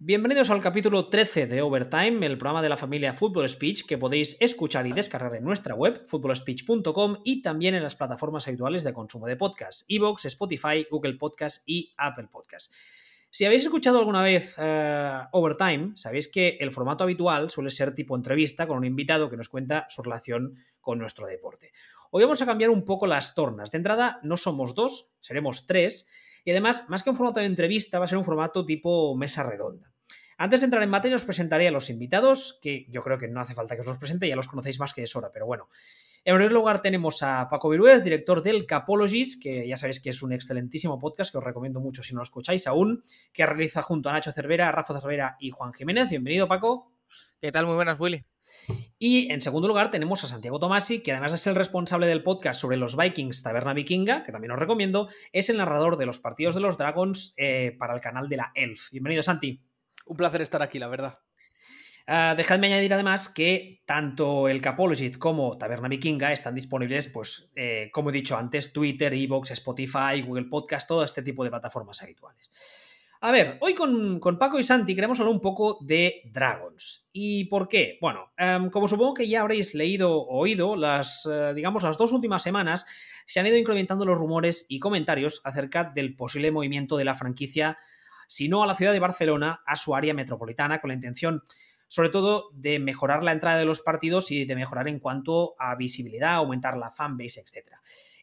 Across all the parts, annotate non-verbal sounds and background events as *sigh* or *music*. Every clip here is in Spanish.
Bienvenidos al capítulo 13 de Overtime, el programa de la familia Football Speech que podéis escuchar y descargar en nuestra web, footballspeech.com y también en las plataformas habituales de consumo de podcast, Evox, Spotify, Google Podcast y Apple Podcast. Si habéis escuchado alguna vez eh, Overtime, sabéis que el formato habitual suele ser tipo entrevista con un invitado que nos cuenta su relación con nuestro deporte. Hoy vamos a cambiar un poco las tornas. De entrada, no somos dos, seremos tres y además, más que un formato de entrevista, va a ser un formato tipo mesa redonda. Antes de entrar en materia, os presentaré a los invitados, que yo creo que no hace falta que os los presente, ya los conocéis más que es hora, pero bueno. En primer lugar tenemos a Paco Virués, director del Capologist, que ya sabéis que es un excelentísimo podcast que os recomiendo mucho si no lo escucháis aún, que realiza junto a Nacho Cervera, Rafa Cervera y Juan Jiménez. Bienvenido, Paco. ¿Qué tal? Muy buenas, Willy. Y en segundo lugar tenemos a Santiago Tomasi, que además de ser el responsable del podcast sobre los Vikings Taberna Vikinga, que también os recomiendo, es el narrador de los partidos de los Dragons eh, para el canal de la Elf. Bienvenido, Santi. Un placer estar aquí, la verdad. Uh, dejadme añadir además que tanto el Capologist como Taberna Vikinga están disponibles, pues, eh, como he dicho antes, Twitter, Evox, Spotify, Google Podcast, todo este tipo de plataformas habituales. A ver, hoy con, Paco y Santi queremos hablar un poco de Dragons. ¿Y por qué? Bueno, em, como supongo que ya habréis leído o oído, las, eh, digamos, las dos últimas semanas se han ido incrementando los rumores y comentarios acerca del posible movimiento de la franquicia, si no a la ciudad de Barcelona, a su área metropolitana, con la intención sobre todo de mejorar la entrada de los partidos y de mejorar en cuanto a visibilidad, aumentar la fanbase, etc.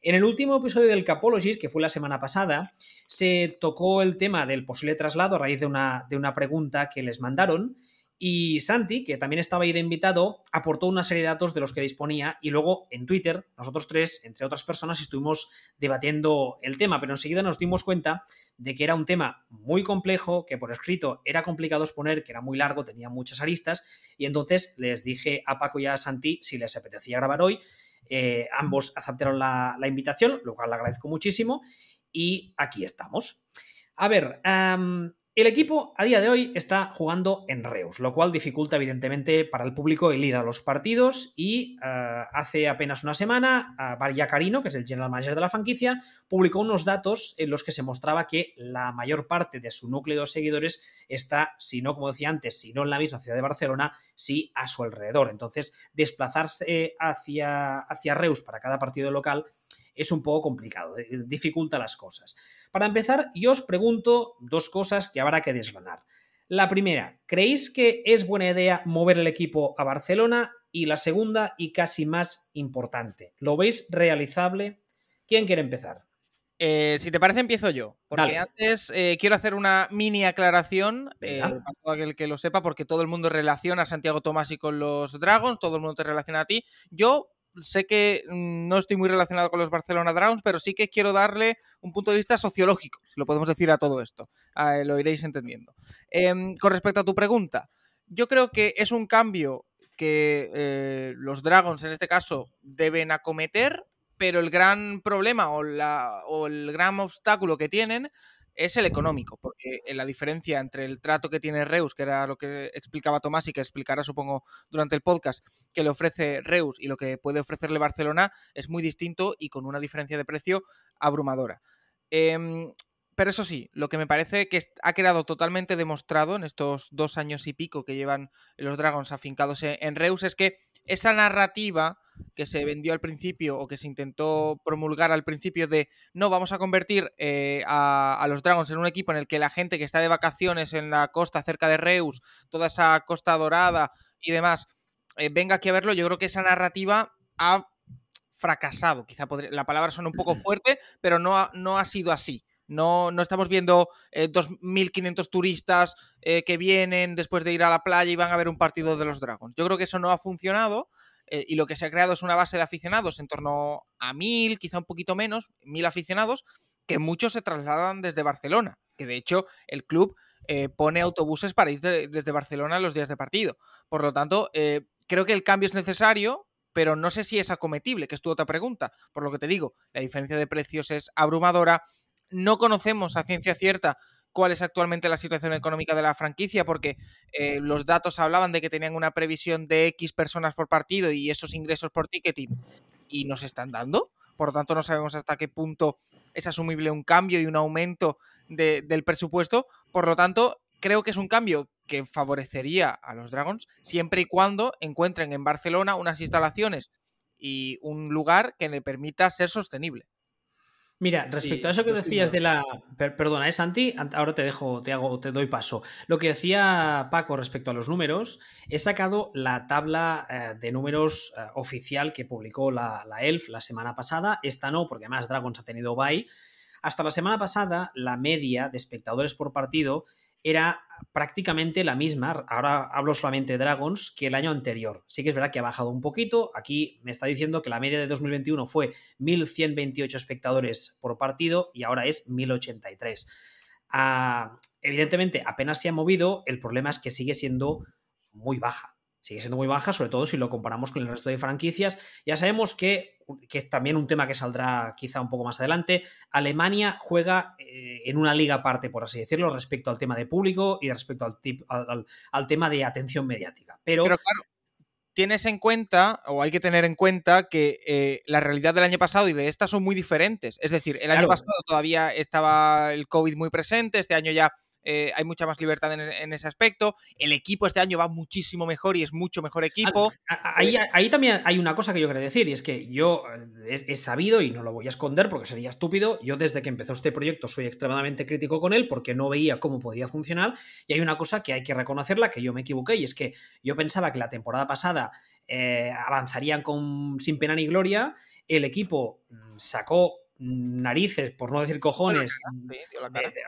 En el último episodio del Capologist, que fue la semana pasada, se tocó el tema del posible traslado a raíz de una, de una pregunta que les mandaron. Y Santi, que también estaba ahí de invitado, aportó una serie de datos de los que disponía y luego en Twitter, nosotros tres, entre otras personas, estuvimos debatiendo el tema, pero enseguida nos dimos cuenta de que era un tema muy complejo, que por escrito era complicado exponer, que era muy largo, tenía muchas aristas, y entonces les dije a Paco y a Santi si les apetecía grabar hoy eh, ambos aceptaron la, invitación, lo cual le agradezco muchísimo. Y aquí estamos. A ver, el equipo a día de hoy está jugando en Reus, lo cual dificulta evidentemente para el público el ir a los partidos y eh, hace apenas una semana Varia Carino, que es el general manager de la franquicia, publicó unos datos en los que se mostraba que la mayor parte de su núcleo de seguidores está, si no, como decía antes, si no en la misma ciudad de Barcelona, sí a su alrededor. Entonces, desplazarse hacia, hacia Reus para cada partido local es un poco complicado, eh, dificulta las cosas. Para empezar, yo os pregunto dos cosas que habrá que desgranar. La primera, ¿creéis que es buena idea mover el equipo a Barcelona? Y la segunda y casi más importante, ¿lo veis realizable? ¿Quién quiere empezar? Eh, si te parece, empiezo yo. Porque antes eh, quiero hacer una mini aclaración para todo aquel que lo sepa, porque todo el mundo relaciona a Santiago Tomasi con los Dragons, todo el mundo te relaciona a ti. Yo sé que mm, no estoy muy relacionado con los Barcelona Dragons, pero sí que quiero darle un punto de vista sociológico, si lo podemos decir a todo esto. Lo iréis entendiendo. Em, con respecto a tu pregunta, yo creo que es un cambio que eh, los Dragons, en este caso, deben acometer, pero el gran problema o el gran obstáculo que tienen es el económico, porque la diferencia entre el trato que tiene Reus, que era lo que explicaba Tomás y que explicará, supongo, durante el podcast, que le ofrece Reus y lo que puede ofrecerle Barcelona, es muy distinto y con una diferencia de precio abrumadora. Em, pero eso sí, lo que me parece que ha quedado totalmente demostrado en estos dos años y pico que llevan los Dragons afincados en Reus es que esa narrativa que se vendió al principio o que se intentó promulgar al principio de no, vamos a convertir eh, a, los Dragons en un equipo en el que la gente que está de vacaciones en la costa cerca de Reus, toda esa costa dorada y demás, eh, venga aquí a verlo, yo creo que esa narrativa ha fracasado. Quizá la palabra suena un poco *clears throat* fuerte, pero no no ha sido así. No, no estamos viendo 2.500 eh, turistas eh, que vienen después de ir a la playa y van a ver un partido de los Dragons. Yo creo que eso no ha funcionado eh, y lo que se ha creado es una base de aficionados en torno a 1.000, quizá un poquito menos, 1.000 aficionados, que muchos se trasladan desde Barcelona. Que de hecho el club pone autobuses para ir desde Barcelona los días de partido. Por lo tanto, creo que el cambio es necesario, pero no sé si es acometible, que es tu otra pregunta. Por lo que te digo, la diferencia de precios es abrumadora no conocemos a ciencia cierta cuál es actualmente la situación económica de la franquicia, porque eh, los datos hablaban de que tenían una previsión de X personas por partido y esos ingresos por ticketing y nos están dando. Por lo tanto, no sabemos hasta qué punto es asumible un cambio y un aumento del presupuesto. Por lo tanto, creo que es un cambio que favorecería a los Dragons siempre y cuando encuentren en Barcelona unas instalaciones y un lugar que le permita ser sostenible. Mira, respecto a eso que decías de la. perdona, ¿es ¿eh, Santi? Ahora te dejo, te hago, te doy paso. Lo que decía Paco respecto a los números, he sacado la tabla eh, de números eh, oficial que publicó la, la, ELF la semana pasada. Esta no, porque además Dragons ha tenido bye. Hasta la semana pasada, la media de espectadores por partido era prácticamente la misma, ahora hablo solamente de Dragons, que el año anterior. Sí que es verdad que ha bajado un poquito, aquí me está diciendo que la media de 2021 fue 1.128 espectadores por partido y ahora es 1.083. Ah, evidentemente apenas se ha movido, el problema es que sigue siendo muy baja sigue siendo muy baja, sobre todo si lo comparamos con el resto de franquicias. Ya sabemos que, que es también un tema que saldrá quizá un poco más adelante, Alemania juega eh, en una liga aparte, por así decirlo, respecto al tema de público y respecto al, al, tema de atención mediática. Pero, claro, tienes en cuenta, o hay que tener en cuenta, que eh, la realidad del año pasado y de esta son muy diferentes. Es decir, el año pasado todavía estaba el COVID muy presente, este año ya eh, hay mucha más libertad en, ese aspecto. El equipo este año va muchísimo mejor y es mucho mejor equipo. Ahí, ahí también hay una cosa que yo quiero decir, y es que yo eh, he, sabido, y no lo voy a esconder porque sería estúpido, yo desde que empezó este proyecto soy extremadamente crítico con él porque no veía cómo podía funcionar, y hay una cosa que hay que reconocerla, que yo me equivoqué, y es que yo pensaba que la temporada pasada eh, avanzarían con, sin pena ni gloria, el equipo mm, sacó narices, por no decir cojones,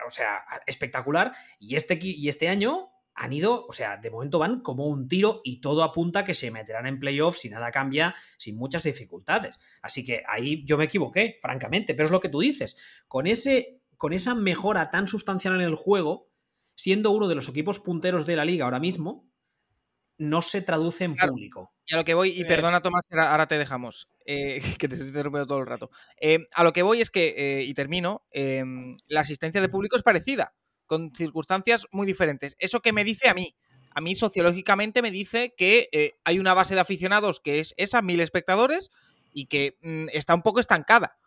o sea, espectacular. Y este, y este año han ido, o sea, de momento van como un tiro y todo apunta a que se meterán en playoffs si nada cambia, sin muchas dificultades. Así que ahí yo me equivoqué, francamente, pero es lo que tú dices. Con, ese, con esa mejora tan sustancial en el juego, siendo uno de los equipos punteros de la liga ahora mismo, no se traduce en público. Y a lo que voy, y perdona Tomás, ahora te dejamos, eh, *laughs* que te estoy interrumpiendo todo el rato. Eh, a lo que voy es que, eh, y termino, em, la asistencia de público es parecida, con circunstancias muy diferentes. Eso que me dice a mí, a mí sociológicamente me dice que hay una base de aficionados que es esa, mil espectadores, y que mm, está un poco estancada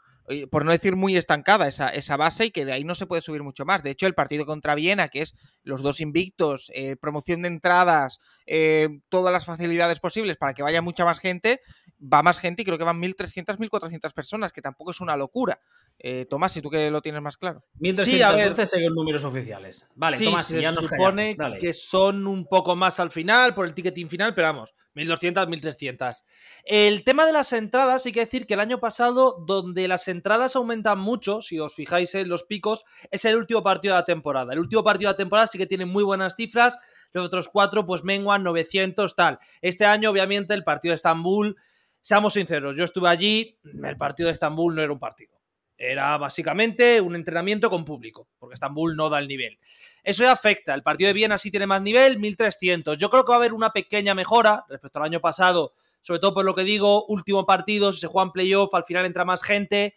por no decir muy estancada esa, esa, base y que de ahí no se puede subir mucho más. De hecho, el partido contra Viena, que es los dos invictos, eh, promoción de entradas, eh, todas las facilidades posibles para que vaya mucha más gente, va más gente y creo que van 1.300, 1.400 personas, que tampoco es una locura. Eh, Tomás, si tú que lo tienes más claro. 1.300 sí, a ver, según números oficiales. Vale, sí, Tomás, se ya nos supone que son un poco más al final, por el ticketing final, pero vamos, 1.200, 1.300. El tema de las entradas, hay que decir que el año pasado, donde las entradas aumentan mucho, si os fijáis en los picos, es el último partido de la temporada. El último partido de la temporada sí que tiene muy buenas cifras, los otros cuatro pues menguan 900, tal. Este año, obviamente, el partido de Estambul, seamos sinceros, yo estuve allí, el partido de Estambul no era un partido. Era básicamente un entrenamiento con público, porque Estambul no da el nivel. Eso ya afecta. El partido de Viena sí tiene más nivel, 1300. Yo creo que va a haber una pequeña mejora respecto al año pasado, sobre todo por lo que digo, último partido, si se juega en playoff, al final entra más gente,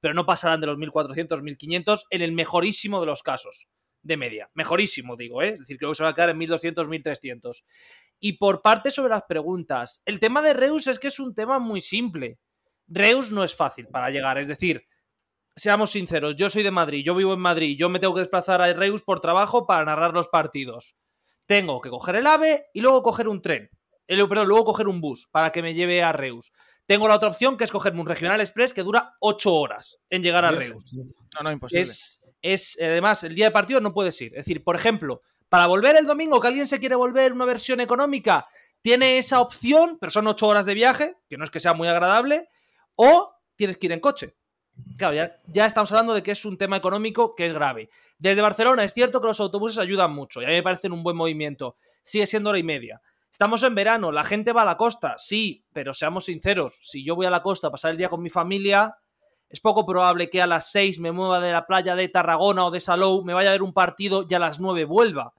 pero no pasarán de los 1400, 1500 en el mejorísimo de los casos de media. Mejorísimo, digo, ¿eh? Es decir, creo que se va a quedar en 1200, 1300. Y por parte sobre las preguntas, el tema de Reus es que es un tema muy simple. Reus no es fácil para llegar, es decir, seamos sinceros, yo soy de Madrid, yo vivo en Madrid, yo me tengo que desplazar a Reus por trabajo para narrar los partidos. Tengo que coger el AVE y luego coger un tren. El, perdón, luego coger un bus para que me lleve a Reus. Tengo la otra opción que es cogerme un Regional Express que dura 8 horas en llegar a Reus. No, no, imposible. Es, es, además, el día de partido no puedes ir. Es decir, por ejemplo, para volver el domingo, que alguien se quiere volver una versión económica, tiene esa opción, pero son 8 horas de viaje, que no es que sea muy agradable, o tienes que ir en coche. Claro, ya, estamos hablando de que es un tema económico que es grave. Desde Barcelona es cierto que los autobuses ayudan mucho y a mí me parecen un buen movimiento. Sigue siendo hora y media. Estamos en verano, la gente va a la costa, sí, pero seamos sinceros, si yo voy a la costa a pasar el día con mi familia, es poco probable que a las 6 me mueva de la playa de Tarragona o de Salou, me vaya a ver un partido y a las 9 vuelva.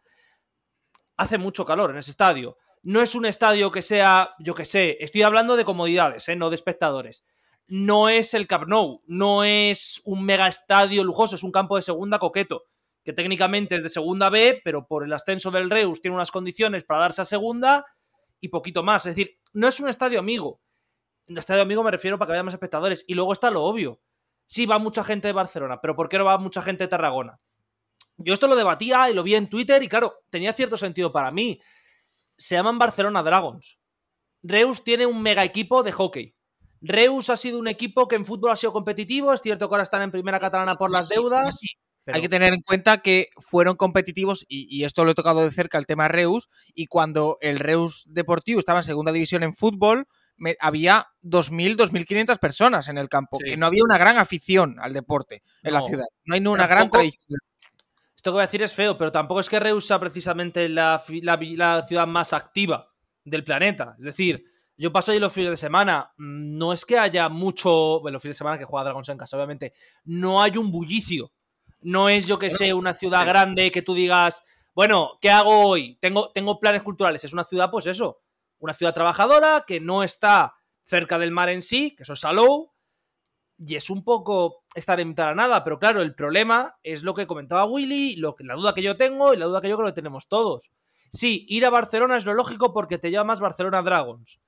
Hace mucho calor en ese estadio. No es un estadio que sea, yo que sé, estoy hablando de comodidades, ¿eh? no de espectadores no es el Camp Nou, no es un mega estadio lujoso, es un campo de segunda coqueto, que técnicamente es de segunda B, pero por el ascenso del Reus tiene unas condiciones para darse a segunda y poquito más. Es decir, no es un estadio amigo. Estadio amigo me refiero para que haya más espectadores. Y luego está lo obvio. Sí va mucha gente de Barcelona, pero ¿por qué no va mucha gente de Tarragona? Yo esto lo debatía y lo vi en Twitter y claro, tenía cierto sentido para mí. Se llaman Barcelona Dragons. Reus tiene un mega equipo de hockey. Reus ha sido un equipo que en fútbol ha sido competitivo. Es cierto que ahora están en primera catalana por las deudas. Hay que tener en cuenta que fueron competitivos, y, esto lo he tocado de cerca, el tema Reus, y cuando el Reus Deportivo estaba en segunda división en fútbol, había 2.000, 2.500 personas en el campo, que no había una gran afición al deporte en la ciudad. No hay una gran tradición. Esto que voy a decir es feo, pero tampoco es que Reus sea precisamente la, la ciudad más activa del planeta. Es decir, yo paso ahí los fines de semana. Mm, no es que haya mucho. Bueno, los fines de semana que juega Dragons en casa, obviamente. No hay un bullicio. No es, yo que sé, una ciudad grande que tú digas, bueno, ¿qué hago hoy? Tengo, tengo planes culturales. Es una ciudad, pues eso. Una ciudad trabajadora que no está cerca del mar en sí, que eso es Salou. Y es un poco estar en mitad de nada. Pero claro, el problema es lo que comentaba Willy, lo que, la duda que yo tengo y la duda que yo creo que tenemos todos. Sí, ir a Barcelona es lo lógico porque te llamas Barcelona Dragons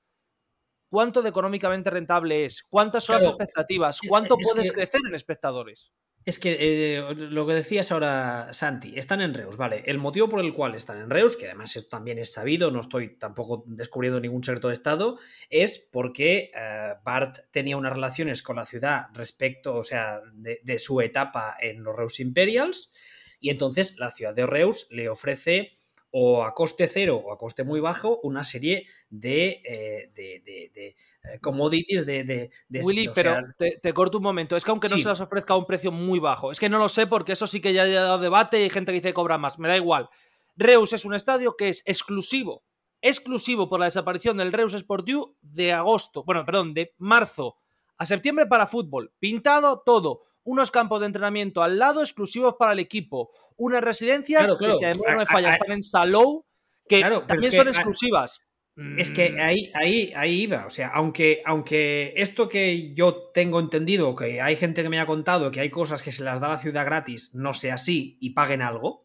cuánto de económicamente rentable es, cuántas son las expectativas, cuánto puedes crecer en espectadores. Es que eh, lo que decías ahora, Santi, están en Reus, ¿vale? El motivo por el cual están en Reus, que además también es sabido, no estoy tampoco descubriendo ningún secreto de Estado, es porque eh, Bart tenía unas relaciones con la ciudad respecto, o sea, de, de, su etapa en los Reus Imperials, y entonces la ciudad de Reus le ofrece o a coste cero o a coste muy bajo una serie de, eh, de, eh, commodities de... Willy, pero te, corto un momento. Es que aunque no se las ofrezca a un precio muy bajo, es que no lo sé porque eso sí que ya ha dado debate y hay gente que dice que cobra más. Me da igual. Reus es un estadio que es exclusivo, exclusivo por la desaparición del Reus Sportiu de agosto, bueno, perdón, de marzo a septiembre para fútbol, pintado todo, unos campos de entrenamiento al lado exclusivos para el equipo, unas residencias que si además no me falla están en Salou, que también son exclusivas. Es que mm. ahí, ahí, ahí iba. O sea, aunque, aunque esto que yo tengo entendido, que hay gente que me ha contado que hay cosas que se las da la ciudad gratis, no sea así y paguen algo,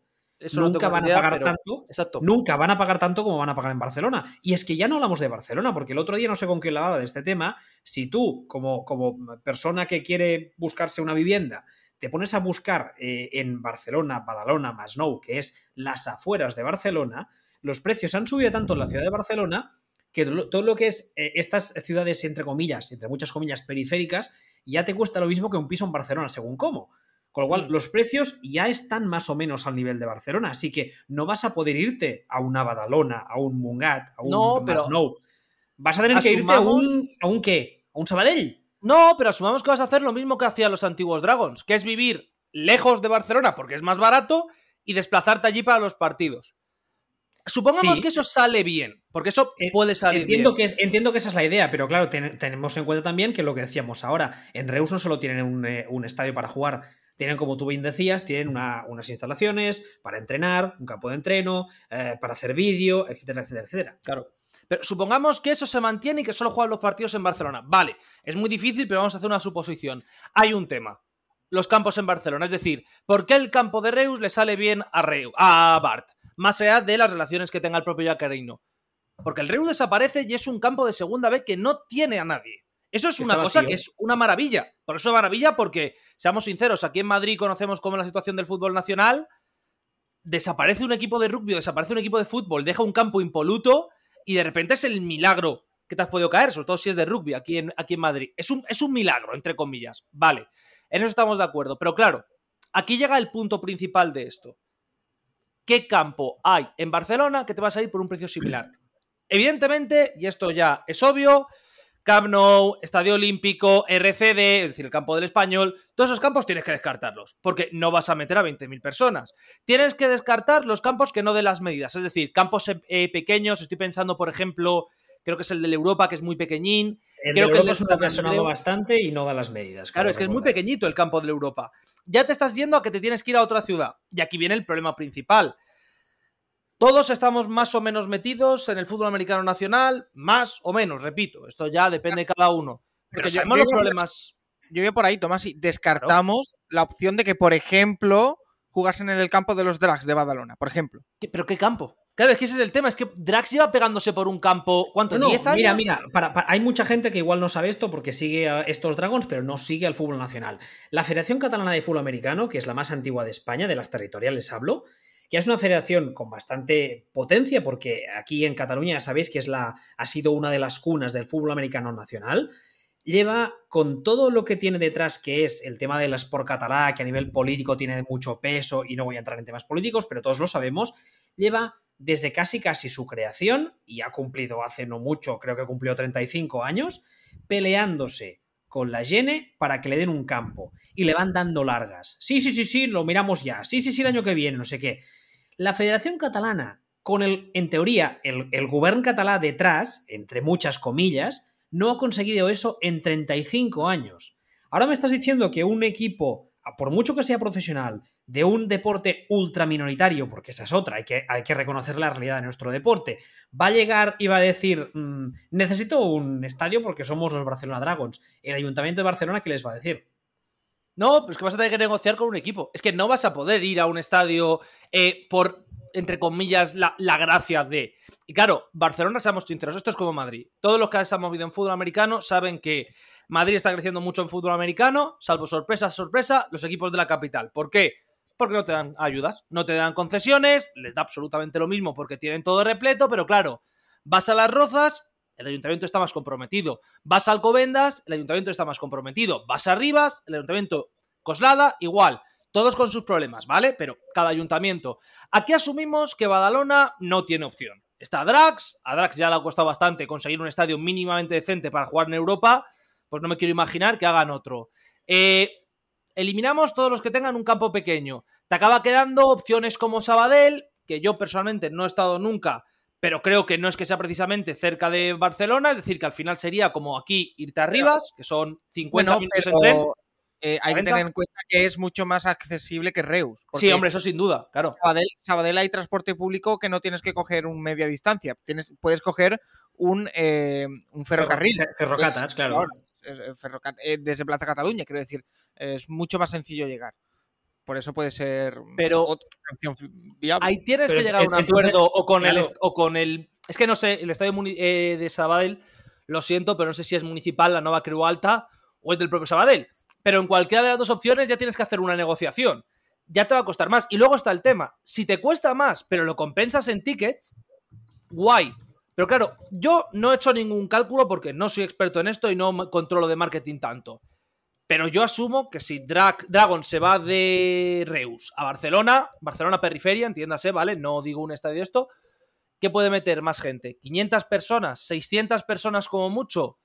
nunca van a pagar tanto. Exacto. Nunca van a pagar tanto como van a pagar en Barcelona. Y es que ya no hablamos de Barcelona, porque el otro día no sé con quién hablaba de este tema. Si tú, como, como persona que quiere buscarse una vivienda, te pones a buscar eh, en Barcelona, Badalona, Masnou, que es las afueras de Barcelona, los precios han subido tanto en la ciudad de Barcelona que todo lo que es eh, estas ciudades, entre comillas, entre muchas comillas, periféricas, ya te cuesta lo mismo que un piso en Barcelona, según cómo. Con lo cual, mm. los precios ya están más o menos al nivel de Barcelona, así que no vas a poder irte a una Badalona, a un Mungat, a un no, pero Vas a tener que irte a un, a un qué? ¿A un Sabadell? No, pero asumamos que vas a hacer lo mismo que hacían los antiguos Dragons, que es vivir lejos de Barcelona porque es más barato y desplazarte allí para los partidos. Supongamos que eso sale bien, porque eso eh, puede salir entiendo bien. Que, entiendo que esa es la idea, pero claro, tenemos en cuenta también que lo que decíamos ahora, en Reus no solo tienen un, eh, un estadio para jugar tienen, como tú bien decías, tienen unas instalaciones para entrenar, un campo de entreno, eh, para hacer vídeo, etcétera, etcétera, etcétera. Claro. Pero supongamos que eso se mantiene y que solo juegan los partidos en Barcelona. Vale, es muy difícil, pero vamos a hacer una suposición. Hay un tema. Los campos en Barcelona. Es decir, ¿por qué el campo de Reus le sale bien a, Reus, a Bart? Más allá de las relaciones que tenga el propio Jacarino. Porque el Reus desaparece y es un campo de segunda vez que no tiene a nadie. Eso es una cosa que es una maravilla. Por eso es maravilla porque, seamos sinceros, aquí en Madrid conocemos cómo es la situación del fútbol nacional. Desaparece un equipo de rugby, desaparece un equipo de fútbol, deja un campo impoluto y de repente es el milagro que te has podido caer, sobre todo si es de rugby aquí en, aquí en Madrid. Es un, es un milagro, entre comillas. Vale, en eso estamos de acuerdo. Pero claro, aquí llega el punto principal de esto. ¿Qué campo hay en Barcelona que te vas a ir por un precio similar? Evidentemente, y esto ya es obvio, Camp Nou, Estadio Olímpico, RCD, es decir, el campo del español, todos esos campos tienes que descartarlos, porque no vas a meter a 20.000 personas. Tienes que descartar los campos que no den las medidas, es decir, campos eh, eh, pequeños, estoy pensando, por ejemplo, creo que es el de Europa, que es muy pequeñín. El creo que el es uno bastante y no da las medidas. Claro, es que es muy pequeñito el campo de Europa. Ya te estás yendo a que te tienes que ir a otra ciudad. Y aquí viene el problema principal. Todos estamos más o menos metidos en el fútbol americano nacional, más o menos, repito, esto ya depende de cada uno. Porque sabemos los problemas. Yo voy por ahí, Tomás, y descartamos la opción de que, por ejemplo, jugasen en el campo de los Drags de Badalona, por ejemplo. ¿Pero qué campo? Claro, es que ese es el tema, es que Drax lleva pegándose por un campo, ¿cuánto? No, ¿10 años? Mira, mira, hay mucha gente que igual no sabe esto porque sigue a estos Dragons, pero no sigue al fútbol nacional. La Federación Catalana de Fútbol Americano, que es la más antigua de España, de las territoriales hablo, que es una federación con bastante potencia, porque aquí en Cataluña sabéis que es la, ha sido una de las cunas del fútbol americano nacional, lleva con todo lo que tiene detrás, que es el tema del sport catalá, que a nivel político tiene mucho peso, y no voy a entrar en temas políticos, pero todos lo sabemos, lleva desde casi casi su creación, y ha cumplido hace no mucho, creo que cumplió 35 años, peleándose con la Gene para que le den un campo. Y le van dando largas. Sí, sí, sí, sí, lo miramos ya. Sí, sí, sí, el año que viene, no sé qué. La Federación Catalana, con el, en teoría, el, el gobierno catalá detrás, entre muchas comillas, no ha conseguido eso en 35 años. Ahora me estás diciendo que un equipo por mucho que sea profesional, de un deporte ultra minoritario, porque esa es otra, hay que, reconocer la realidad de nuestro deporte, va a llegar y va a decir, mm, necesito un estadio porque somos los Barcelona Dragons. El Ayuntamiento de Barcelona, ¿qué les va a decir? No, pues que vas a tener que negociar con un equipo. Es que no vas a poder ir a un estadio eh, por, entre comillas, la, la, gracia de. Y claro, Barcelona, seamos sinceros, esto es como Madrid. Todos los que se han movido en fútbol americano saben que Madrid está creciendo mucho en fútbol americano, salvo sorpresa, sorpresa, los equipos de la capital. ¿Por qué? Porque no te dan ayudas, no te dan concesiones, les da absolutamente lo mismo porque tienen todo repleto, pero claro, vas a las rozas, el ayuntamiento está más comprometido. Vas a Alcobendas, el ayuntamiento está más comprometido. Vas a Rivas, el ayuntamiento Coslada, igual. Todos con sus problemas, ¿vale? Pero cada ayuntamiento. Aquí asumimos que Badalona no tiene opción. Está Drax, a Drax ya le ha costado bastante conseguir un estadio mínimamente decente para jugar en Europa pues no me quiero imaginar que hagan otro. Eh, eliminamos todos los que tengan un campo pequeño. Te acaba quedando opciones como Sabadell, que yo personalmente no he estado nunca, pero creo que no es que sea precisamente cerca de Barcelona, es decir, que al final sería como aquí irte a Rivas, que son 50 minutos en tren. Eh, hay que tener en cuenta que es mucho más accesible que Reus. Sí, hombre, eso sin duda, claro. Sabadell, Sabadell, hay transporte público que no tienes que coger un media distancia, tienes, puedes coger un, eh, un ferrocarril. Ferrocatas, claro. Eh, desde Plaza Cataluña, quiero decir, es mucho más sencillo llegar. Por eso puede ser pero otra opción viable. Ahí tienes que llegar a un acuerdo o con el o con el es que no sé, el estadio eh, de Sabadell, lo siento, pero no sé si es municipal, la nueva Creu Alta o es del propio Sabadell. Pero en cualquiera de las dos opciones ya tienes que hacer una negociación. Ya te va a costar más. Y luego está el tema. Si te cuesta más, pero lo compensas en tickets, guay. Pero claro, yo no he hecho ningún cálculo porque no soy experto en esto y no controlo de marketing tanto. Pero yo asumo que si Dragon se va de Reus a Barcelona, Barcelona periferia, entiéndase, ¿vale? No digo un estadio esto. ¿Qué puede meter más gente? ¿500 personas? ¿600 personas como mucho?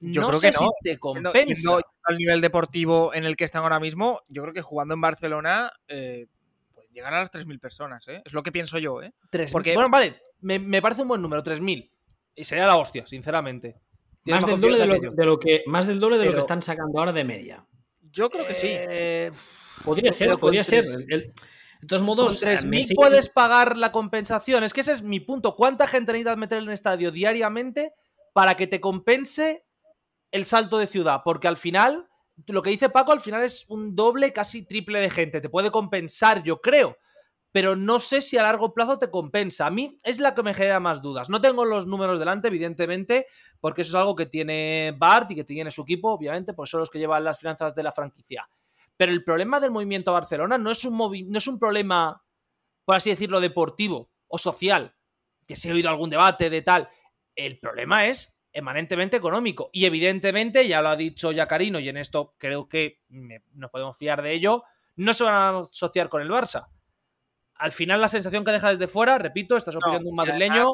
Yo creo que no. Si te compensa. al nivel deportivo en el que están ahora mismo, yo creo que jugando en Barcelona eh, llegar a las 3.000 personas, ¿eh? Es lo que pienso yo, ¿eh? Porque... Bueno, vale, me, parece un buen número, 3.000. Y sería la hostia, sinceramente. Más del, doble de lo, que, más del doble de lo que están sacando ahora de media. Yo creo que sí. Eh, podría ser, podría ser. de todos modos, 3.000 puedes pagar la compensación. Es que ese es mi punto. ¿Cuánta gente necesitas meter en el estadio diariamente para que te compense el salto de ciudad? Porque al final lo que dice Paco al final es un doble, casi triple de gente. Te puede compensar, yo creo. Pero no sé si a largo plazo te compensa. A mí es la que me genera más dudas. No tengo los números delante, evidentemente, porque eso es algo que tiene Bart y que tiene su equipo, obviamente, porque son los que llevan las finanzas de la franquicia. Pero el problema del movimiento Barcelona no es un, no es un problema, por así decirlo, deportivo o social, que se ha oído algún debate de tal. El problema es emanentemente económico. Y evidentemente, ya lo ha dicho Yacarino, y en esto creo que nos podemos fiar de ello, no se van a asociar con el Barça. Al final, la sensación que deja desde fuera, repito, estás opinando un madrileño.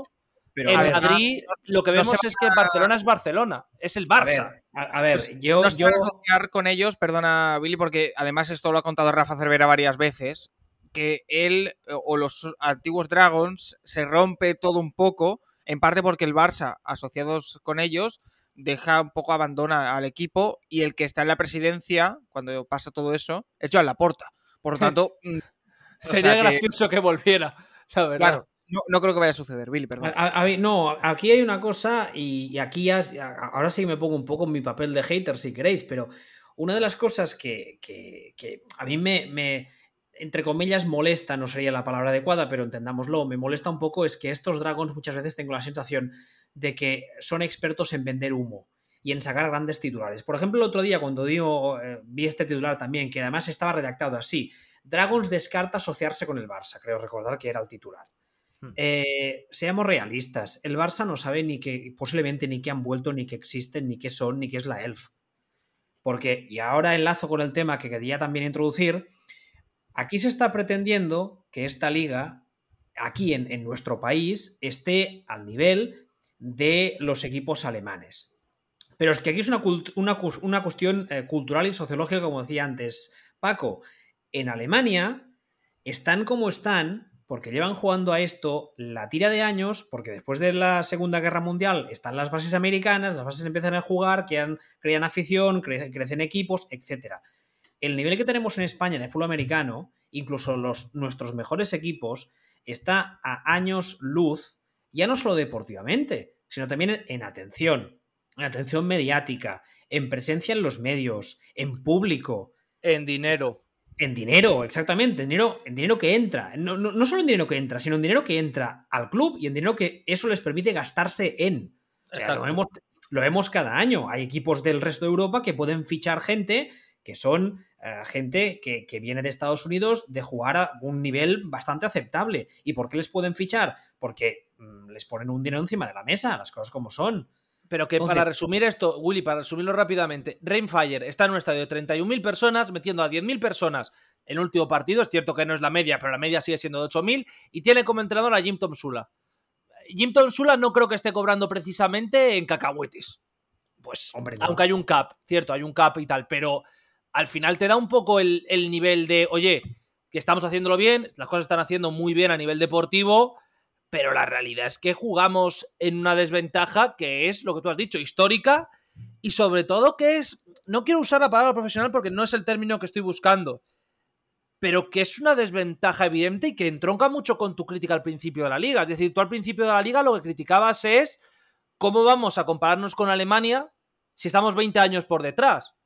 Pero en Madrid lo que vemos es que Barcelona es Barcelona, es el Barça. A ver, pues, yo. No yo... asociar con ellos, perdona, Billy, porque además esto lo ha contado Rafa Cervera varias veces, que él o los antiguos Dragons se rompe todo un poco en parte porque el Barça, asociados con ellos, deja un poco abandona al equipo y el que está en la presidencia, cuando pasa todo eso, es Joan Laporta. Por lo *laughs* tanto... Sería gracioso que... volviera, la verdad. Claro, no, creo que vaya a suceder, Billy, perdón. no, aquí hay una cosa y, aquí ya, ahora sí me pongo un poco en mi papel de hater si queréis, pero una de las cosas que, a mí me, entre comillas, molesta, no sería la palabra adecuada, pero entendámoslo, me molesta un poco es que estos Dragons muchas veces tengo la sensación de que son expertos en vender humo y en sacar grandes titulares. Por ejemplo, el otro día cuando digo, eh, vi este titular también, que además estaba redactado así, Dragons descarta asociarse con el Barça, creo recordar que era el titular. Hmm. Eh, seamos realistas, el Barça no sabe ni que, posiblemente ni que han vuelto, ni que existen, ni qué son, ni qué es la ELF. Porque, y ahora enlazo con el tema que quería también introducir, Aquí se está pretendiendo que esta liga, aquí en, nuestro país, esté al nivel de los equipos alemanes. Pero es que aquí es una, una, cuestión eh, cultural y sociológica, como decía antes Paco. En Alemania están como están porque llevan jugando a esto la tira de años, porque después de la Segunda Guerra Mundial están las bases americanas, las bases empiezan a jugar, crean, afición, crecen equipos, etc el nivel que tenemos en España de fútbol americano, incluso los, nuestros mejores equipos, está a años luz, ya no solo deportivamente, sino también en atención, en atención mediática, en presencia en los medios, en público. En dinero. En dinero, exactamente, en dinero, en dinero que entra. No, no, solo en dinero que entra, sino en dinero que entra al club y en dinero que eso les permite gastarse en. lo, vemos, lo vemos cada año. Hay equipos del resto de Europa que pueden fichar gente que son eh, gente que, viene de Estados Unidos de jugar a un nivel bastante aceptable. ¿Y por qué les pueden fichar? Porque mm, les ponen un dinero encima de la mesa, las cosas como son. Pero que para resumir esto, Willy, para resumirlo rápidamente, Rainfire está en un estadio de 31.000 personas, metiendo a 10.000 personas en el último partido. Es cierto que no es la media, pero la media sigue siendo de 8.000. Y tiene como entrenador a Jim Tom Sula. Jim Tom Sula no creo que esté cobrando precisamente en cacahuetes. Pues, Hombre, aunque hay un cap, cierto, hay un cap y tal, pero al final te da un poco el, nivel de, oye, que estamos haciéndolo bien, las cosas están haciendo muy bien a nivel deportivo, pero la realidad es que jugamos en una desventaja que es lo que tú has dicho, histórica, y sobre todo que es, no quiero usar la palabra profesional porque no es el término que estoy buscando, pero que es una desventaja evidente y que entronca mucho con tu crítica al principio de la liga. Es decir, tú al principio de la liga lo que criticabas es cómo vamos a compararnos con Alemania si estamos 20 años por detrás.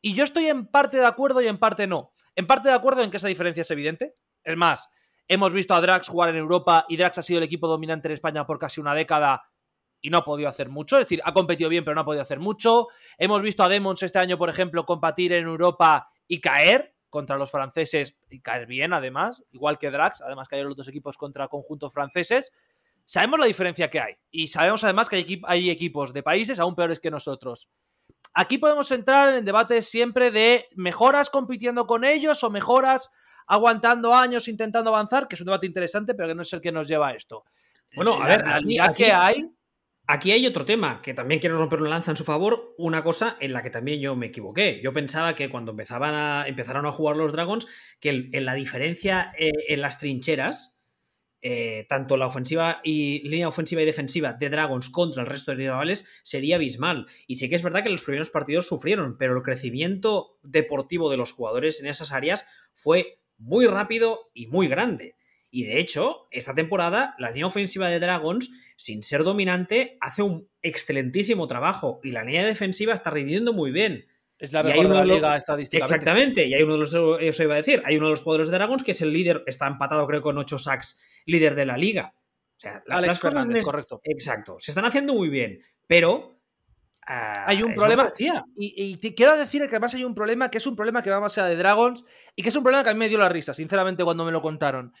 Y yo estoy en parte de acuerdo y en parte no. En parte de acuerdo en que esa diferencia es evidente. Es más, hemos visto a Drax jugar en Europa y Drax ha sido el equipo dominante en España por casi una década y no ha podido hacer mucho. Es decir, ha competido bien, pero no ha podido hacer mucho. Hemos visto a Demons este año, por ejemplo, competir en Europa y caer contra los franceses y caer bien, además, igual que Drax, además hay los dos equipos contra conjuntos franceses. Sabemos la diferencia que hay y sabemos además que hay, hay equipos de países aún peores que nosotros. Aquí podemos entrar en debates siempre de mejoras compitiendo con ellos o mejoras aguantando años intentando avanzar, que es un debate interesante, pero que no es el que nos lleva a esto. Bueno, a ver, aquí, que hay. Aquí hay otro tema que también quiero romper una lanza en su favor. Una cosa en la que también yo me equivoqué. Yo pensaba que cuando empezaban a, empezaron a jugar los Dragons, que en la diferencia eh, en las trincheras eh, tanto la ofensiva y línea ofensiva y defensiva de Dragons contra el resto de rivales sería abismal. Y sí que es verdad que los primeros partidos sufrieron, pero el crecimiento deportivo de los jugadores en esas áreas fue muy rápido y muy grande. Y de hecho, esta temporada la línea ofensiva de Dragons, sin ser dominante, hace un excelentísimo trabajo y la línea defensiva está rindiendo muy bien. Es la mejor de la liga estadísticamente. Exactamente, y hay uno de los, eso iba a decir, hay uno de los jugadores de Dragons que es el líder, está empatado creo con 8 sacks, líder de la liga. O sea, las cosas correcto. Exacto, se están haciendo muy bien, pero ah, hay un problema. Y, y, quiero decir que además hay un problema que es un problema que va más allá de Dragons y que es un problema que a mí me dio la risa, sinceramente, cuando me lo contaron.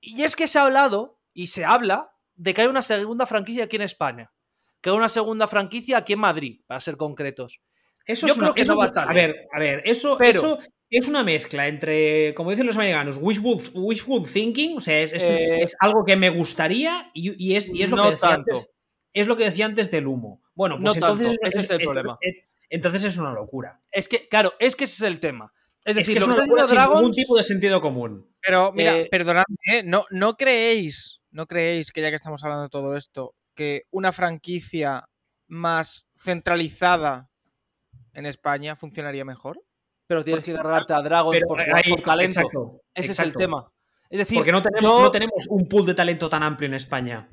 Y es que se ha hablado y se habla de que hay una segunda franquicia aquí en España, que hay una segunda franquicia aquí en Madrid, para ser concretos. Eso Yo creo que no va a salir. A ver, a ver, eso, eso es una mezcla entre, como dicen los americanos, wishful, thinking, o sea, es, eh, algo que me gustaría y, es, es, lo que decía antes, es lo que decía antes del humo. Bueno, pues entonces ese es, el problema. entonces es una locura. Es que, claro, es que ese es el tema. Es decir, es que es una sin ningún tipo de sentido común. Pero mira, eh, perdonadme, ¿eh? no, no creéis, no creéis que ya que estamos hablando de todo esto, que una franquicia más centralizada en España funcionaría mejor. Pero tienes que cargarte a Dragons por, por, talento. Ese es el tema. Es decir, porque no tenemos, no tenemos un pool de talento tan amplio en España.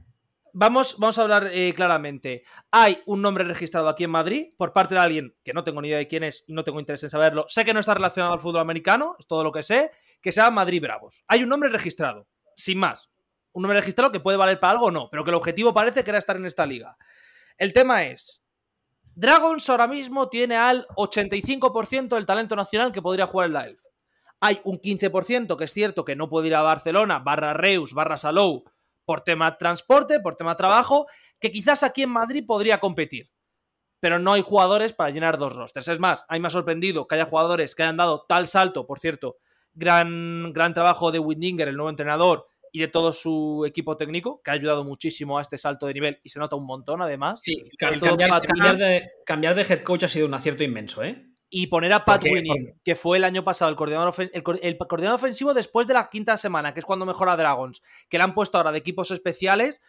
Vamos, vamos a hablar eh, claramente. Hay un nombre registrado aquí en Madrid por parte de alguien que no tengo ni idea de quién es y no tengo interés en saberlo. Sé que no está relacionado al fútbol americano, es todo lo que sé, que se llama Madrid Bravos. Hay un nombre registrado, sin más. Un nombre registrado que puede valer para algo o no, pero que el objetivo parece que era estar en esta liga. El tema es, Dragons ahora mismo tiene al 85% del talento nacional que podría jugar en la ELF. Hay un 15% que es cierto que no puede ir a Barcelona, barra Reus, barra Salou, por tema transporte, por tema trabajo, que quizás aquí en Madrid podría competir. Pero no hay jugadores para llenar dos rosters. Es más, a mí me ha sorprendido que haya jugadores que hayan dado tal salto, por cierto, gran, gran trabajo de Windinger, el nuevo entrenador, y de todo su equipo técnico, que ha ayudado muchísimo a este salto de nivel y se nota un montón además. Sí, cambiar, de, cambiar, de, head coach ha sido un acierto inmenso, ¿eh? Y poner a Pat Winning, que fue el año pasado el coordinador, el, coordinador ofensivo después de la quinta semana, que es cuando mejora Dragons, que le han puesto ahora de equipos especiales.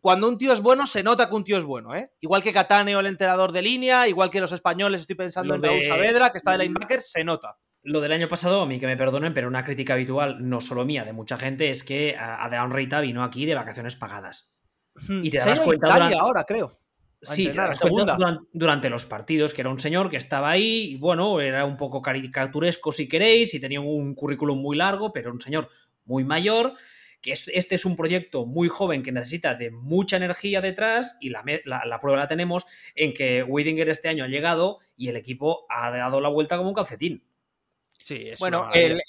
Cuando un tío es bueno, se nota que un tío es bueno, ¿eh? Igual que Cataneo, el entrenador de línea, igual que los españoles, estoy pensando en Raúl Saavedra, que está de linebacker, se nota. Lo del año pasado, a mí que me perdonen, pero una crítica habitual, no solo mía, de mucha gente, es que Adrián Reita vino aquí de vacaciones pagadas. Hmm. Y te das cuenta. ahora, creo. Sí, durante, los partidos, que era un señor que estaba ahí, y bueno, era un poco caricaturesco si queréis, y tenía un currículum muy largo, pero un señor muy mayor, que este es un proyecto muy joven que necesita de mucha energía detrás, y la, la prueba la tenemos en que Weidinger este año ha llegado y el equipo ha dado la vuelta como un calcetín bueno, el,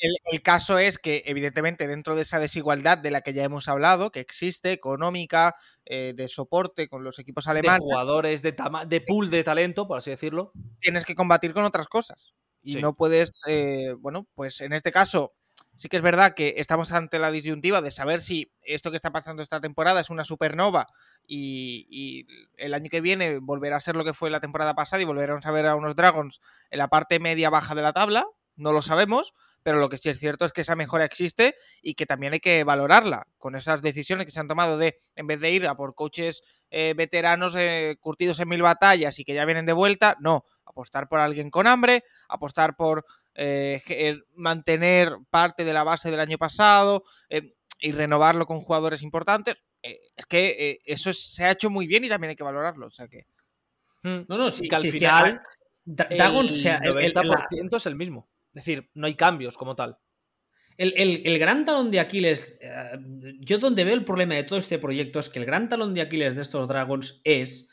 caso es que evidentemente dentro de esa desigualdad de la que ya hemos hablado, que existe, económica, eh, de soporte con los equipos alemanes. De jugadores, de, de pool de talento, por así decirlo. Tienes que combatir con otras cosas. Y no puedes, eh, bueno, pues en este caso sí que es verdad que estamos ante la disyuntiva de saber si esto que está pasando esta temporada es una supernova y, y, el año que viene volverá a ser lo que fue la temporada pasada y volveremos a ver a unos Dragons en la parte media baja de la tabla no lo sabemos, pero lo que sí es cierto es que esa mejora existe y que también hay que valorarla con esas decisiones que se han tomado de, en vez de ir a por coches eh, veteranos eh, curtidos en mil batallas y que ya vienen de vuelta, no, apostar por alguien con hambre, apostar por eh, mantener parte de la base del año pasado y renovarlo con jugadores importantes. es que eso se ha hecho muy bien y también hay que valorarlo, o sea que... Hmm. No, no, sí, que al final... Dragons, o sea, el 90% es el mismo. Es decir, no hay cambios como tal. El, gran talón de Aquiles, eh, yo donde veo el problema de todo este proyecto es que el gran talón de Aquiles de estos Dragons es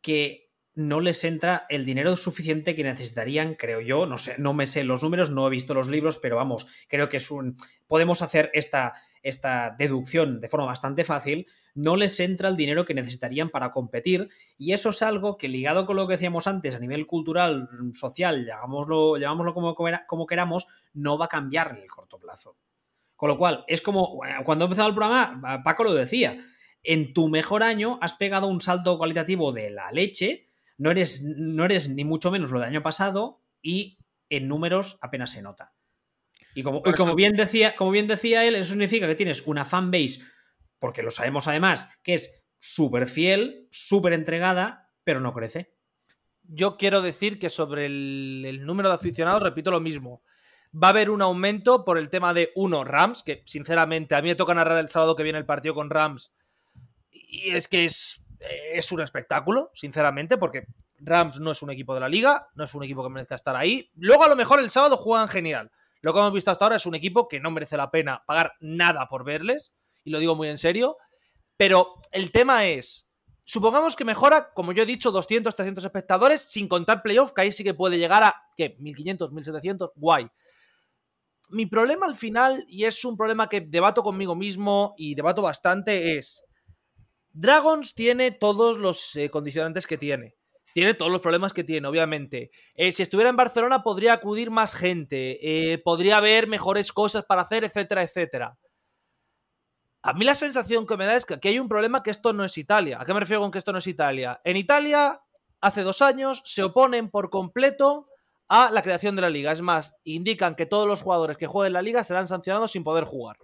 que no les entra el dinero suficiente que necesitarían, creo yo, no sé, no me sé los números, no he visto los libros, pero vamos, creo que es un podemos hacer esta esta deducción de forma bastante fácil, no les entra el dinero que necesitarían para competir y eso es algo que ligado con lo que decíamos antes a nivel cultural, social, llamámoslo, llamámoslo como, como queramos, no va a cambiar en el corto plazo. Con lo cual, es como cuando he empezado el programa, Paco lo decía, en tu mejor año has pegado un salto cualitativo de la leche, no eres, no eres ni mucho menos lo del año pasado y en números apenas se nota. Y como, como, bien decía, como bien decía él, eso significa que tienes una fanbase, porque lo sabemos además, que es súper fiel, súper entregada, pero no crece. Yo quiero decir que sobre el, número de aficionados, repito lo mismo. Va a haber un aumento por el tema de, uno, Rams, que sinceramente a mí me toca narrar el sábado que viene el partido con Rams. Y es que es, es un espectáculo, sinceramente, porque Rams no es un equipo de la liga, no es un equipo que merezca estar ahí. Luego a lo mejor el sábado juegan genial. Lo que hemos visto hasta ahora es un equipo que no merece la pena pagar nada por verles, y lo digo muy en serio, pero el tema es, supongamos que mejora, como yo he dicho, 200, 300 espectadores, sin contar playoff, que ahí sí que puede llegar a, ¿qué? 1500, 1700, guay. Mi problema al final, y es un problema que debato conmigo mismo y debato bastante, es, Dragons tiene todos los eh, condicionantes que tiene tiene todos los problemas que tiene, obviamente. Eh, si estuviera en Barcelona podría acudir más gente, eh, podría haber mejores cosas para hacer, etcétera, etcétera. A mí la sensación que me da es que aquí hay un problema que esto no es Italia. ¿A qué me refiero con que esto no es Italia? En Italia, hace dos años, se oponen por completo a la creación de la liga. Es más, indican que todos los jugadores que jueguen la liga serán sancionados sin poder jugar.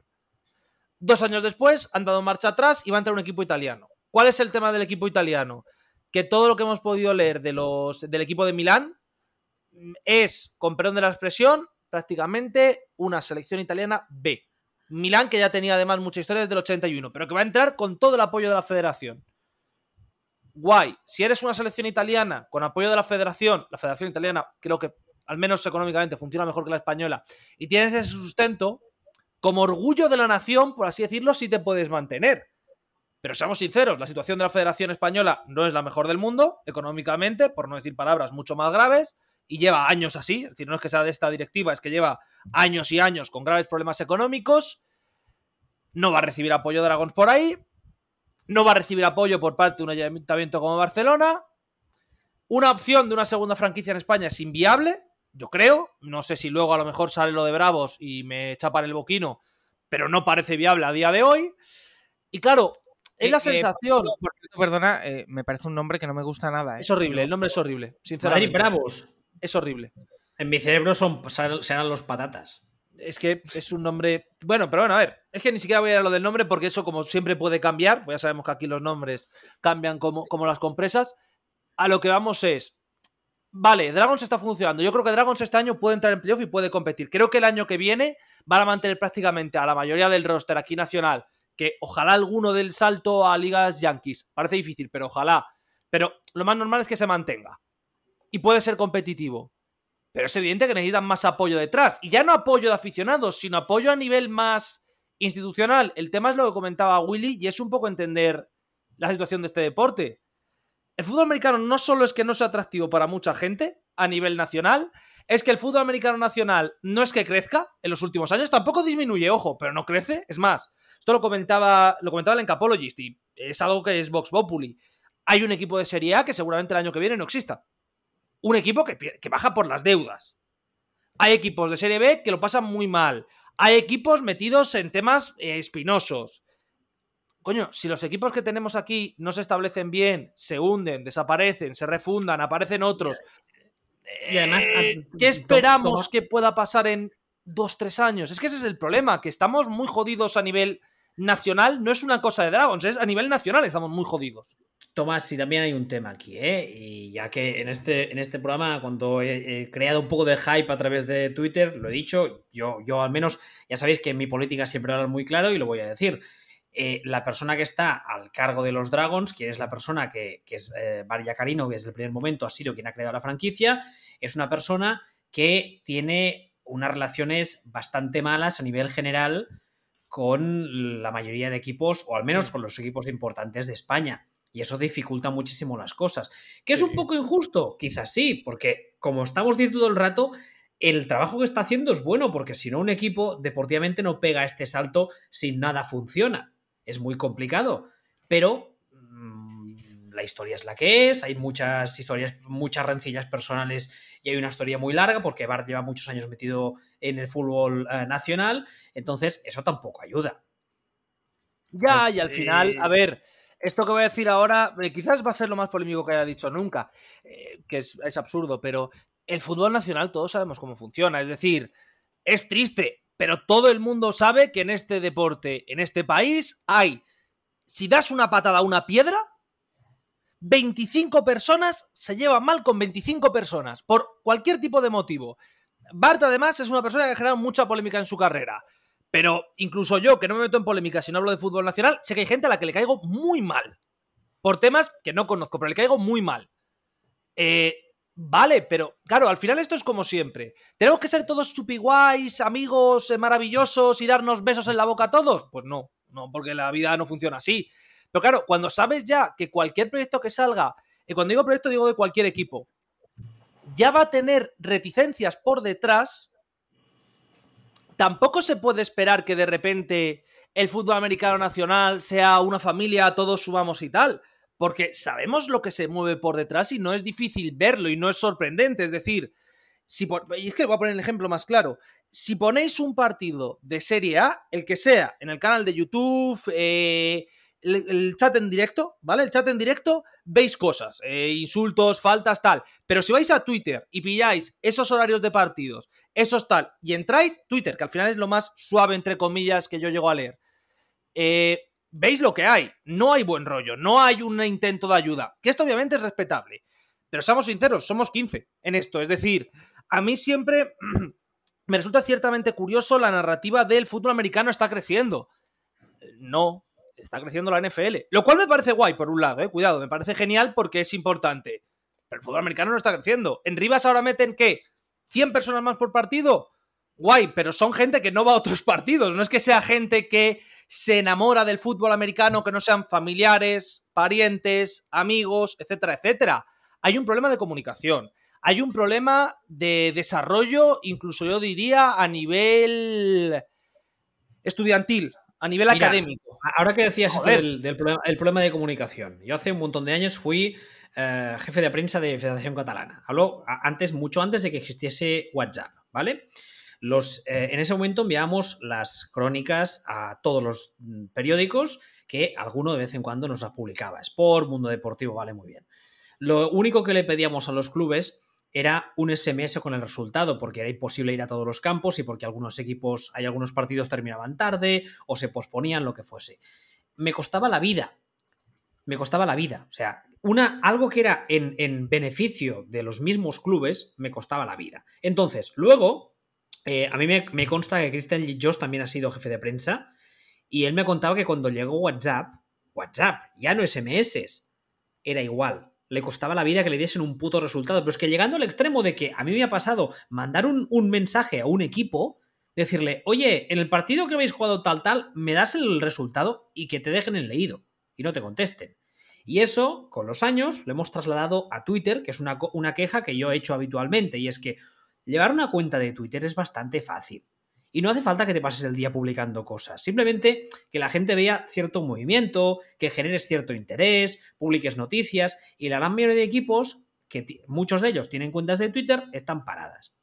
Dos años después, han dado marcha atrás y va a entrar un equipo italiano. ¿Cuál es el tema del equipo italiano? Que todo lo que hemos podido leer de los, del equipo de Milán es, con perdón de la expresión, prácticamente una selección italiana B. Milán, que ya tenía además mucha historia desde el 81, pero que va a entrar con todo el apoyo de la federación. Guay, si eres una selección italiana con apoyo de la federación, la federación italiana creo que al menos económicamente funciona mejor que la española, y tienes ese sustento, como orgullo de la nación, por así decirlo, sí te puedes mantener. Pero seamos sinceros, la situación de la Federación Española no es la mejor del mundo, económicamente, por no decir palabras mucho más graves, y lleva años así, es decir, no es que sea de esta directiva, es que lleva años y años con graves problemas económicos, no va a recibir apoyo de Dragons por ahí, no va a recibir apoyo por parte de un ayuntamiento como Barcelona, una opción de una segunda franquicia en España es inviable, yo creo. No sé si luego a lo mejor sale lo de Bravos y me chapan el boquino, pero no parece viable a día de hoy. Y claro, es la eh, eh, sensación. perdona, eh, me parece un nombre que no me gusta nada. Es horrible, el nombre es horrible, sinceramente. Bravos. Es horrible. En mi cerebro son, serán los patatas. Es que es un nombre. Bueno, pero bueno, a ver. Es que ni siquiera voy a ir a lo del nombre porque eso, como siempre, puede cambiar. Pues ya sabemos que aquí los nombres cambian como, como las compresas. A lo que vamos es vale, Dragons está funcionando. Yo creo que Dragons este año puede entrar en playoff y puede competir. Creo que el año que viene van a mantener prácticamente a la mayoría del roster aquí nacional, que ojalá alguno del salto a ligas Yankees. Parece difícil, pero ojalá. Pero lo más normal es que se mantenga. Y puede ser competitivo. Pero es evidente que necesitan más apoyo detrás. Y ya no apoyo de aficionados, sino apoyo a nivel más institucional. El tema es lo que comentaba Willy y es un poco entender la situación de este deporte. El fútbol americano no solo es que no sea atractivo para mucha gente a nivel nacional, es que el fútbol americano nacional no es que crezca en los últimos años, tampoco disminuye, ojo, pero no crece. Es más, esto lo comentaba, lo comentaba el Encapologist y es algo que es Vox Populi. Hay un equipo de Serie A que seguramente el año que viene no exista. Un equipo que, que baja por las deudas. Hay equipos de Serie B que lo pasan muy mal. Hay equipos metidos en temas eh, espinosos coño, si los equipos que tenemos aquí no se establecen bien, se hunden, desaparecen, se refundan, aparecen otros. Y además, eh, ¿qué esperamos que pueda pasar en dos, tres años? Es que ese es el problema, que estamos muy jodidos a nivel nacional. No es una cosa de Dragons, es a nivel nacional estamos muy jodidos. Tomás, sí, también hay un tema aquí, ¿eh? Y ya que en este, en este programa, cuando he, creado un poco de hype a través de Twitter, lo he dicho, yo, yo al menos, ya sabéis que en mi política siempre hablo muy claro y lo voy a decir. Eh, la persona que está al cargo de los Dragons, que es la persona que, es eh, María Carino, que desde el primer momento ha sido quien ha creado la franquicia, es una persona que tiene unas relaciones bastante malas a nivel general con la mayoría de equipos, o al menos con los equipos importantes de España. Y eso dificulta muchísimo las cosas. ¿Que es un poco injusto? Quizás sí, porque como estamos diciendo todo el rato, el trabajo que está haciendo es bueno, porque si no, un equipo deportivamente no pega este salto si nada funciona es muy complicado, pero mm, la historia es la que es, hay muchas historias, muchas rencillas personales y hay una historia muy larga porque Bart lleva muchos años metido en el fútbol eh, nacional, entonces eso tampoco ayuda. Ya, pues, y al final, eh, a ver, esto que voy a decir ahora eh, quizás va a ser lo más polémico que haya dicho nunca, que es, es absurdo, pero el fútbol nacional todos sabemos cómo funciona, es decir, es triste, pero todo el mundo sabe que en este deporte, en este país, hay, si das una patada a una piedra, 25 personas se llevan mal con 25 personas, por cualquier tipo de motivo. Bart, además, es una persona que ha generado mucha polémica en su carrera. Pero incluso yo, que no me meto en polémica si no hablo de fútbol nacional, sé que hay gente a la que le caigo muy mal. Por temas que no conozco, pero le caigo muy mal. Eh, Vale, pero claro, al final esto es como siempre. ¿Tenemos que ser todos chupiguays, amigos eh, maravillosos y darnos besos en la boca a todos? Pues no, no, porque la vida no funciona así. Pero claro, cuando sabes ya que cualquier proyecto que salga, y cuando digo proyecto digo de cualquier equipo, ya va a tener reticencias por detrás, tampoco se puede esperar que de repente el fútbol americano nacional sea una familia, todos subamos y tal porque sabemos lo que se mueve por detrás y no es difícil verlo y no es sorprendente. Es decir, si y es que voy a poner el ejemplo más claro. Si ponéis un partido de Serie A, el que sea, en el canal de YouTube, eh, el, chat en directo, ¿vale? El chat en directo, veis cosas, eh, insultos, faltas, tal. Pero si vais a Twitter y pilláis esos horarios de partidos, esos tal, y entráis, Twitter, que al final es lo más suave, entre comillas, que yo llego a leer. Eh, veis lo que hay. No hay buen rollo, no hay un intento de ayuda, que esto obviamente es respetable. Pero seamos sinceros, somos 15 en esto. Es decir, a mí siempre *clears throat* me resulta ciertamente curioso la narrativa del fútbol americano está creciendo. No, está creciendo la NFL. Lo cual me parece guay, por un lado, eh, cuidado, me parece genial porque es importante. Pero el fútbol americano no está creciendo. En Rivas ahora meten, ¿qué? ¿100 personas más por partido? Guay, pero son gente que no va a otros *laughs* partidos. No es que sea gente que se enamora del fútbol americano, que no sean familiares, parientes, amigos, etcétera, etcétera. Hay un problema de comunicación. Hay un problema de desarrollo, incluso yo diría a nivel estudiantil, a nivel académico. Ahora que decías esto del, problema, el problema de comunicación. Yo hace un montón de años fui eh, jefe de prensa de Federación Catalana. Hablo antes, mucho antes de que existiese WhatsApp, ¿vale? Eh, en ese momento enviamos las crónicas a todos los mm, periódicos que alguno de vez en cuando nos las publicaba. Sport, Mundo Deportivo, vale, muy bien. Lo único que le pedíamos a los clubes era un SMS con el resultado, porque era imposible ir a todos los campos y porque algunos equipos, hay algunos partidos terminaban tarde o se posponían, lo que fuese. Me costaba la vida. Me costaba la vida. O sea, una, algo que era en, beneficio de los mismos clubes, me costaba la vida. Entonces, luego, eh, a mí me, consta que Christian Joss también ha sido jefe de prensa y él me contaba que cuando llegó WhatsApp, WhatsApp, ya no SMS, era igual le costaba la vida que le diesen un puto resultado. Pero es que llegando al extremo de que a mí me ha pasado mandar un, mensaje a un equipo, decirle, oye, en el partido que habéis jugado tal, tal, me das el resultado y que te dejen el leído y no te contesten. Y eso, con los años, lo hemos trasladado a Twitter, que es una, una queja que yo he hecho habitualmente, y es que llevar una cuenta de Twitter es bastante fácil. Y no hace falta que te pases el día publicando cosas, simplemente que la gente vea cierto movimiento, que generes cierto interés, publiques noticias y la gran mayoría de equipos, que muchos de ellos tienen cuentas de Twitter, están paradas.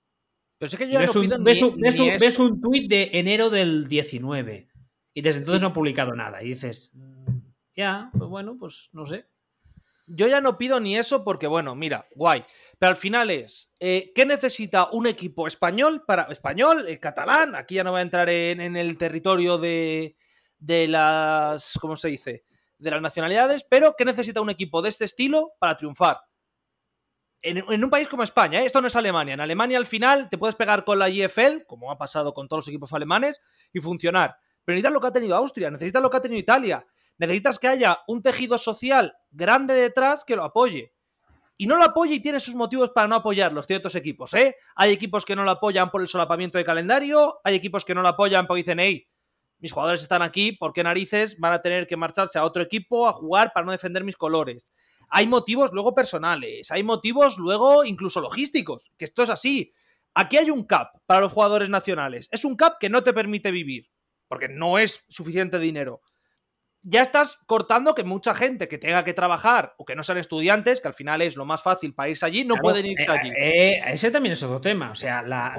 Pero es que yo ves, no un, ves, un, ves, un, tweet de enero del 19 y desde entonces no ha publicado nada y dices, mm, ya, pues bueno, pues no sé. Yo ya no pido ni eso porque, bueno, mira, guay. Pero al final es, eh, ¿qué necesita un equipo español para. Español, eh, catalán? Aquí ya no voy a entrar en, el territorio de, de las. ¿Cómo se dice? De las nacionalidades, pero ¿qué necesita un equipo de este estilo para triunfar? En, un país como España, ¿eh? esto no es Alemania. En Alemania al final te puedes pegar con la IFL, como ha pasado con todos los equipos alemanes, y funcionar. Pero necesitas lo que ha tenido Austria, necesitas lo que ha tenido Italia, necesitas que haya un tejido social grande detrás que lo apoye. Y no lo apoya y tiene sus motivos para no apoyarlo, ciertos equipos, ¿eh? Hay equipos que no lo apoyan por el solapamiento de calendario, hay equipos que no lo apoyan porque dicen, hey, mis jugadores están aquí, ¿por qué narices van a tener que marcharse a otro equipo a jugar para no defender mis colores? Hay motivos luego personales, hay motivos luego incluso logísticos, que esto es así. Aquí hay un cap para los jugadores nacionales. Es un cap que no te permite vivir, porque no es suficiente dinero ya estás cortando que mucha gente que tenga que trabajar o que no sean estudiantes, que al final es lo más fácil para irse allí, no pueden irse eh, allí. Eh, ese también es otro tema. O sea, la,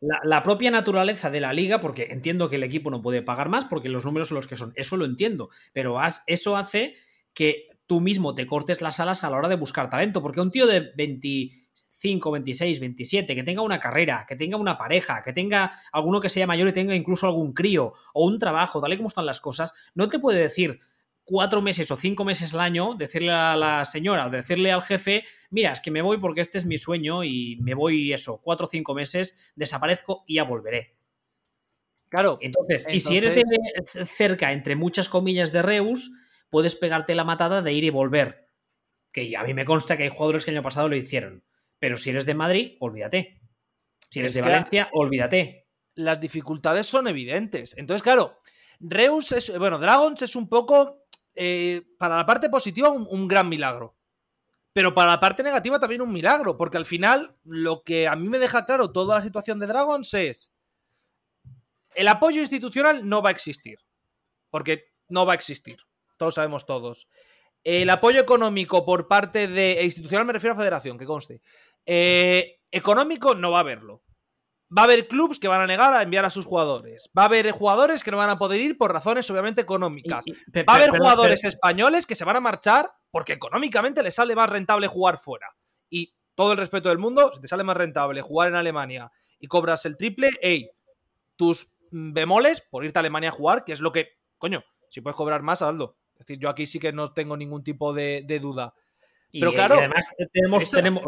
la, propia naturaleza de la liga, porque entiendo que el equipo no puede pagar más porque los números son los que son. Eso lo entiendo. Pero eso hace que tú mismo te cortes las alas a la hora de buscar talento. Porque un tío de 20 25, 26, 27, que tenga una carrera, que tenga una pareja, que tenga alguno que sea mayor y tenga incluso algún crío o un trabajo, tal y como están las cosas, no te puede decir cuatro meses o cinco meses al año, decirle a la señora o decirle al jefe, mira, es que me voy porque este es mi sueño y me voy eso, cuatro o cinco meses, desaparezco y ya volveré. Claro. Entonces, y si eres de cerca, entre muchas comillas, de Reus, puedes pegarte la matada de ir y volver. Que a mí me consta que hay jugadores que el año pasado lo hicieron. Pero si eres de Madrid, olvídate. Si eres de Valencia, olvídate. Las dificultades son evidentes. Entonces, claro, Reus es. Bueno, Dragons es un poco. Eh, para la parte positiva, un, gran milagro. Pero para la parte negativa también un milagro, porque al final lo que a mí me deja claro toda la situación de Dragons es el apoyo institucional no va a existir, porque no va a existir, todos sabemos todos. El apoyo económico por parte de e institucional me refiero a federación, que conste. Eh, económico no va a haberlo. Va a haber clubes que van a negar a enviar a sus jugadores. Va a haber jugadores que no van a poder ir por razones obviamente económicas. va a haber jugadores españoles que se van a marchar porque económicamente les sale más rentable jugar fuera. Y todo el respeto del mundo, si te sale más rentable jugar en Alemania y cobras el triple, hey, tus bemoles por irte a Alemania a jugar, que es lo que, coño, si puedes cobrar más, hazlo. Es decir, yo aquí sí que no tengo ningún tipo de duda. Pero claro, además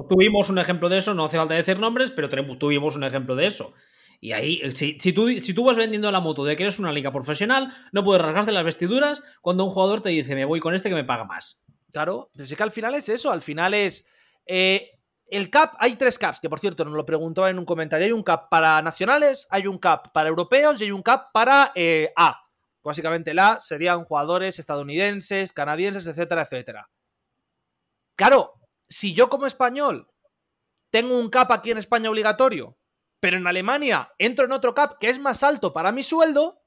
tuvimos un ejemplo de eso, no hace falta decir nombres, pero tuvimos un ejemplo de eso. Y ahí, si, si, tú, si tú vas vendiendo la moto de que eres una liga profesional, no puedes rasgarte las vestiduras cuando un jugador te dice, me voy con este que me paga más. Claro, pero es que al final es eso, al final es... Eh, el cap, hay tres caps, que por cierto nos lo preguntaba en un comentario. Hay un cap para nacionales, hay un cap para europeos y hay un cap para eh, A. Básicamente el A serían jugadores estadounidenses, canadienses, etcétera, etcétera. Claro, si yo como español tengo un cap aquí en España obligatorio, pero en Alemania entro en otro cap que es más alto para mi sueldo,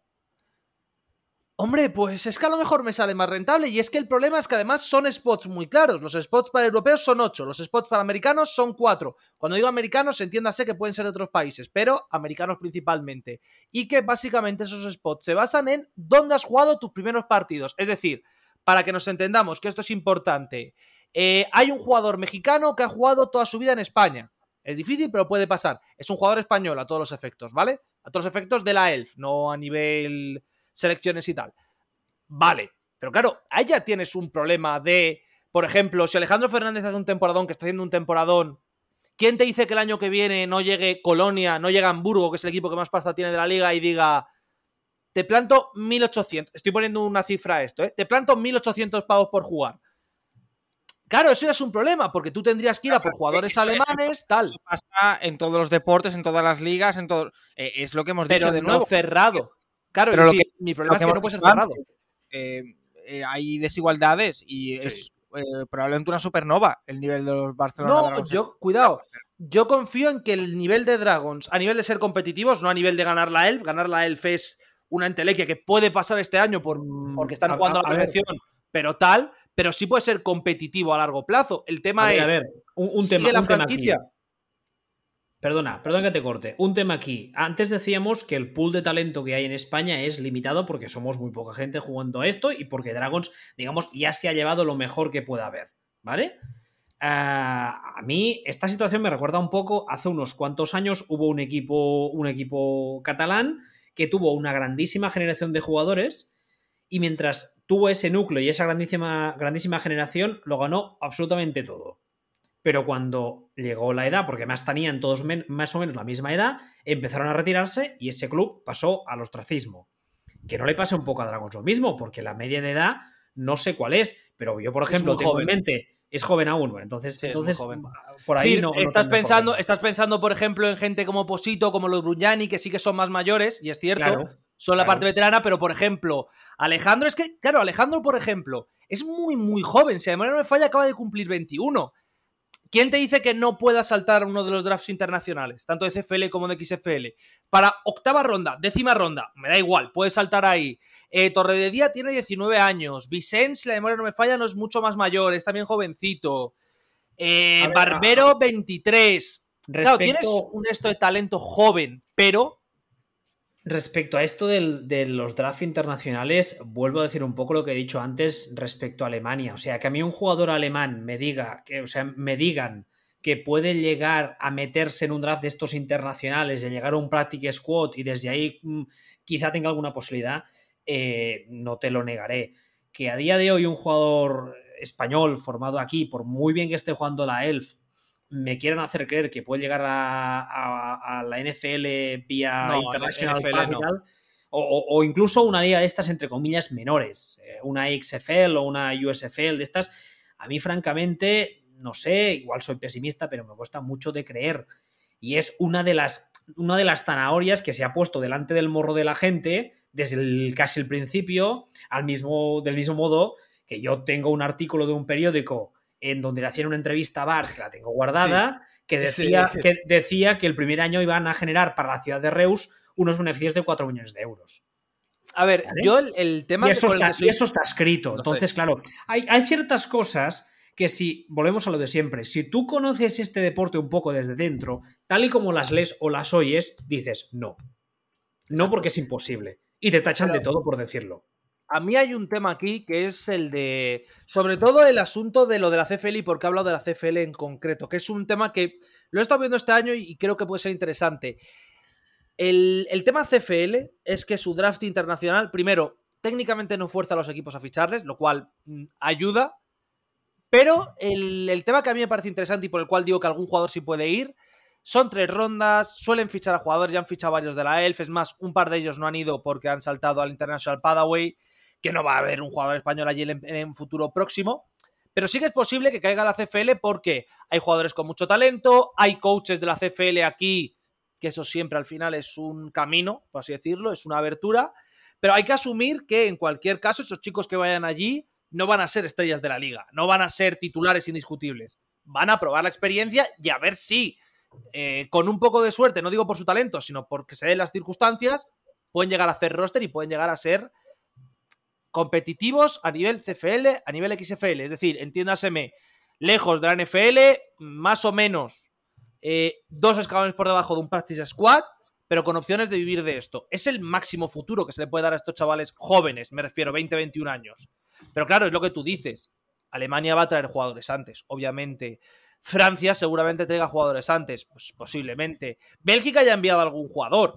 Hombre, pues es que a lo mejor me sale más rentable. Y es que el problema es que además son spots muy claros. Los spots para europeos son 8, los spots para americanos son 4. Cuando digo americanos, entiéndase que pueden ser de otros países, pero americanos principalmente. Y que básicamente esos spots se basan en dónde has jugado tus primeros partidos. Es decir, para que nos entendamos que esto es importante, eh, hay un jugador mexicano que ha jugado toda su vida en España. Es difícil, pero puede pasar. Es un jugador español a todos los efectos, ¿vale? A todos los efectos de la ELF, no a nivel selecciones y tal. Vale, pero claro, ahí ya tienes un problema de, por ejemplo, si Alejandro Fernández hace un temporadón, que está haciendo un temporadón, ¿quién te dice que el año que viene no llegue Colonia, no llegue Hamburgo, que es el equipo que más pasta tiene de la liga, y diga, te planto 1800, estoy poniendo una cifra a esto, ¿eh? te planto 1800 pavos por jugar. Claro, eso ya es un problema, porque tú tendrías que ir a por jugadores alemanes, tal. Eso pasa en todos los deportes, en todas las ligas, en todo. Eh, es lo que hemos dicho de nuevo. cerrado. Claro, pero mi problema es que no puede ser cerrado. Eh, eh, hay desigualdades y es probablemente una supernova el nivel de los Barcelona. No, yo, cuidado. Yo confío en que el nivel de Dragons, a nivel de ser competitivos, no a nivel de ganar la Elf, ganar la Elf es una entelequia que puede pasar este año por, mm, porque están jugando a, la perfección, pero tal, pero sí puede ser competitivo a largo plazo. El tema es. A ver, un, tema. la franquicia. Perdona, perdona que te corte. Un tema aquí. Antes decíamos que el pool de talento que hay en España es limitado porque somos muy poca gente jugando a esto y porque Dragons, digamos, ya se ha llevado lo mejor que pueda haber. ¿Vale? Ah, a mí esta situación me recuerda un poco, hace unos cuantos años hubo un equipo, un equipo catalán que tuvo una grandísima generación de jugadores y mientras tuvo ese núcleo y esa grandísima, grandísima generación, lo ganó absolutamente todo. Pero cuando llegó la edad, porque más tenían todos más o menos la misma edad, empezaron a retirarse y ese club pasó al ostracismo. Que no le pasa un poco a Dragons lo mismo, porque la media de edad no sé cuál es, pero yo, por ejemplo, tengo en mente es joven aún, entonces, entonces por ahí no, estás pensando, estás pensando, por ejemplo, en gente como Posito, como los Bruñani, que sí que son más mayores, y es cierto, son la parte veterana, pero por ejemplo, Alejandro, es que, claro, Alejandro, por ejemplo, es muy, muy joven, si además no me falla, acaba de cumplir 21. ¿Quién te dice que no pueda saltar uno de los drafts internacionales, tanto de CFL como de XFL? Para octava ronda, décima ronda, me da igual, puede saltar ahí. Eh, Torre de Día tiene 19 años. Vicens, si la memoria no me falla, no es mucho más mayor, es también jovencito. Eh, Barbero, 23. Claro, tienes un esto de talento joven, pero Respecto a esto de los drafts internacionales, vuelvo a decir un poco lo que he dicho antes respecto a Alemania. O sea, que a mí un jugador alemán me diga, que, o sea, me digan que puede llegar a meterse en un draft de estos internacionales, de llegar a un practice squad y desde ahí mm, quizá tenga alguna posibilidad, eh, no te lo negaré. Que a día de hoy un jugador español formado aquí, por muy bien que esté jugando la ELF, me quieran hacer creer que puede llegar a, la NFL vía International o, incluso una liga de estas, entre comillas, menores, eh, una XFL o una USFL de estas, a mí francamente, no sé, igual soy pesimista, pero me cuesta mucho de creer. Y es una de las, una de las zanahorias que se ha puesto delante del morro de la gente desde el, casi el principio, al mismo, del mismo modo que yo tengo un artículo de un periódico en donde le hacían una entrevista a Bart, que la tengo guardada, que, decía, que decía que el primer año iban a generar para la ciudad de Reus unos beneficios de 4 millones de euros. A ver, yo el, tema... Y eso, está, eso está escrito. Entonces, claro, hay, hay ciertas cosas que si, volvemos a lo de siempre, si tú conoces este deporte un poco desde dentro, tal y como las lees o las oyes, dices no. No porque es imposible. Y te tachan de todo por decirlo a mí hay un tema aquí que es el de, sobre todo el asunto de lo de la CFL y por qué hablado de la CFL en concreto, que es un tema que lo he estado viendo este año y creo que puede ser interesante. El, tema CFL es que su draft internacional, primero, técnicamente no fuerza a los equipos a ficharles, lo cual mm, ayuda, pero el, el tema que a mí me parece interesante y por el cual digo que algún jugador sí puede ir, Son tres rondas, suelen fichar a jugadores, ya han fichado varios de la ELF, es más, un par de ellos no han ido porque han saltado al International Padaway, que no va a haber un jugador español allí en, un futuro próximo. Pero sí que es posible que caiga la CFL porque hay jugadores con mucho talento, hay coaches de la CFL aquí, que eso siempre al final es un camino, por así decirlo, es una abertura. Pero hay que asumir que en cualquier caso esos chicos que vayan allí no van a ser estrellas de la liga, no van a ser titulares indiscutibles. Van a probar la experiencia y a ver si, eh, con un poco de suerte, no digo por su talento, sino porque se den las circunstancias, pueden llegar a hacer roster y pueden llegar a ser competitivos a nivel CFL, a nivel XFL. Es decir, entiéndaseme, lejos de la NFL, más o menos eh, dos escalones por debajo de un practice squad, pero con opciones de vivir de esto. Es el máximo futuro que se le puede dar a estos chavales jóvenes, me refiero, 20, 21 años. Pero claro, es lo que tú dices. Alemania va a traer jugadores antes, obviamente. Francia seguramente traiga jugadores antes, pues posiblemente. Bélgica ya ha enviado algún jugador,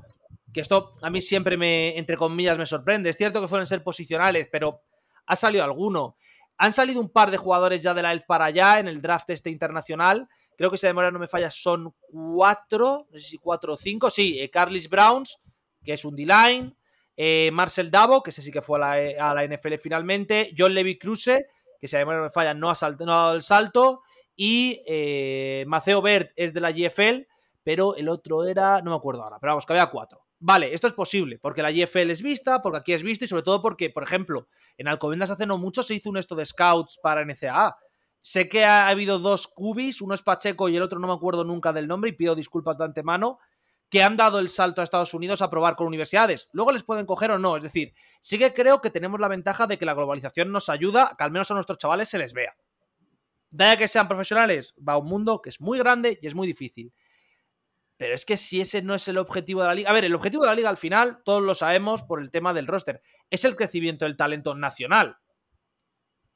que esto a mí siempre me, entre comillas, me sorprende. Es cierto que suelen ser posicionales, pero ha salido alguno. Han salido un par de jugadores ya de la ELF para allá en el draft este internacional. Creo que si de no me falla son cuatro, no sé si cuatro o cinco. Sí, eh, Carlis Browns, que es un D-line. Eh, Marcel Davo, que ese sí que fue a la, NFL finalmente. John Levy Cruse, que si de no me falla no ha, dado el salto. Y eh, Maceo Bert es de la GFL, pero el otro era, no me acuerdo ahora, pero vamos, que había cuatro. Vale, esto es posible, porque la GFL es vista, porque aquí es vista y sobre todo porque, por ejemplo, en Alcobendas hace no mucho se hizo un esto de scouts para NCAA. Sé que ha habido dos cubis, uno es Pacheco y el otro no me acuerdo nunca del nombre y pido disculpas de antemano, que han dado el salto a Estados Unidos a probar con universidades. Luego les pueden coger o no. Es decir, sí que creo que tenemos la ventaja de que la globalización nos ayuda a que al menos a nuestros chavales se les vea. Da que sean profesionales, va a un mundo que es muy grande y es muy difícil. Pero es que si ese no es el objetivo de la liga. A ver, el objetivo de la liga al final, todos lo sabemos por el tema del roster, es el crecimiento del talento nacional.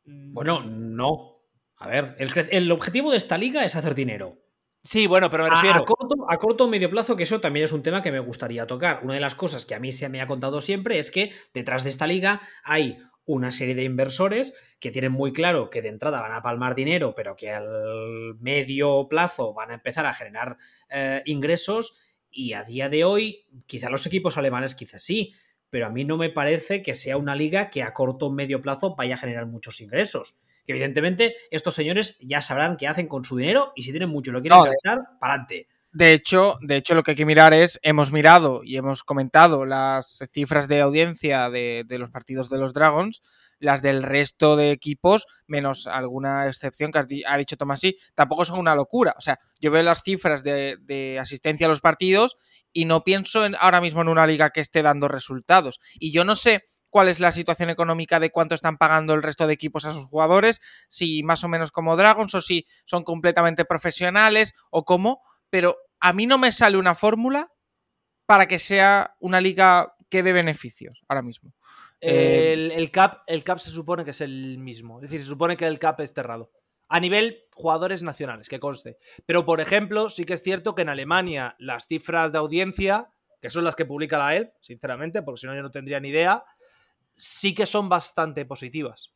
Bueno, no. A ver, el, objetivo de esta liga es hacer dinero. Sí, bueno, pero me refiero. A, corto, o medio plazo, que eso también es un tema que me gustaría tocar. Una de las cosas que a mí se me ha contado siempre es que detrás de esta liga hay una serie de inversores que tienen muy claro que de entrada van a palmar dinero, pero que al medio plazo van a empezar a generar eh, ingresos y a día de hoy, quizá los equipos alemanes quizás sí, pero a mí no me parece que sea una liga que a corto o medio plazo vaya a generar muchos ingresos. Que evidentemente estos señores ya sabrán qué hacen con su dinero y si tienen mucho y lo quieren gastar, para adelante. De hecho, de hecho, lo que hay que mirar es, hemos mirado y hemos comentado las cifras de audiencia de, los partidos de los Dragons, las del resto de equipos, menos alguna excepción que ha dicho Tomasi, tampoco son una locura. O sea, yo veo las cifras de, asistencia a los partidos y no pienso en, ahora mismo en una liga que esté dando resultados. Y yo no sé cuál es la situación económica de cuánto están pagando el resto de equipos a sus jugadores, si más o menos como Dragons o si son completamente profesionales o cómo, pero a mí no me sale una fórmula para que sea una liga que dé beneficios ahora mismo. Eh, el, cap, el cap se supone que es el mismo. Es decir, se supone que el cap es cerrado. A nivel jugadores nacionales, que conste. Pero, por ejemplo, sí que es cierto que en Alemania las cifras de audiencia, que son las que publica la ELF, sinceramente, porque si no yo no tendría ni idea, sí que son bastante positivas.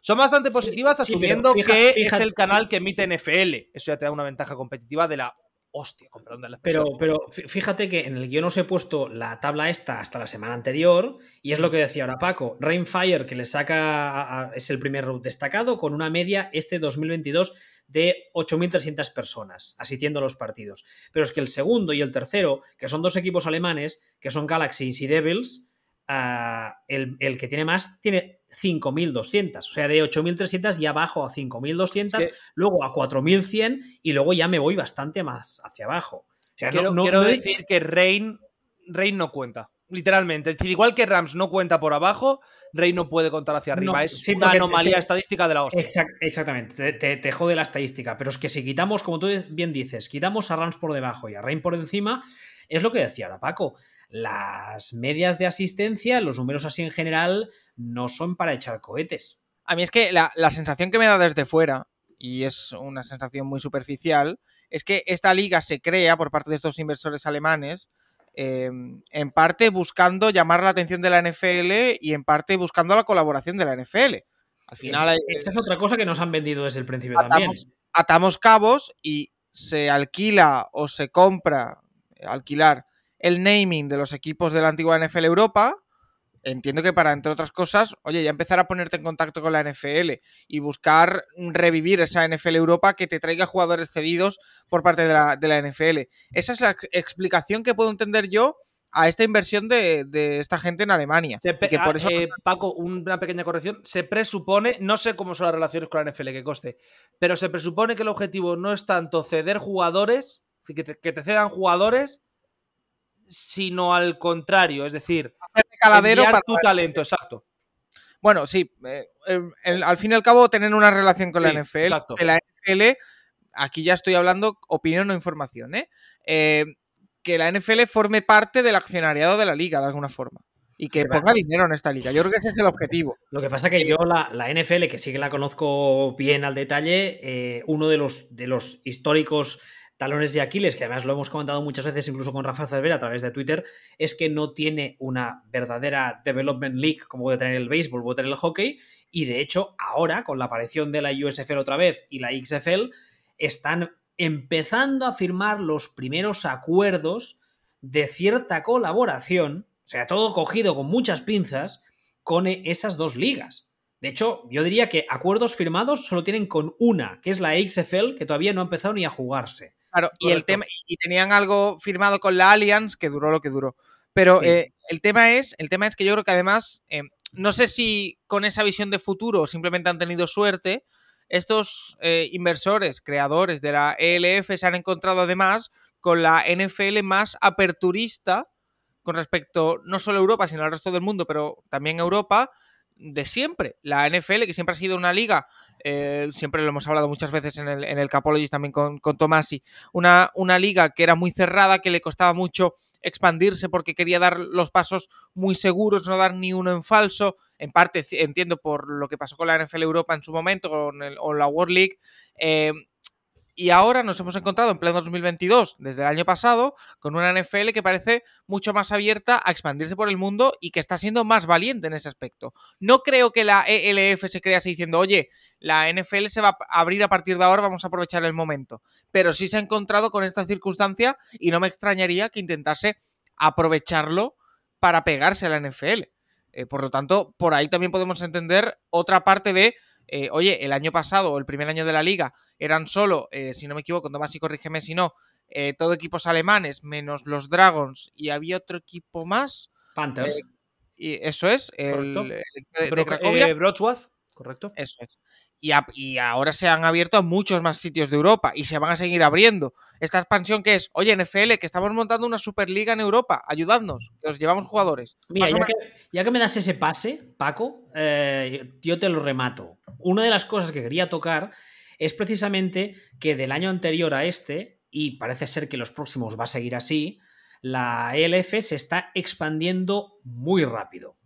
Son bastante positivas asumiendo que es el canal que emite NFL. Eso ya te da una ventaja competitiva de la hostia, la pero, pero fíjate que en el guion os he puesto la tabla esta hasta la semana anterior, y es lo que decía ahora Paco. Rainfire, que le saca, es el primer destacado, con una media este 2022 de 8.300 personas asistiendo a los partidos. Pero es que el segundo y el tercero, que son dos equipos alemanes, que son Galaxy y Devils, ah, el, el, que tiene más tiene 5.200. O sea, de 8.300 ya bajo a 5.200, luego a 4.100 y luego ya me voy bastante más hacia abajo. O sea, quiero, quiero decir que Rain, Rain no cuenta. Literalmente. Es decir, igual que Rams no cuenta por abajo, Rain no puede contar hacia arriba. es una anomalía estadística de la hostia. exactamente. Te, te, jode la estadística. Pero es que si quitamos, como tú bien dices, quitamos a Rams por debajo y a Rain por encima, es lo que decía ahora Paco. Las medias de asistencia, los números así en general, no son para echar cohetes. A mí es que la, sensación que me da desde fuera, y es una sensación muy superficial, es que esta liga se crea por parte de estos inversores alemanes, em, en parte buscando llamar la atención de la NFL y en parte buscando la colaboración de la NFL. Al final, esta es otra cosa que nos han vendido desde el principio también. Atamos cabos y se alquila o se compra, alquilar el naming de los equipos de la antigua NFL Europa, entiendo que para, entre otras cosas, oye, ya empezar a ponerte en contacto con la NFL y buscar revivir esa NFL Europa que te traiga jugadores cedidos por parte de la, de la NFL. Esa es la explicación que puedo entender yo a esta inversión de, esta gente en Alemania. Ah, eh, Paco, una pequeña corrección. Se presupone, no sé cómo son las relaciones con la NFL, que coste, pero se presupone que el objetivo no es tanto ceder jugadores, que te, que te cedan jugadores, sino al contrario, es decir, caladero para tu talento, exacto. Bueno, sí, eh, al fin y al cabo tener una relación con la NFL. Exacto. la NFL, aquí ya estoy hablando opinión o información, ¿eh? ¿eh? que la NFL forme parte del accionariado de la liga, de alguna forma. Y que ponga dinero en esta liga. Yo creo que ese es el objetivo. Lo que pasa es que yo la, NFL, que sí que la conozco bien al detalle, eh, uno de los, de los históricos talones de Aquiles, que además lo hemos comentado muchas veces, incluso con Rafa Cervera a través de Twitter, es que no tiene una verdadera Development League como puede tener el béisbol, puede tener el hockey, y de hecho ahora, con la aparición de la USFL otra vez y la XFL, están empezando a firmar los primeros acuerdos de cierta colaboración, o sea, todo cogido con muchas pinzas, con esas dos ligas. De hecho, yo diría que acuerdos firmados solo tienen con una, que es la XFL, que todavía no ha empezado ni a jugarse. Claro, y el tema, y tenían algo firmado con la Allianz que duró lo que duró. Pero eh, el, tema es, el tema es que yo creo que además, eh, no sé si con esa visión de futuro simplemente han tenido suerte, estos eh, inversores, creadores de la ELF, se han encontrado además con la NFL más aperturista con respecto no solo a Europa, sino al resto del mundo, pero también a Europa, de siempre. La NFL, que siempre ha sido una liga, eh, siempre lo hemos hablado muchas veces en el, en el Capologist también con, con Tomasi, una, una liga que era muy cerrada, que le costaba mucho expandirse porque quería dar los pasos muy seguros, no dar ni uno en falso. En parte entiendo por lo que pasó con la NFL Europa en su momento, con, el, la World League. Eh, y ahora nos hemos encontrado en pleno 2022, desde el año pasado, con una NFL que parece mucho más abierta a expandirse por el mundo y que está siendo más valiente en ese aspecto. No creo que la ELF se crea así diciendo, oye, la NFL se va a abrir a partir de ahora, vamos a aprovechar el momento. Pero sí se ha encontrado con esta circunstancia y no me extrañaría que intentase aprovecharlo para pegarse a la NFL. Eh, por lo tanto, por ahí también podemos entender otra parte de eh, oye, el año pasado o el primer año de la liga eran solo, eh, si no me equivoco, Tomás y corrígeme si no, eh, todo equipos alemanes menos los Dragons y había otro equipo más. Panthers. y eso es, el, de, correcto. Eso es y, ahora se han abierto a muchos más sitios de Europa y se van a seguir abriendo. Esta expansión que es, oye, NFL, que estamos montando una Superliga en Europa, ayudadnos, que os llevamos jugadores. Mira, ya que, me das ese pase, Paco, eh, yo te lo remato. Una de las cosas que quería tocar es precisamente que del año anterior a este, y parece ser que los próximos va a seguir así, la ELF se está expandiendo muy rápido.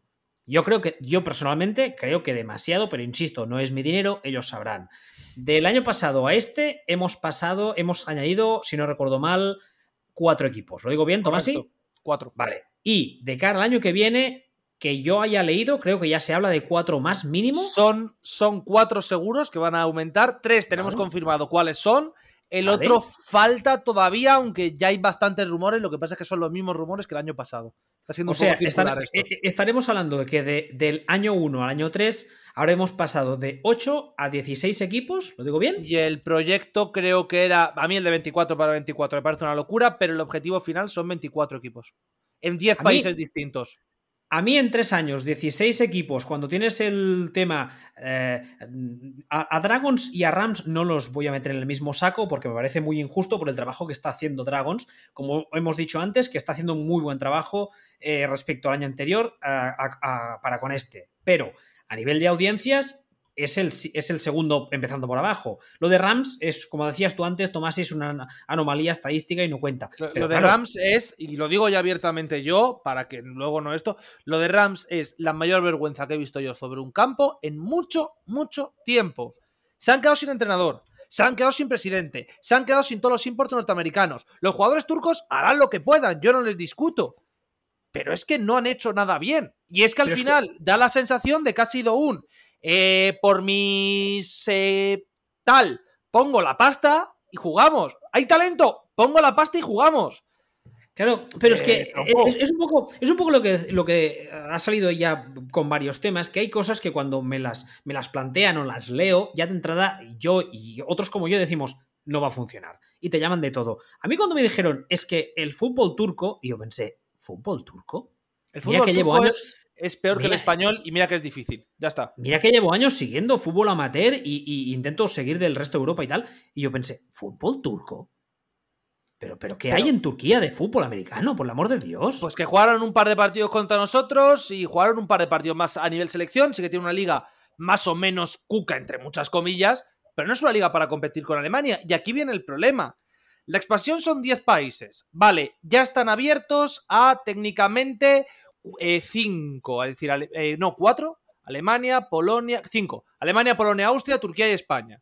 Yo creo que, yo personalmente creo que demasiado, pero insisto, no es mi dinero, ellos sabrán. Del año pasado a este hemos pasado, hemos añadido, si no recuerdo mal, cuatro equipos. ¿Lo digo bien, Tomás? Cuatro. Vale. Y de cara al año que viene, que yo haya leído, creo que ya se habla de cuatro más mínimo. Son, son cuatro seguros que van a aumentar. Tres tenemos confirmado cuáles son. El otro falta todavía, aunque ya hay bastantes rumores. Lo que pasa es que son los mismos rumores que el año pasado. Está siendo un poco circular esto. Eh, estaremos hablando de que del año 1 al año 3 habremos pasado de 8 a 16 equipos, ¿lo digo bien? Y el proyecto creo que era, a mí el de 24 para 24 me parece una locura, pero el objetivo final son 24 equipos. En 10 países distintos. A mí en tres años, 16 equipos, cuando tienes el tema eh, a, Dragons y a Rams no los voy a meter en el mismo saco porque me parece muy injusto por el trabajo que está haciendo Dragons, como hemos dicho antes, que está haciendo un muy buen trabajo eh, respecto al año anterior para con este. Pero a nivel de audiencias, es el, es el, segundo empezando por abajo. Lo de Rams es, como decías tú antes, Tomás, es una anomalía estadística y no cuenta. lo de Rams es, y lo digo ya abiertamente yo, para que luego no esto, lo de Rams es la mayor vergüenza que he visto yo sobre un campo en mucho, mucho tiempo. Se han quedado sin entrenador. Se han quedado sin presidente, se han quedado sin todos los importes norteamericanos. Los jugadores turcos harán lo que puedan, yo no les discuto. Pero es que no han hecho nada bien. Y es que al final da la sensación de que ha sido un eh, por mis eh, tal, pongo la pasta y jugamos. ¿Hay talento? Pongo la pasta y jugamos. Claro, pero es que eh, es, un poco, es un poco lo que, lo que ha salido ya con varios temas, que hay cosas que cuando me las, me las plantean o las leo, ya de entrada yo y otros como yo decimos, no va a funcionar. Y te llaman de todo. A mí cuando me dijeron, es que el fútbol turco, y yo pensé, ¿fútbol turco? El fútbol que llevo años, es, peor que el español y mira que es difícil. Ya está. Mira que llevo años siguiendo fútbol amateur y, intento seguir del resto de Europa y tal. Y yo pensé, ¿fútbol turco? Pero, pero ¿qué hay en Turquía de fútbol americano, por el amor de Dios? Pues que jugaron un par de partidos contra nosotros y jugaron un par de partidos más a nivel selección. Sí que tiene una liga más o menos cuca, entre muchas comillas, pero no es una liga para competir con Alemania. Y aquí viene el problema. La expansión son 10 países. Vale, ya están abiertos a técnicamente 5, eh, es decir, eh, no, 4. Alemania, Polonia, 5. Alemania, Polonia, Austria, Turquía y España.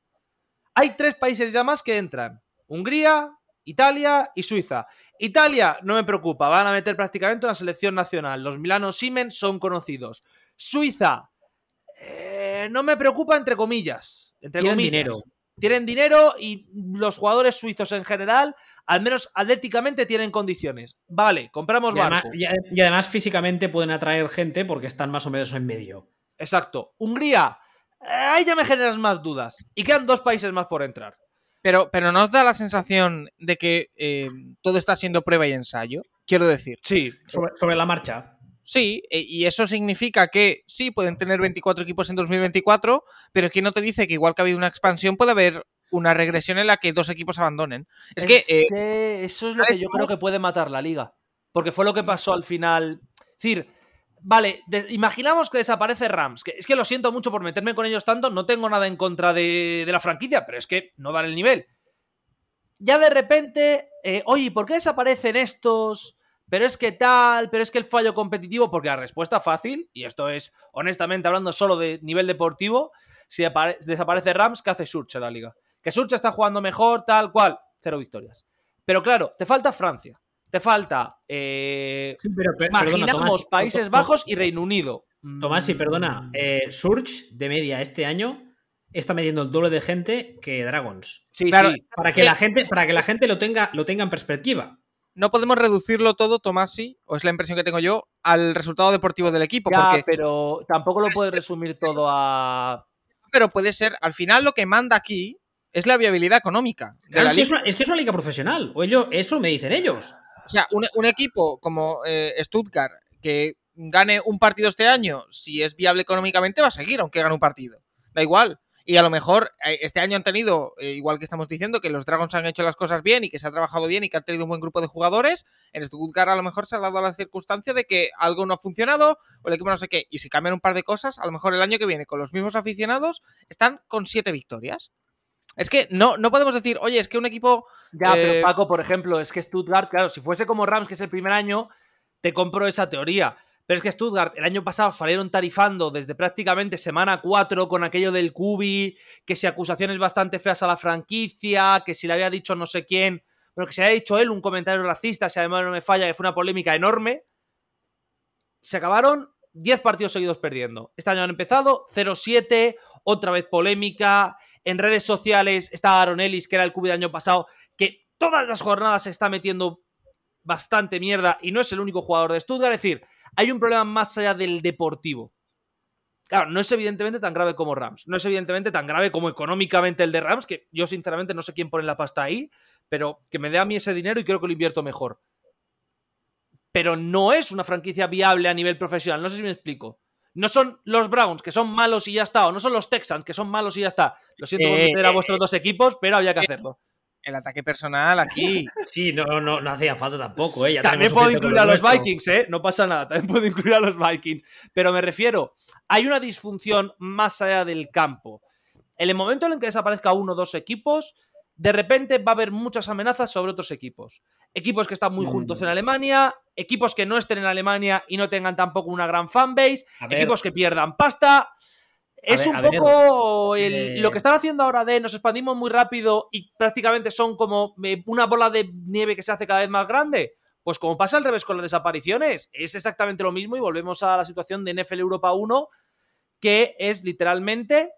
Hay tres países ya más que entran. Hungría, Italia y Suiza. Italia no me preocupa, van a meter prácticamente una selección nacional. Los Milano Siemens son conocidos. Suiza, eh, no me preocupa entre comillas. Entre Tienen dinero. Tienen dinero y los jugadores suizos en general, al menos atléticamente, tienen condiciones. Vale, compramos y barco. y, además físicamente pueden atraer gente porque están más o menos en medio. Exacto. Hungría, eh, ahí ya me generas más dudas. Y quedan dos países más por entrar. Pero, pero ¿no os da la sensación de que eh, todo está siendo prueba y ensayo? Quiero decir. Sí. Sobre, la marcha. Sí, e, y eso significa que sí, pueden tener 24 equipos en 2024, pero que no te dice que igual que ha habido una expansión, puede haber una regresión en la que dos equipos abandonen. Es, que, eh, eso es lo que yo creo que puede matar la liga. Porque fue lo que pasó al final. Es decir, Vale, imaginamos que desaparece Rams. Que, es que lo siento mucho por meterme con ellos tanto. No tengo nada en contra de, la franquicia, pero es que no dan el nivel. Ya de repente, eh, oye, ¿por qué desaparecen estos? Pero es que tal, pero es que el fallo competitivo, porque la respuesta fácil, y esto es honestamente hablando solo de nivel deportivo, si desaparece Rams, ¿qué hace Surge en la liga? Que Surge está jugando mejor, tal cual, cero victorias. Pero claro, te falta Francia te falta. Eh, imaginamos Países Bajos y Reino Unido. Tomás, sí, perdona. Eh, Surge de media este año está metiendo el doble de gente que Dragons. Sí, sí. Para que, la gente, para que la gente lo tenga, lo tenga en perspectiva. No podemos reducirlo todo, Tomás, sí, o es la impresión que tengo yo, al resultado deportivo del equipo. Ya, pero tampoco lo puedes resumir todo a. Pero puede ser, al final lo que manda aquí es la viabilidad económica. es, que es, una, es, que es, una, liga profesional, o ellos, eso me dicen ellos. O sea, un, equipo como eh, Stuttgart que gane un partido este año, si es viable económicamente, va a seguir, aunque gane un partido. Da igual. Y a lo mejor eh, este año han tenido, eh, igual que estamos diciendo, que los Dragons han hecho las cosas bien y que se ha trabajado bien y que han tenido un buen grupo de jugadores. En Stuttgart a lo mejor se ha dado la circunstancia de que algo no ha funcionado o el equipo no sé qué. Y si cambian un par de cosas, a lo mejor el año que viene con los mismos aficionados están con siete victorias. Es que no, no podemos decir, oye, es que un equipo. Ya, pero eh, Paco, por ejemplo, es que Stuttgart, claro, si fuese como Rams, que es el primer año, te compro esa teoría. Pero es que Stuttgart el año pasado salieron tarifando desde prácticamente semana 4 con aquello del Cubi, que si acusaciones bastante feas a la franquicia, que si le había dicho no sé quién, pero que se había dicho él un comentario racista, si además no me falla, que fue una polémica enorme. Se acabaron 10 partidos seguidos perdiendo. Este año han empezado 0-7, otra vez polémica. En redes sociales está Aaron Ellis, que era el cubi del año pasado, que todas las jornadas se está metiendo bastante mierda y no es el único jugador de Stuttgart. Es decir, hay un problema más allá del deportivo. Claro, no es evidentemente tan grave como Rams. No es evidentemente tan grave como económicamente el de Rams, que yo sinceramente no sé quién pone la pasta ahí, pero que me dé a mí ese dinero y creo que lo invierto mejor pero no es una franquicia viable a nivel profesional. No sé si me explico. No son los Browns, que son malos y ya está, o no son los Texans, que son malos y ya está. Lo siento por eh, meter a eh, vuestros dos equipos, pero había que eh, hacerlo. El ataque personal aquí. Sí, no, no, no hacía falta tampoco, ¿eh? también puedo incluir a los Vikings, ¿eh? No pasa nada, también puedo incluir a los Vikings. Pero me refiero, hay una disfunción más allá del campo. En el momento en el que desaparezca uno o dos equipos, de repente va a haber muchas amenazas sobre otros equipos. Equipos que están muy juntos en mm. Alemania, equipos que no estén en Alemania y no tengan tampoco una gran fanbase, equipos que pierdan pasta. Es un poco eh, lo que están haciendo ahora de nos expandimos muy rápido y prácticamente son como eh, una bola de nieve que se hace cada vez más grande. Pues como pasa al revés con las desapariciones, es exactamente lo mismo y volvemos a la situación de NFL Europa 1, que es literalmente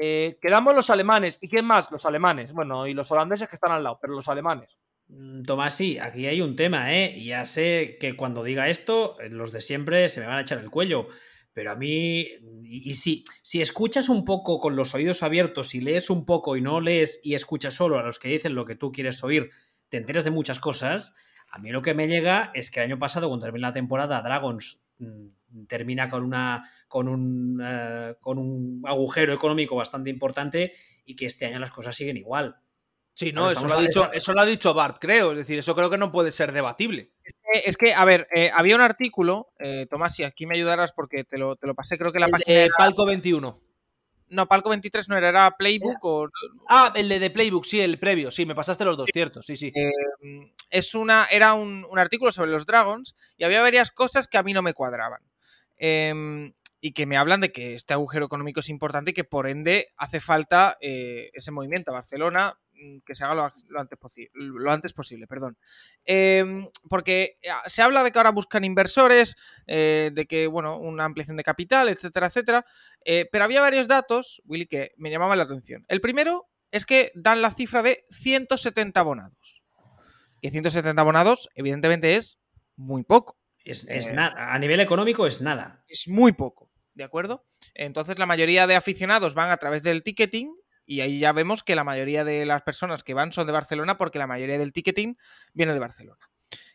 Eh, quedamos los alemanes. ¿Y quién más? Los alemanes. Bueno, y los holandeses que están al lado, pero los alemanes. Mm, Tomás, sí, aquí hay un tema, ¿eh? Ya sé que cuando diga esto, los de siempre se me van a echar el cuello. Pero a mí, y, si, si escuchas un poco con los oídos abiertos, y lees un poco y no lees y escuchas solo a los que dicen lo que tú quieres oír, te enteras de muchas cosas. A mí lo que me llega es que el año pasado, cuando termina la temporada, Dragons mm, termina con una con un, eh, con un agujero económico bastante importante y que este año las cosas siguen igual. Sí, no, eso lo, ha dicho, eso lo ha dicho Bart, creo. Es decir, eso creo que no puede ser debatible. Es que, a ver, eh, había un artículo, eh, Tomás, si aquí me ayudarás porque te lo, te lo pasé, creo que la página. De Palco 21. No, Palco 23 no era, era Playbook o. Ah, el de, Playbook, sí, el previo, sí, me pasaste los dos, cierto, sí, sí. es una, era un, un, artículo sobre los Dragons y había varias cosas que a mí no me cuadraban. Eh, y que me hablan de que este agujero económico es importante y que por ende hace falta eh, ese movimiento a Barcelona que se haga lo, antes, lo antes, posible. Perdón. Em, porque ah, se habla de que ahora buscan inversores, eh, de que, bueno, una ampliación de capital, etcétera, etcétera. Eh, pero había varios datos, Willy, que me llamaban la atención. El primero es que dan la cifra de 170 abonados. Y 170 abonados, evidentemente, es muy poco. Es, nada. A nivel económico es nada. Es muy poco. ¿de acuerdo? Entonces la mayoría de aficionados van a través del ticketing y ahí ya vemos que la mayoría de las personas que van son de Barcelona porque la mayoría del ticketing viene de Barcelona.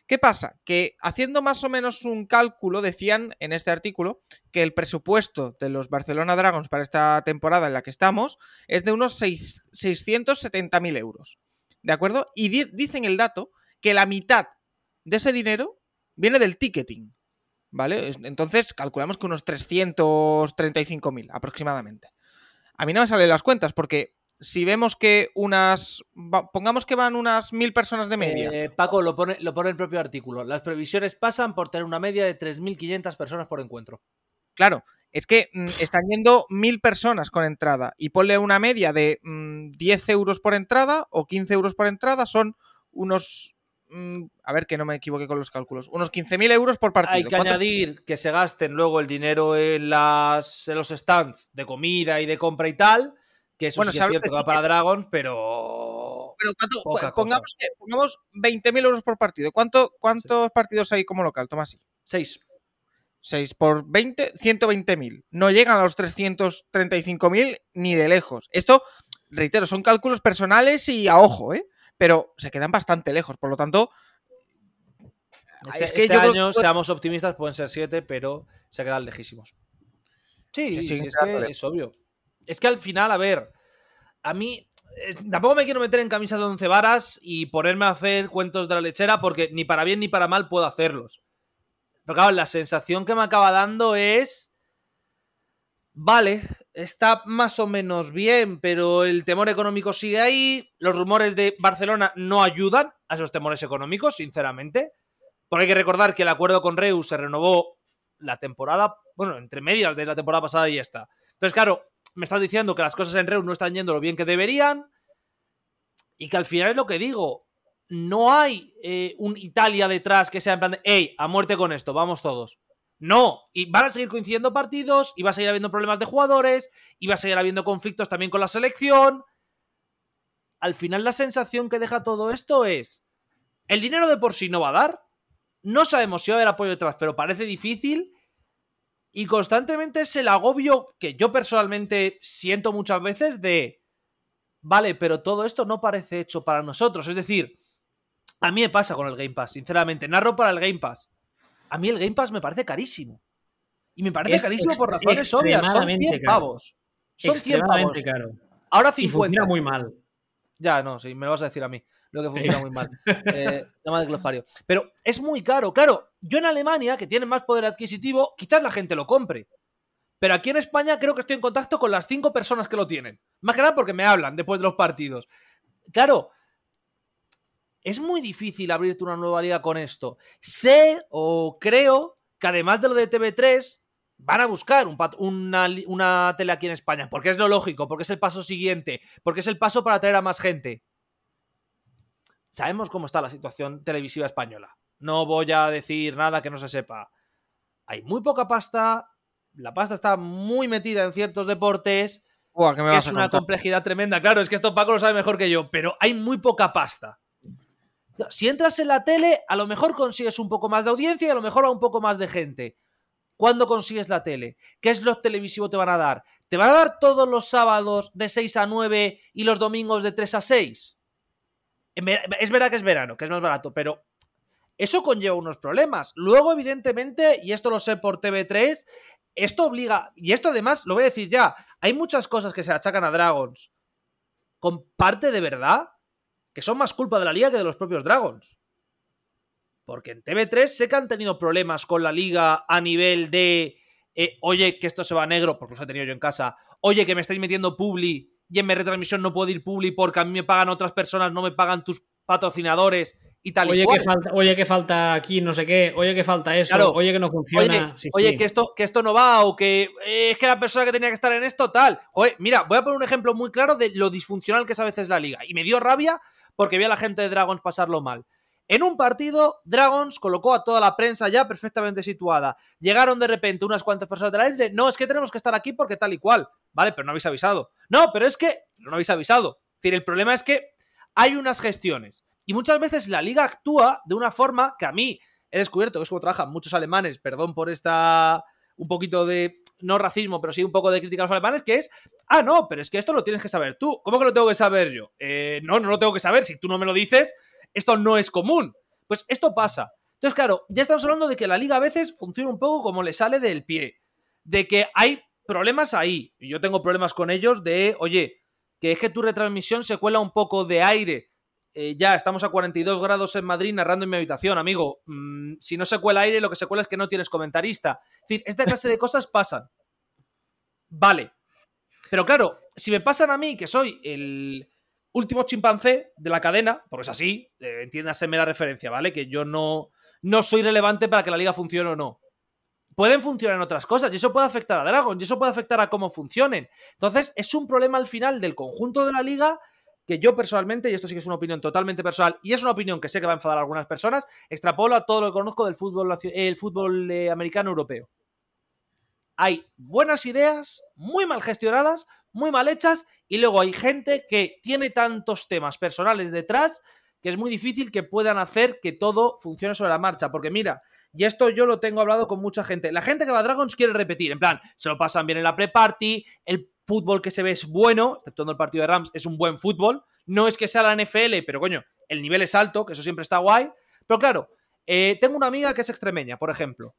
¿Qué pasa? Que haciendo más o menos un cálculo, decían en este artículo que el presupuesto de los Barcelona Dragons para esta temporada en la que estamos es de unos 670.000 euros. ¿De acuerdo? Y dicen el dato que la mitad de ese dinero viene del ticketing. ¿vale? Entonces calculamos que unos 335.000 aproximadamente. A mí no me salen las cuentas porque si vemos que unas, pongamos que van unas mil personas de media. Eh, Paco lo pone, lo pone el propio artículo. Las previsiones pasan por tener una media de 3.500 personas por encuentro. Claro, es que mm, están yendo mil personas con entrada y ponle una media de 10 mm, euros por entrada o 15 euros por entrada, son unos a ver que no me equivoque con los cálculos, unos 15.000 euros por partido. Hay que añadir que se gasten luego el dinero en, las, los stands de comida y de compra y tal, que eso sí es cierto que va para Dragons, pero... Pero pongamos, que, pongamos 20.000 euros por partido. ¿Cuánto, ¿Cuántos partidos hay como local, Tomás? 6. 6 por 20, 120.000. No llegan a los 335.000 ni de lejos. Esto, reitero, son cálculos personales y a ojo, ¿eh? Pero se quedan bastante lejos. Por lo tanto, este, es que este año, seamos optimistas, pueden ser siete, pero se quedan lejísimos. Sí, sí, es que es obvio. Es que al final, a ver, a mí tampoco me quiero meter en camisa de once varas y ponerme a hacer cuentos de la lechera porque ni para bien ni para mal puedo hacerlos. Pero claro, la sensación que me acaba dando es vale, está más o menos bien, pero el temor económico sigue ahí. Los rumores de Barcelona no ayudan a esos temores económicos, sinceramente. Porque hay que recordar que el acuerdo con Reus se renovó la temporada, bueno, entre medias de la temporada pasada y esta. Entonces, claro, me estás diciendo que las cosas en Reus no están yendo lo bien que deberían. Y que al final es lo que digo. No hay eh, un Italia detrás que sea en plan de, hey, a muerte con esto, vamos todos. No, y van a seguir coincidiendo partidos, y va a seguir habiendo problemas de jugadores, y va a seguir habiendo conflictos también con la selección. Al final la sensación que deja todo esto es, el dinero de por sí no va a dar, no sabemos si va a haber apoyo detrás, pero parece difícil, y constantemente es el agobio que yo personalmente siento muchas veces de, vale, pero todo esto no parece hecho para nosotros, es decir, a mí me pasa con el Game Pass, sinceramente, narro para el Game Pass a mí el Game Pass me parece carísimo. Y me parece carísimo por razones obvias. Son 100 pavos. Son 100 pavos. Caro. Ahora 50. Y funciona muy mal. Ya, no, sí, me lo vas a decir a mí. Lo que funciona muy mal. *laughs* Eh, de que Pero es muy caro. Claro, yo en Alemania, que tienen más poder adquisitivo, quizás la gente lo compre. Pero aquí en España creo que estoy en contacto con las cinco personas que lo tienen. Más que nada porque me hablan después de los partidos. Claro, es muy difícil abrirte una nueva liga con esto. Sé o creo que además de lo de TV3, van a buscar una, una tele aquí en España, porque es lo lógico, porque es el paso siguiente, porque es el paso para atraer a más gente. Sabemos cómo está la situación televisiva española. No voy a decir nada que no se sepa. Hay muy poca pasta, la pasta está muy metida en ciertos deportes es una complejidad tremenda. Claro, es que esto Paco lo sabe mejor que yo, pero hay muy poca pasta. Si entras en la tele, a lo mejor consigues un poco más de audiencia y a lo mejor va un poco más de gente. ¿Cuándo consigues la tele? ¿Qué slot televisivo te van a dar? ¿Te van a dar todos los sábados de 6 a 9 y los domingos de 3 a 6? Es verdad que es verano, que es más barato, pero eso conlleva unos problemas. Luego, evidentemente, y esto lo sé por TV3, esto obliga, y esto además, lo voy a decir ya, hay muchas cosas que se achacan a Dragons con parte de verdad que son más culpa de la liga que de los propios Dragons. Porque en TV3 sé que han tenido problemas con la liga a nivel de, eh, oye, que esto se va a negro, porque los he tenido yo en casa, oye, que me estáis metiendo publi y en mi retransmisión no puedo ir publi porque a mí me pagan otras personas, no me pagan tus patrocinadores y tal oye, y Que falta, oye, que falta aquí no sé qué, oye, que falta eso, oye, que no funciona. Oye, Que, esto, que esto no va o que eh, es que la persona que tenía que estar en esto tal. Oye, mira, voy a poner un ejemplo muy claro de lo disfuncional que es a veces la liga. Y me dio rabia porque vi a la gente de Dragons pasarlo mal. En un partido, Dragons colocó a toda la prensa ya perfectamente situada. Llegaron de repente unas cuantas personas de la isla. No, es que tenemos que estar aquí porque tal y cual. Vale, pero no habéis avisado. No, pero es que no habéis avisado. Es decir, el problema es que hay unas gestiones. Y muchas veces la liga actúa de una forma que a mí he descubierto, que es como trabajan muchos alemanes, perdón por esta un poquito de no racismo, pero sí un poco de crítica a los alemanes, que es, ah, no, pero es que esto lo tienes que saber tú. ¿Cómo que lo tengo que saber yo? Eh, no, no lo tengo que saber. Si tú no me lo dices, esto no es común. Pues esto pasa. Entonces, claro, ya estamos hablando de que la liga a veces funciona un poco como le sale del pie. De que hay problemas ahí. Yo tengo problemas con ellos de, oye, que es que tu retransmisión se cuela un poco de aire. Eh, ya estamos a 42 grados en Madrid narrando en mi habitación, amigo. Mm, si no se cuela aire, lo que se cuela es que no tienes comentarista. Es decir, esta clase de cosas pasan. Vale. Pero claro, si me pasan a mí, que soy el, último chimpancé de la cadena, porque es así, eh, entiéndaseme la referencia, ¿vale? Que yo no, no soy relevante para que la liga funcione o no. Pueden funcionar en otras cosas y eso puede afectar a Dragon y eso puede afectar a cómo funcionen. Entonces, es un problema al final del conjunto de la liga que yo personalmente, y esto sí que es una opinión totalmente personal, y es una opinión que sé que va a enfadar a algunas personas, extrapolo a todo lo que conozco del fútbol, el fútbol eh, americano europeo. Hay buenas ideas, muy mal gestionadas, muy mal hechas y luego hay gente que tiene tantos temas personales detrás que es muy difícil que puedan hacer que todo funcione sobre la marcha. Porque mira, y esto yo lo tengo hablado con mucha gente. La gente que va a Dragons quiere repetir, en plan, se lo pasan bien en la pre-party, el fútbol que se ve es bueno, exceptuando el partido de Rams, es un buen fútbol. No es que sea la NFL, pero coño, el nivel es alto, que eso siempre está guay. Pero claro, eh, tengo una amiga que es extremeña, por ejemplo.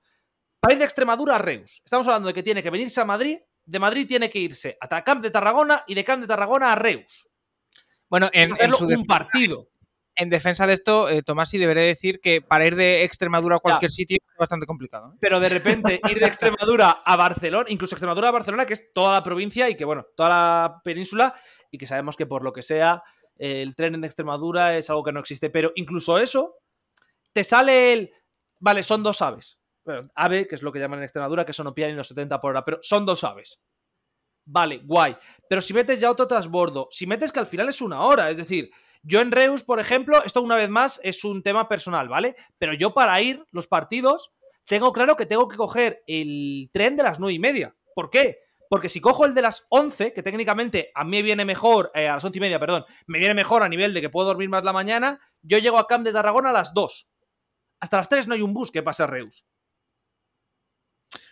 Para ir de Extremadura a Reus. Estamos hablando de que tiene que venirse a Madrid de Madrid tiene que irse a Camp de Tarragona y de Camp de Tarragona a Reus. Bueno, en, un partido. En defensa de esto, eh, Tomasi debería decir que para ir de Extremadura a cualquier sitio es bastante complicado. ¿eh? Pero de repente *laughs* ir de Extremadura a Barcelona, incluso Extremadura a Barcelona, que es toda la provincia y que, bueno, toda la península, y que sabemos que por lo que sea, el tren en Extremadura es algo que no existe. Pero incluso eso, te sale el. Vale, son dos aves bueno, ave, que es lo que llaman en Extremadura, que son y los 70 por hora, pero son dos aves. Vale, guay. Pero si metes ya otro transbordo, si metes que al final es una hora, es decir, yo en Reus, por ejemplo, esto una vez más es un tema personal, ¿vale? Pero yo para ir los partidos, tengo claro que tengo que coger el tren de las nueve y media. ¿Por qué? Porque si cojo el de las 11, que técnicamente a mí viene mejor, eh, a las once y media, perdón, me viene mejor a nivel de que puedo dormir más la mañana, yo llego a Camp de Tarragona a las 2. Hasta las 3 no hay un bus que pase a Reus.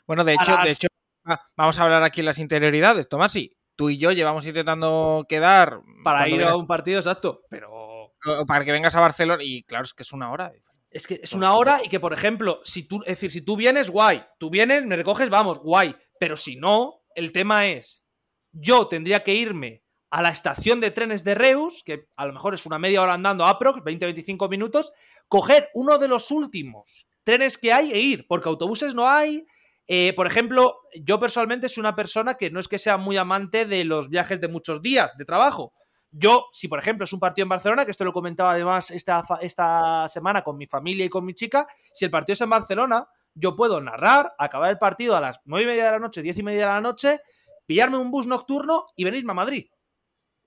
Bueno, de hecho, de hecho ah, vamos a hablar aquí en las interioridades, Tomasi. Tú y yo llevamos intentando quedar. Para ir a un partido, exacto. Pero. Para que vengas a Barcelona. Y claro, es que es una hora. Es que es una hora y que, por ejemplo, si tú, es decir, si tú vienes, guay. Tú vienes, me recoges, vamos, guay. Pero si no, el tema es. Yo tendría que irme a la estación de trenes de Reus, que a lo mejor es una media hora andando aprox, 20-25 minutos, coger uno de los últimos trenes que hay e ir, porque autobuses no hay, eh, por ejemplo, yo personalmente soy una persona que no es que sea muy amante de los viajes de muchos días de trabajo. Yo, si por ejemplo es un partido en Barcelona, que esto lo comentaba además esta, esta semana con mi familia y con mi chica, si el partido es en Barcelona, yo puedo narrar, acabar el partido a las nueve y media de la noche, diez y media de la noche, pillarme un bus nocturno y venirme a Madrid.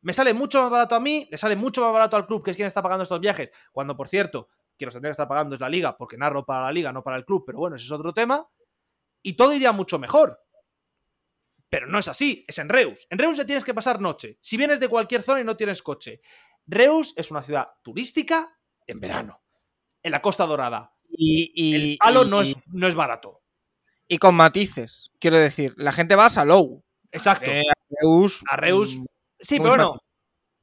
Me sale mucho más barato a mí, le sale mucho más barato al club, que es quien está pagando estos viajes, cuando por cierto, quien los tendría que estar pagando es la liga, porque narro para la liga, no para el club, pero bueno, ese es otro tema y todo iría mucho mejor. Pero no es así, es en Reus. En Reus ya tienes que pasar noche. Si vienes de cualquier zona y no tienes coche. Reus es una ciudad turística en verano, en la Costa Dorada. Y, el palo no, es, no es barato. Y con matices. Quiero decir, la gente va a Salou. Exacto. Eh, a Reus. A Reus. mm, Sí, pero bueno,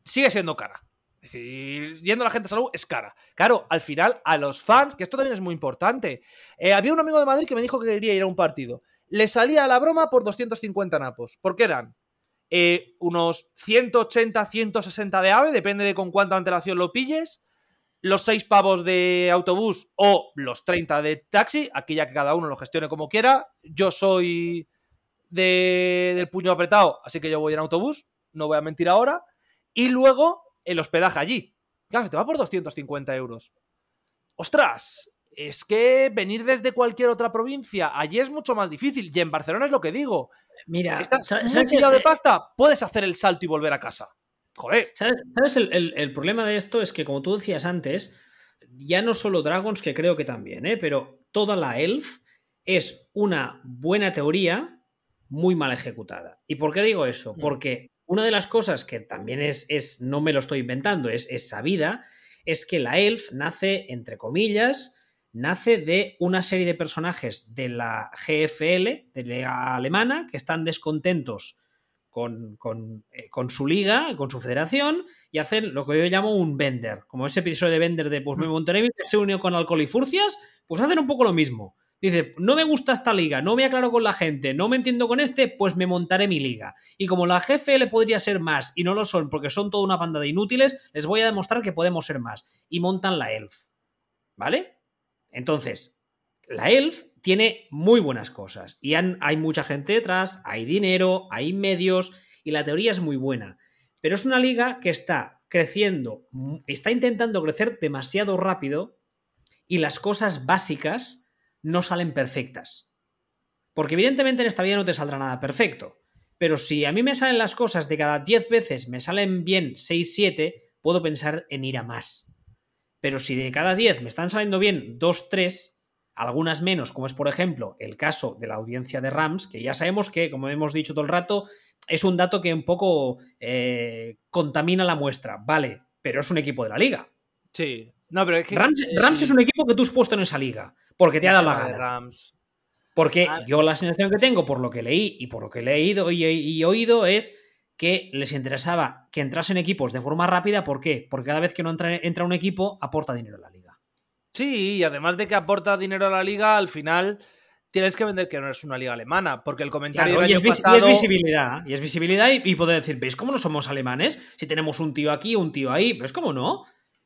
sigue siendo cara. Es decir, yendo la gente a salud es cara. Claro, al final, a los fans, que esto también es muy importante. eh, había un amigo de Madrid que me dijo que quería ir a un partido. Le salía a la broma por 250 napos. porque eran? Eh, unos 180, 160 de AVE, depende de con cuánta antelación lo pilles. Los 6 pavos de autobús o los 30 de taxi. Aquí ya que cada uno lo gestione como quiera. Yo soy de- del puño apretado, así que yo voy en autobús, no voy a mentir ahora. Y luego el hospedaje allí. Claro, se te va por 250 euros. ¡Ostras! Es que venir desde cualquier otra provincia allí es mucho más difícil. Y en Barcelona es lo que digo. Mira, Estás ¿sabes- muy pillado de pasta, puedes hacer el salto y volver a casa. Joder. ¿Sabes, sabes el, el- el problema de esto? Es que, como tú decías antes, ya no solo Dragons, que creo que también, ¿eh? pero toda la Elf es una buena teoría muy mal ejecutada. ¿Y por qué digo eso? Mm. Porque una de las cosas que también es, es no me lo estoy inventando, es, es sabida, es que la Elf nace, entre comillas, nace de una serie de personajes de la GFL, de la alemana, que están descontentos con, con, eh, con su liga, con su federación, y hacen lo que yo llamo un vender. Como ese episodio de vender de pues me Monterrey que se unió con Alcohol y Furcias, pues hacen un poco lo mismo. Dice, no me gusta esta liga, no me aclaro con la gente, no me entiendo con este, pues me montaré mi liga. Y como la GFL podría ser más y no lo son porque son toda una banda de inútiles, les voy a demostrar que podemos ser más. Y montan la Elf. ¿Vale? Entonces, la Elf tiene muy buenas cosas y hay mucha gente detrás, hay dinero, hay medios y la teoría es muy buena. Pero es una liga que está creciendo, está intentando crecer demasiado rápido y las cosas básicas no salen perfectas. Porque evidentemente en esta vida no te saldrá nada perfecto. Pero si a mí me salen las cosas de cada 10 veces me salen bien 6, 7, puedo pensar en ir a más. Pero si de cada 10 me están saliendo bien 2, 3, algunas menos, como es por ejemplo el caso de la audiencia de Rams, que ya sabemos que, como hemos dicho todo el rato, es un dato que un poco eh, contamina la muestra, vale, pero es un equipo de la liga. Sí. No, pero es que. Rams, eh, Rams es un equipo que tú has puesto en esa liga, porque te ha dado la gana. Rams. Porque Ah. yo la sensación que tengo, por lo que leí y por lo que he leído y, y oído, es que les interesaba que entrasen equipos de forma rápida. ¿Por qué? Porque cada vez que no entra, entra un equipo, aporta dinero a la liga. Sí, y además de que aporta dinero a la liga, al final tienes que vender que no es una liga alemana, porque el comentario Claro, del y, año es, vis- y pasado... es visibilidad. Y es visibilidad y, y poder decir, ¿veis cómo no somos alemanes? Si tenemos un tío aquí, un tío ahí, ¿ves cómo no?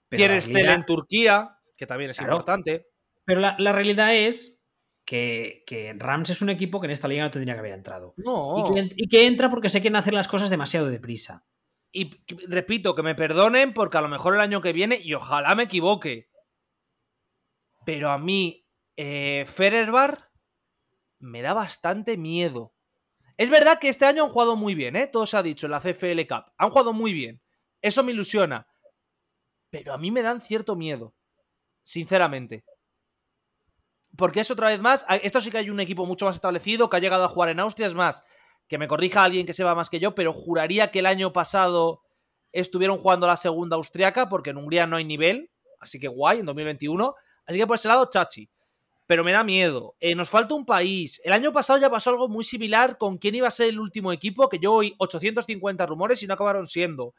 Pero Tienes tele liga- en Turquía, que también es Claro. importante. Pero la, la realidad es que, que Rams es un equipo que en esta liga no tendría que haber entrado. No. Y, que, y que entra porque se quieren hacer las cosas demasiado deprisa. Y que- repito, que me perdonen porque a lo mejor el año que viene, y ojalá me equivoque, pero a mí, eh, Fererbar me da bastante miedo. Es verdad que este año han jugado muy bien, ¿eh? Todo se ha dicho en la CFL Cup. Han jugado muy bien. Eso me ilusiona. Pero a mí me dan cierto miedo. Sinceramente. Porque es otra vez más. Esto sí que hay un equipo mucho más establecido que ha llegado a jugar en Austria. Es más, que me corrija alguien que sepa más que yo, pero juraría que el año pasado estuvieron jugando la segunda austriaca, porque en Hungría no hay nivel. Así que guay, en 2021. Así que por ese lado, chachi. Pero me da miedo. Eh, nos falta un país. El año pasado ya pasó algo muy similar con quién iba a ser el último equipo, que yo oí 850 rumores y no acabaron siendo.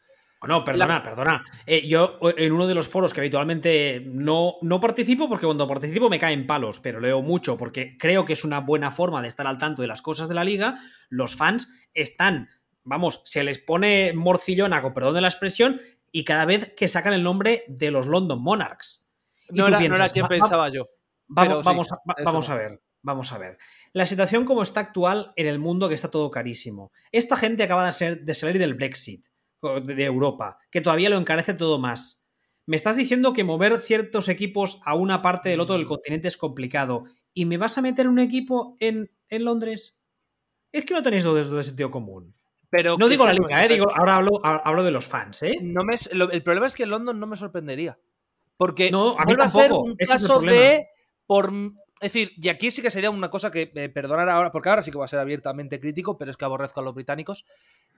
No, perdona, perdona. Eh, yo en uno de los foros que habitualmente no, no participo, porque cuando participo me caen palos, pero leo mucho porque creo que es una buena forma de estar al tanto de las cosas de la liga, los fans están, vamos, se les pone morcillona, con perdón de la expresión, y cada vez que sacan el nombre de los London Monarchs. No era, no piensas, era quien va- pensaba yo. Vamos, sí, vamos, a, vamos ver, vamos a ver. La situación como está actual en el mundo, que está todo carísimo. Esta gente acaba de, salir del Brexit de Europa, que todavía lo encarece todo más. Me estás diciendo que mover ciertos equipos a una parte del otro del Mm. continente es complicado y me vas a meter un equipo en, en Londres. Es que no tenéis dos de sentido común. Pero No digo la liga, eh, digo, ahora hablo, hablo de los fans, ¿eh? No me- lo- el problema es que London no me sorprendería. Porque No, a mí ser un caso de. Por, es decir, y aquí sí que sería una cosa que, eh, perdonar ahora, porque ahora sí que voy a ser abiertamente crítico, pero es que aborrezco a los británicos.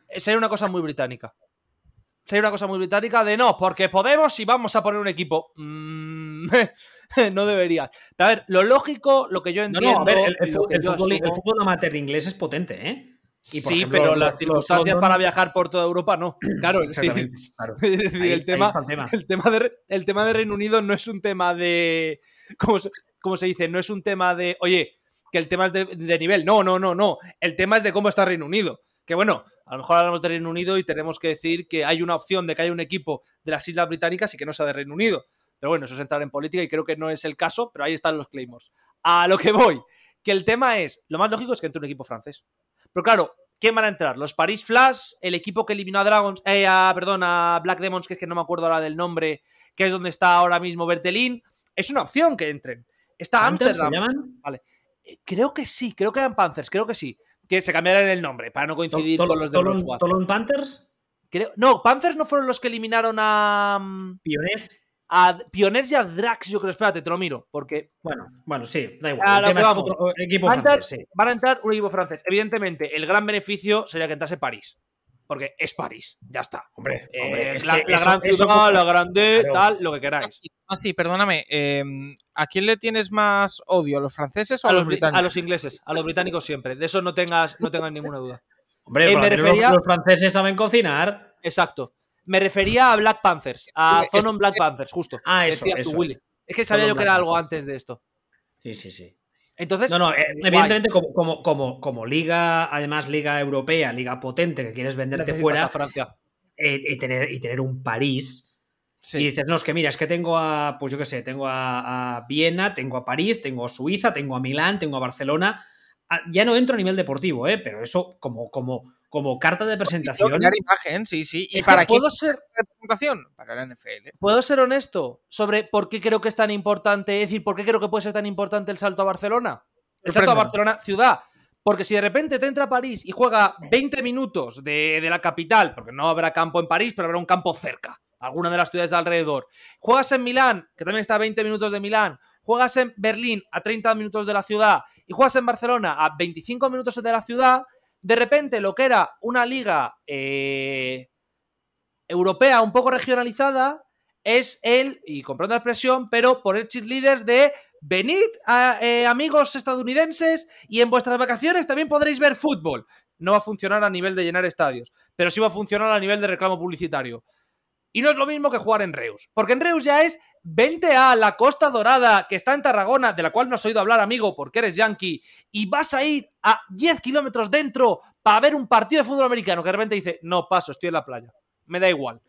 Eh, sería una cosa muy británica. Sería una cosa muy británica de no, porque podemos y vamos a poner un equipo. Mm, *laughs* no debería. a ver, lo lógico, lo que yo entiendo. el, fútbol, amateur inglés es potente, ¿eh? sí, pero las circunstancias para viajar por toda Europa no. *clears throat* Claro, es decir, *laughs* el, tema, el, tema de, el tema de Reino Unido no es un tema de. ¿cómo se, se dice? No es un tema de. Oye, que el tema es de, nivel. No, no, no, no. El tema es de cómo está Reino Unido. Que bueno, a lo mejor hablamos de Reino Unido y tenemos que decir que hay una opción de que haya un equipo de las Islas Británicas y que no sea de Reino Unido. Pero bueno, eso es entrar en política y creo que no es el caso, pero ahí están los claimers. A lo que voy, que el tema es, lo más lógico es que entre un equipo francés. Pero claro, ¿quién van a entrar? Los Paris Flash, el equipo que eliminó a Dragons, eh, perdón, a Black Demons, que es que no me acuerdo ahora del nombre, que es donde está ahora mismo Bertelín. Es una opción que entren. Está Amsterdam. Vale. Eh, creo que sí, creo que eran Panthers, creo que sí. Que se cambiaran el nombre para no coincidir con los de ¿Tolon Panthers? no, Panthers no fueron los que eliminaron a. Mm, Pioners a Pioners y a Drax, yo creo, espérate, te lo miro, porque... Bueno, bueno, sí, da igual. equipo van, francés, sí. van a entrar un equipo francés. Evidentemente, el gran beneficio sería que entrase París. Porque es París, ya está. Hombre, eh, la, gran ciudad, la grande, tal, lo que queráis. Ah, sí, perdóname. Em, ¿A quién le tienes más odio? ¿A los franceses o a, los, británicos? A los ingleses, a los británicos siempre. De eso no tengas, no tengas ninguna duda. *laughs* Hombre, eh, los franceses saben cocinar. Exacto. Me refería a Black Panthers, a Zonon Black Panthers, justo. Ah, eso, Es que sabía yo que era algo antes de esto. Sí, sí, sí. Entonces, no, no, eh, evidentemente como, como, como, liga, además liga europea, liga potente que quieres venderte fuera, Francia. Eh, y, tener, y tener un París. Y dices, no, es que mira, es que tengo a, pues yo qué sé, tengo a, Viena, tengo a París, tengo a Suiza, tengo a Milán, tengo a Barcelona. Ah, ya no entro a nivel deportivo, ¿eh? pero eso como, como, como carta de presentación. imagen, sí, sí. ¿Y para puedo ser representación? Para la NFL. ¿Puedo ser honesto sobre por qué creo que es tan importante? Es decir, ¿por qué creo que puede ser tan importante el salto a Barcelona? El salto a Barcelona, ciudad. Porque si de repente te entra a París y juega 20 minutos de, de, la capital, porque no habrá campo en París, pero habrá un campo cerca, alguna de las ciudades de alrededor. Juegas en Milán, que también está a 20 minutos de Milán. Juegas en Berlín, a 30 minutos de la ciudad. Y juegas en Barcelona, a 25 minutos de la ciudad de repente lo que era una liga eh, europea un poco regionalizada es el, y comprando la expresión, pero poner cheerleaders de venid eh, amigos estadounidenses y en vuestras vacaciones también podréis ver fútbol. No va a funcionar a nivel de llenar estadios, pero sí va a funcionar a nivel de reclamo publicitario. Y no es lo mismo que jugar en Reus, porque en Reus ya es vente a la Costa Dorada, que está en Tarragona, de la cual no has oído hablar, amigo, porque eres yankee, y vas a ir a 10 kilómetros dentro para ver un partido de fútbol americano, que de repente dice, no paso, estoy en la playa. Me da igual.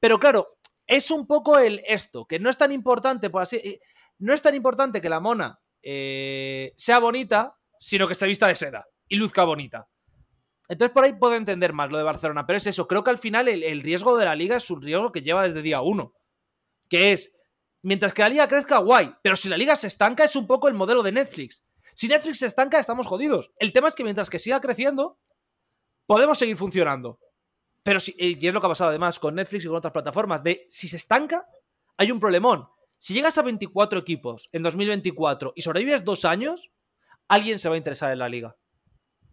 Pero claro, es un poco el esto, que no es tan importante, por así. Eh, no es tan importante que la mona eh, sea bonita, sino que esté vista de seda y luzca bonita. Entonces por ahí puedo entender más lo de Barcelona, pero es eso, creo que al final el, riesgo de la liga es un riesgo que lleva desde día uno, que es, mientras que la liga crezca, guay, pero si la liga se estanca es un poco el modelo de Netflix. Si Netflix se estanca, estamos jodidos. El tema es que mientras que siga creciendo, podemos seguir funcionando. Pero si, y es lo que ha pasado además con Netflix y con otras plataformas, de si se estanca, hay un problemón. Si llegas a 24 equipos en 2024 y sobrevives dos años, alguien se va a interesar en la liga.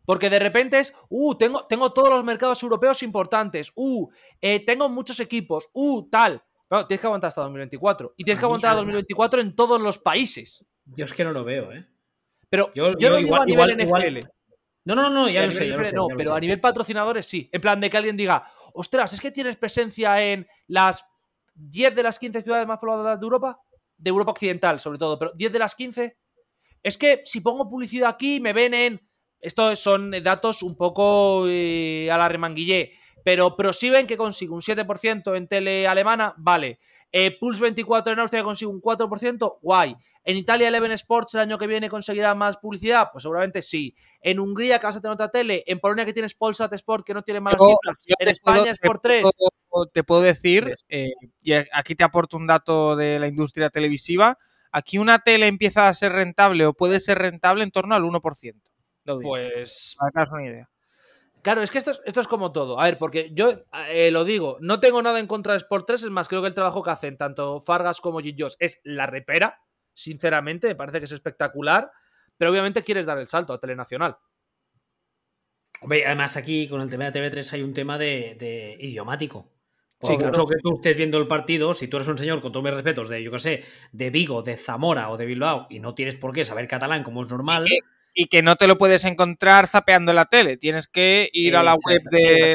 Porque de repente es, uh, tengo, tengo todos los mercados europeos importantes, uh, eh, tengo muchos equipos, uh, tal. Tienes que aguantar hasta 2024. Y tienes que aguantar hasta 2024 en todos los países. Yo es que no lo veo, ¿eh? Pero yo, lo digo a nivel NFL. No, no, no, ya lo sé. no, pero a nivel patrocinadores sí. En plan de que alguien diga, ostras, es que tienes presencia en las 10 de las 15 ciudades más pobladas de Europa, de Europa Occidental sobre todo, pero 10 de las 15. Es que si pongo publicidad aquí, me ven en estos son datos un poco eh, a la remanguillé, pero ProSieben que consigue un 7% en tele alemana, vale. Eh, Pulse 24 en Austria que consigue un 4%, guay. En Italia Eleven Sports el año que viene conseguirá más publicidad, pues seguramente sí. En Hungría que vas a tener otra tele, en Polonia que tienes Polsat Sport que no tiene malas cifras, en España es por 3. Te puedo decir, eh, y aquí te aporto un dato de la industria televisiva, aquí una tele empieza a ser rentable o puede ser rentable en torno al 1% pues. Para una idea. Claro, es que esto es, esto es como todo. A ver, porque yo eh, lo digo, no tengo nada en contra de Sport 3, es más, creo que el trabajo que hacen tanto Fargas como Gillos es la repera. sinceramente, me parece que es espectacular, pero obviamente quieres dar el salto a Telenacional. Hombre, además aquí con el tema de TV3 hay un tema de, idiomático. Sí, claro. que tú estés viendo el partido, si tú eres un señor, con todos mis respetos, de, yo qué sé, de Vigo, de Zamora o de Bilbao, y no tienes por qué saber catalán como es normal. Y que, no te lo puedes encontrar zapeando en la tele, tienes que ir a la web de.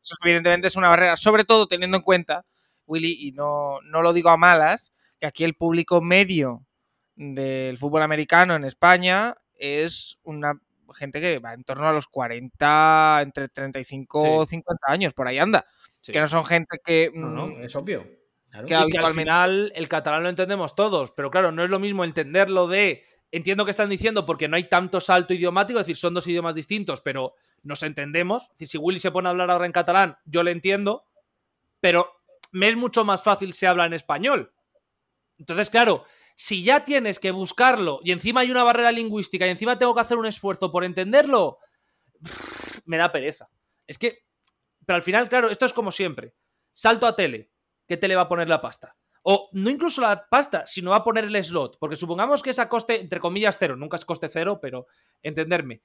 Eso evidentemente es una barrera, sobre todo teniendo en cuenta, Willy, y no, no lo digo a malas, que aquí el público medio del fútbol americano en España es una gente que va en torno a los 40, entre 35 o 50 años, por ahí anda. Que no son gente que... No, mm, es obvio. Que, al final el catalán lo entendemos todos, pero claro, no es lo mismo entenderlo de... Entiendo que están diciendo porque no hay tanto salto idiomático, es decir, son dos idiomas distintos, pero nos entendemos. si Willy se pone a hablar ahora en catalán, yo le entiendo, pero me es mucho más fácil si habla en español. Entonces, claro, si ya tienes que buscarlo y encima hay una barrera lingüística y encima tengo que hacer un esfuerzo por entenderlo, me da pereza. Es que, pero al final, claro, esto es como siempre. Salto a tele, ¿qué tele va a poner la pasta? O no incluso la pasta, sino va a poner el slot. Porque supongamos que es a coste, entre comillas, cero. Nunca es coste cero, pero entenderme.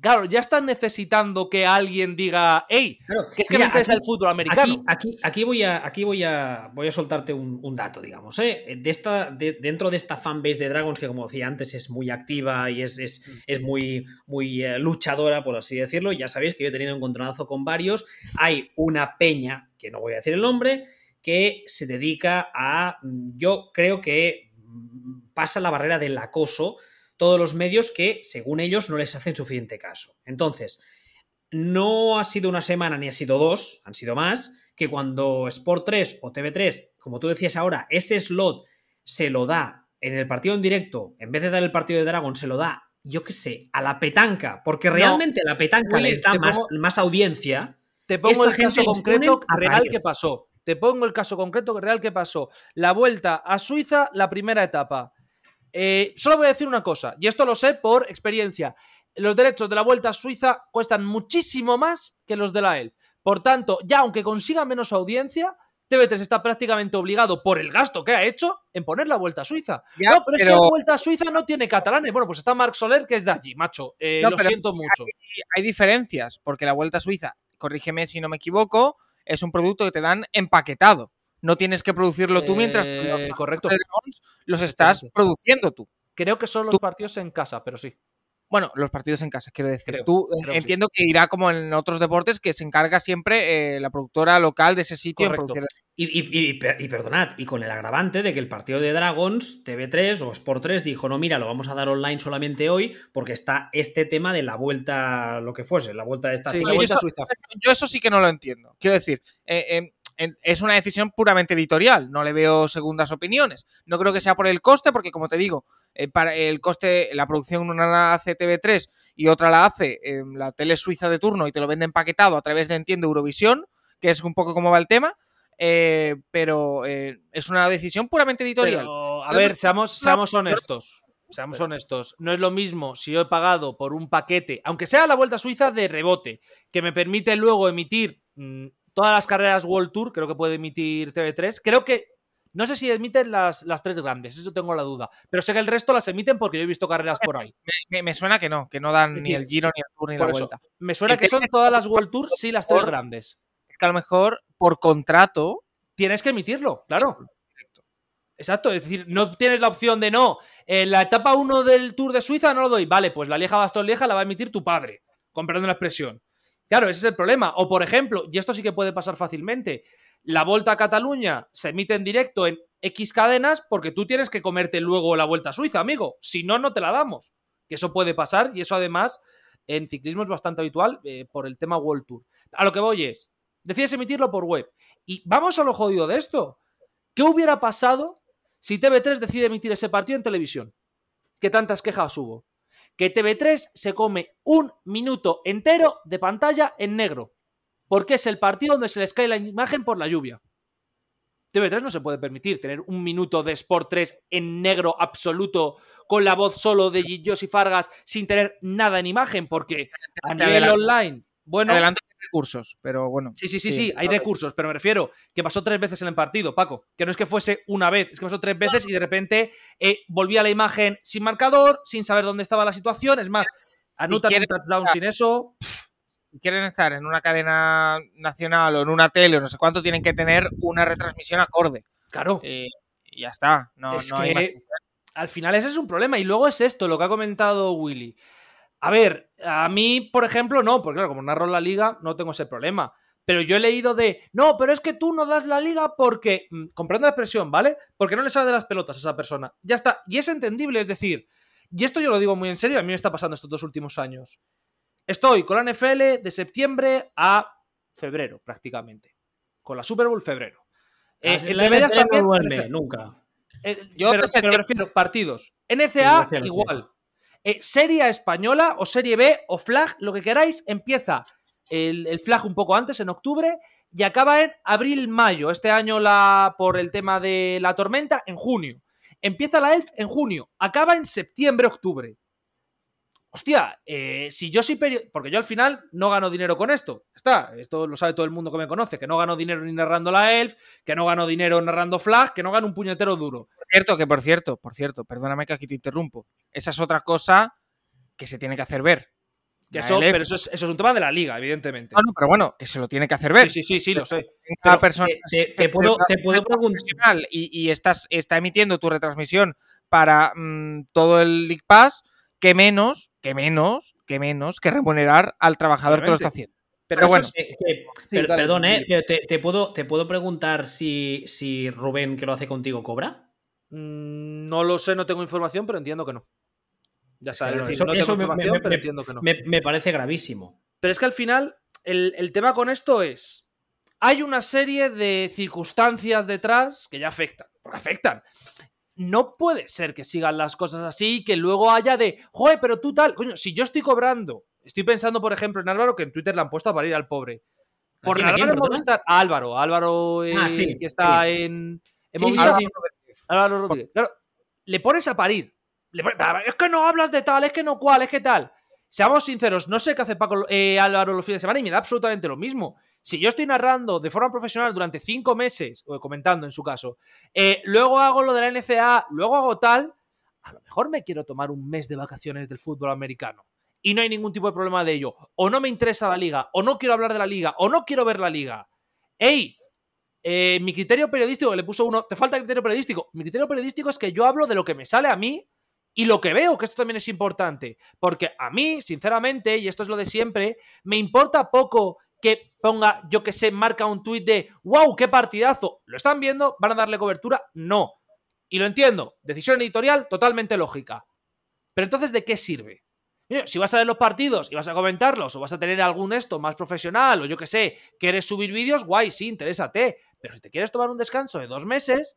Claro, ya están necesitando que alguien diga, hey, que es que me interesa el fútbol americano. Aquí, aquí, voy a, aquí voy a, voy a soltarte un, dato, digamos. ¿eh? De esta, dentro de esta fanbase de Dragons, que como decía antes, es muy activa y es, es, mm. muy, muy eh, luchadora, por así decirlo. Ya sabéis que yo he tenido un encontronazo con varios. Hay una peña, que no voy a decir el nombre, que se dedica a, yo creo que mm, pasa la barrera del acoso todos los medios que, según ellos, no les hacen suficiente caso. Entonces, no ha sido una semana ni ha sido dos, han sido más, que cuando Sport 3 o TV3, como tú decías ahora, ese slot se lo da en el partido en directo, en vez de dar el partido de Dragon, se lo da, yo qué sé, a la petanca, porque realmente la petanca les da más, audiencia. Te pongo el caso concreto real que pasó. Te pongo el caso concreto real que pasó. La vuelta a Suiza, la primera etapa. Eh, solo voy a decir una cosa, y esto lo sé por experiencia. Los derechos de la Vuelta a Suiza cuestan muchísimo más que los de la ELF. Por tanto, ya aunque consiga menos audiencia, TV3 está prácticamente obligado por el gasto que ha hecho en poner la Vuelta a Suiza. no, pero, es que la Vuelta a Suiza no tiene catalanes. Bueno, pues está Marc Soler, que es de allí, macho. Eh, lo siento mucho. Hay, diferencias, porque la Vuelta a Suiza, corrígeme si no me equivoco, es un producto que te dan empaquetado no tienes que producirlo tú mientras eh, correcto. los estás produciendo tú. Creo que son los partidos en casa, pero sí. Bueno, los partidos en casa, quiero decir. tú eh, entiendo que irá como en otros deportes que se encarga siempre eh, la productora local de ese sitio Y, perdonad, y con el agravante de que el partido de Dragons, TV3 o Sport 3 dijo, no, mira, lo vamos a dar online solamente hoy porque está este tema de la vuelta, lo que fuese, la vuelta de esta vuelta Suiza. Yo eso sí que no lo entiendo. Quiero decir, eh, es una decisión puramente editorial, no le veo segundas opiniones. No creo que sea por el coste, porque como te digo, eh, para el coste, la producción una la hace TV3 y otra la hace la tele suiza de turno y te lo vende empaquetado a través de Entiendo Eurovisión, que es un poco como va el tema. Eh, pero eh, es una decisión puramente editorial. a ver, seamos, seamos honestos. Seamos honestos, no es lo mismo si yo he pagado por un paquete, aunque sea la Vuelta Suiza de rebote, que me permite luego emitir mm, todas las carreras World Tour, creo que puede emitir TV3. Creo que. No sé si emiten las, las tres grandes, eso tengo la duda. Pero sé que el resto las emiten porque yo he visto carreras por ahí. *laughs* Me, suena que no, que no dan ni el Giro, ni el Tour, ni la Vuelta. Me suena que son todas las World Tour, sí, las tres grandes. Es que a lo mejor por contrato. Tienes que emitirlo, claro. Exacto, es decir, no tienes la opción de no. En la etapa 1 del Tour de Suiza no lo doy. Vale, pues la Lieja Bastón Lieja la va a emitir tu padre, con perdón de la expresión. Claro, ese es el problema. O por ejemplo, y esto sí que puede pasar fácilmente, la Vuelta a Cataluña se emite en directo en X cadenas porque tú tienes que comerte luego la Vuelta a Suiza, amigo. Si no, no te la damos. Que eso puede pasar y eso además en ciclismo es bastante habitual eh, por el tema World Tour. A lo que voy es, decides emitirlo por web. Y vamos a lo jodido de esto. ¿Qué hubiera pasado si TV3 decide emitir ese partido en televisión? ¿Qué tantas quejas hubo? que TV3 se come un minuto entero de pantalla en negro, porque es el partido donde se les cae la imagen por la lluvia. TV3 no se puede permitir tener un minuto de Sport 3 en negro absoluto con la voz solo de y Fargas sin tener nada en imagen, porque a nivel online, bueno, recursos, pero bueno. Sí, sí, sí, sí, hay recursos, pero me refiero que pasó tres veces en el partido, Paco. Que no es que fuese una vez, es que pasó tres veces y de repente eh, volvía la imagen sin marcador, sin saber dónde estaba la situación. Es más, anota un touchdown sin eso. Quieren estar en una cadena nacional o en una tele o no sé cuánto, tienen que tener una retransmisión acorde. Claro. Eh, y ya está. No, es que al final ese es un problema. Y luego es esto, lo que ha comentado Willy. A ver, a mí, por ejemplo, no, porque claro, como narro la liga, no tengo ese problema. Pero yo he leído de, no, pero es que tú no das la liga porque, mm, comprando la expresión, ¿vale? Porque no le sale de las pelotas a esa persona. Ya está. Y es entendible, es decir, y esto yo lo digo muy en serio, a mí me está pasando estos dos últimos años. Estoy con la NFL de septiembre a febrero, prácticamente. Con la Super Bowl febrero. Eh, la NFL no duerme, nunca. Eh, yo pero, me refiero, partidos. NCA, igual. Eh, serie española o Serie B o Flag, lo que queráis, empieza el, Flag un poco antes, en octubre, y acaba en abril-mayo. Este año la, por el tema de la tormenta, en junio. Empieza la ELF en junio, acaba en septiembre-octubre hostia, eh, si yo soy periodista, porque yo al final no gano dinero con esto, está, esto lo sabe todo el mundo que me conoce, que no gano dinero ni narrando la Elf, que no gano dinero narrando Flag, que no gano un puñetero duro. Por cierto, que por cierto, por cierto, perdóname que aquí te interrumpo, esa es otra cosa que se tiene que hacer ver. Eso, pero eso es, un tema de la liga, evidentemente. No, no, pero bueno, que se lo tiene que hacer ver. Sí, sí, sí, lo sé. Cada persona te, puedo, te puedo preguntar. Y, y estás, está emitiendo tu retransmisión para mm, todo el League Pass, que menos que menos, que menos que remunerar al trabajador que lo está haciendo. Pero, bueno. perdón, ¿eh? Te, puedo, ¿Te puedo preguntar si, si Rubén, que lo hace contigo, cobra? Mm, no lo sé, no tengo información, pero entiendo que no. Ya sabes, eso, no tengo información, pero entiendo que no. Me, parece gravísimo. Pero es que al final, el, el tema con esto es. Hay una serie de circunstancias detrás que ya afectan. Afectan no puede ser que sigan las cosas así y que luego haya de, joder, pero tú tal, coño, si yo estoy cobrando, estoy pensando, por ejemplo, en Álvaro, que en Twitter le han puesto a parir al pobre. Por Álvaro Movistar, a Álvaro, Álvaro ah, eh, que está en, Movistar. Álvaro Rodríguez. Claro, le pones a parir. es que no hablas de tal, es que no cual, es que tal. Seamos sinceros, no sé qué hace Paco eh, Álvaro los fines de semana y me da absolutamente lo mismo. Si yo estoy narrando de forma profesional durante cinco meses, o comentando en su caso, eh, luego hago lo de la NCA, luego hago tal, a lo mejor me quiero tomar un mes de vacaciones del fútbol americano. Y no hay ningún tipo de problema de ello. O no me interesa la liga, o no quiero hablar de la liga, o no quiero ver la liga. ¡Ey! Eh, mi criterio periodístico, le puso uno, te falta criterio periodístico. Mi criterio periodístico es que yo hablo de lo que me sale a mí y lo que veo, que esto también es importante, porque a mí, sinceramente, y esto es lo de siempre, me importa poco que ponga, yo que sé, marca un tuit de, wow, qué partidazo. ¿Lo están viendo? ¿Van a darle cobertura? No. Y lo entiendo. Decisión editorial totalmente lógica. Pero entonces, ¿de qué sirve? Si vas a ver los partidos y vas a comentarlos, o vas a tener algún esto más profesional, o yo que sé, quieres subir vídeos, guay, sí, interésate. Pero si te quieres tomar un descanso de dos meses,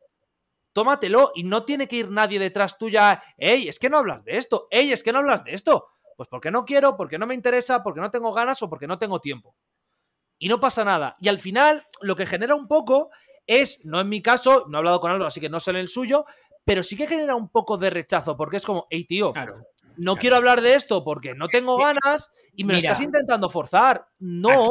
tómatelo y no tiene que ir nadie detrás tuya. ¡Ey, es que no hablas de esto! ¡Ey, es que no hablas de esto! Pues porque no quiero, porque no me interesa, porque no tengo ganas o porque no tengo tiempo. Y no pasa nada. Y al final, lo que genera un poco es, no en mi caso, no he hablado con algo, así que no sé en el suyo, pero sí que genera un poco de rechazo, porque es como, hey tío, claro no quiero hablar de esto porque no tengo ganas y me lo estás intentando forzar. No.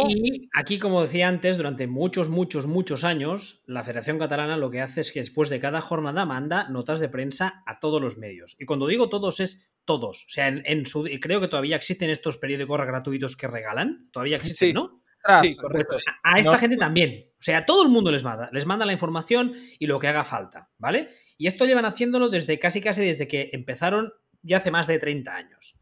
Aquí, como decía antes, durante muchos, muchos, muchos años, la Federación Catalana lo que hace es que después de cada jornada manda notas de prensa a todos los medios. Y cuando digo todos es todos. O sea, en, su, creo que todavía existen estos periódicos gratuitos que regalan. Todavía existen, ¿no? Sí, correcto. A, esta gente también. O sea, a todo el mundo les manda, les manda la información y lo que haga falta, ¿vale? Y esto llevan haciéndolo desde casi casi desde que empezaron ya hace más de 30 años.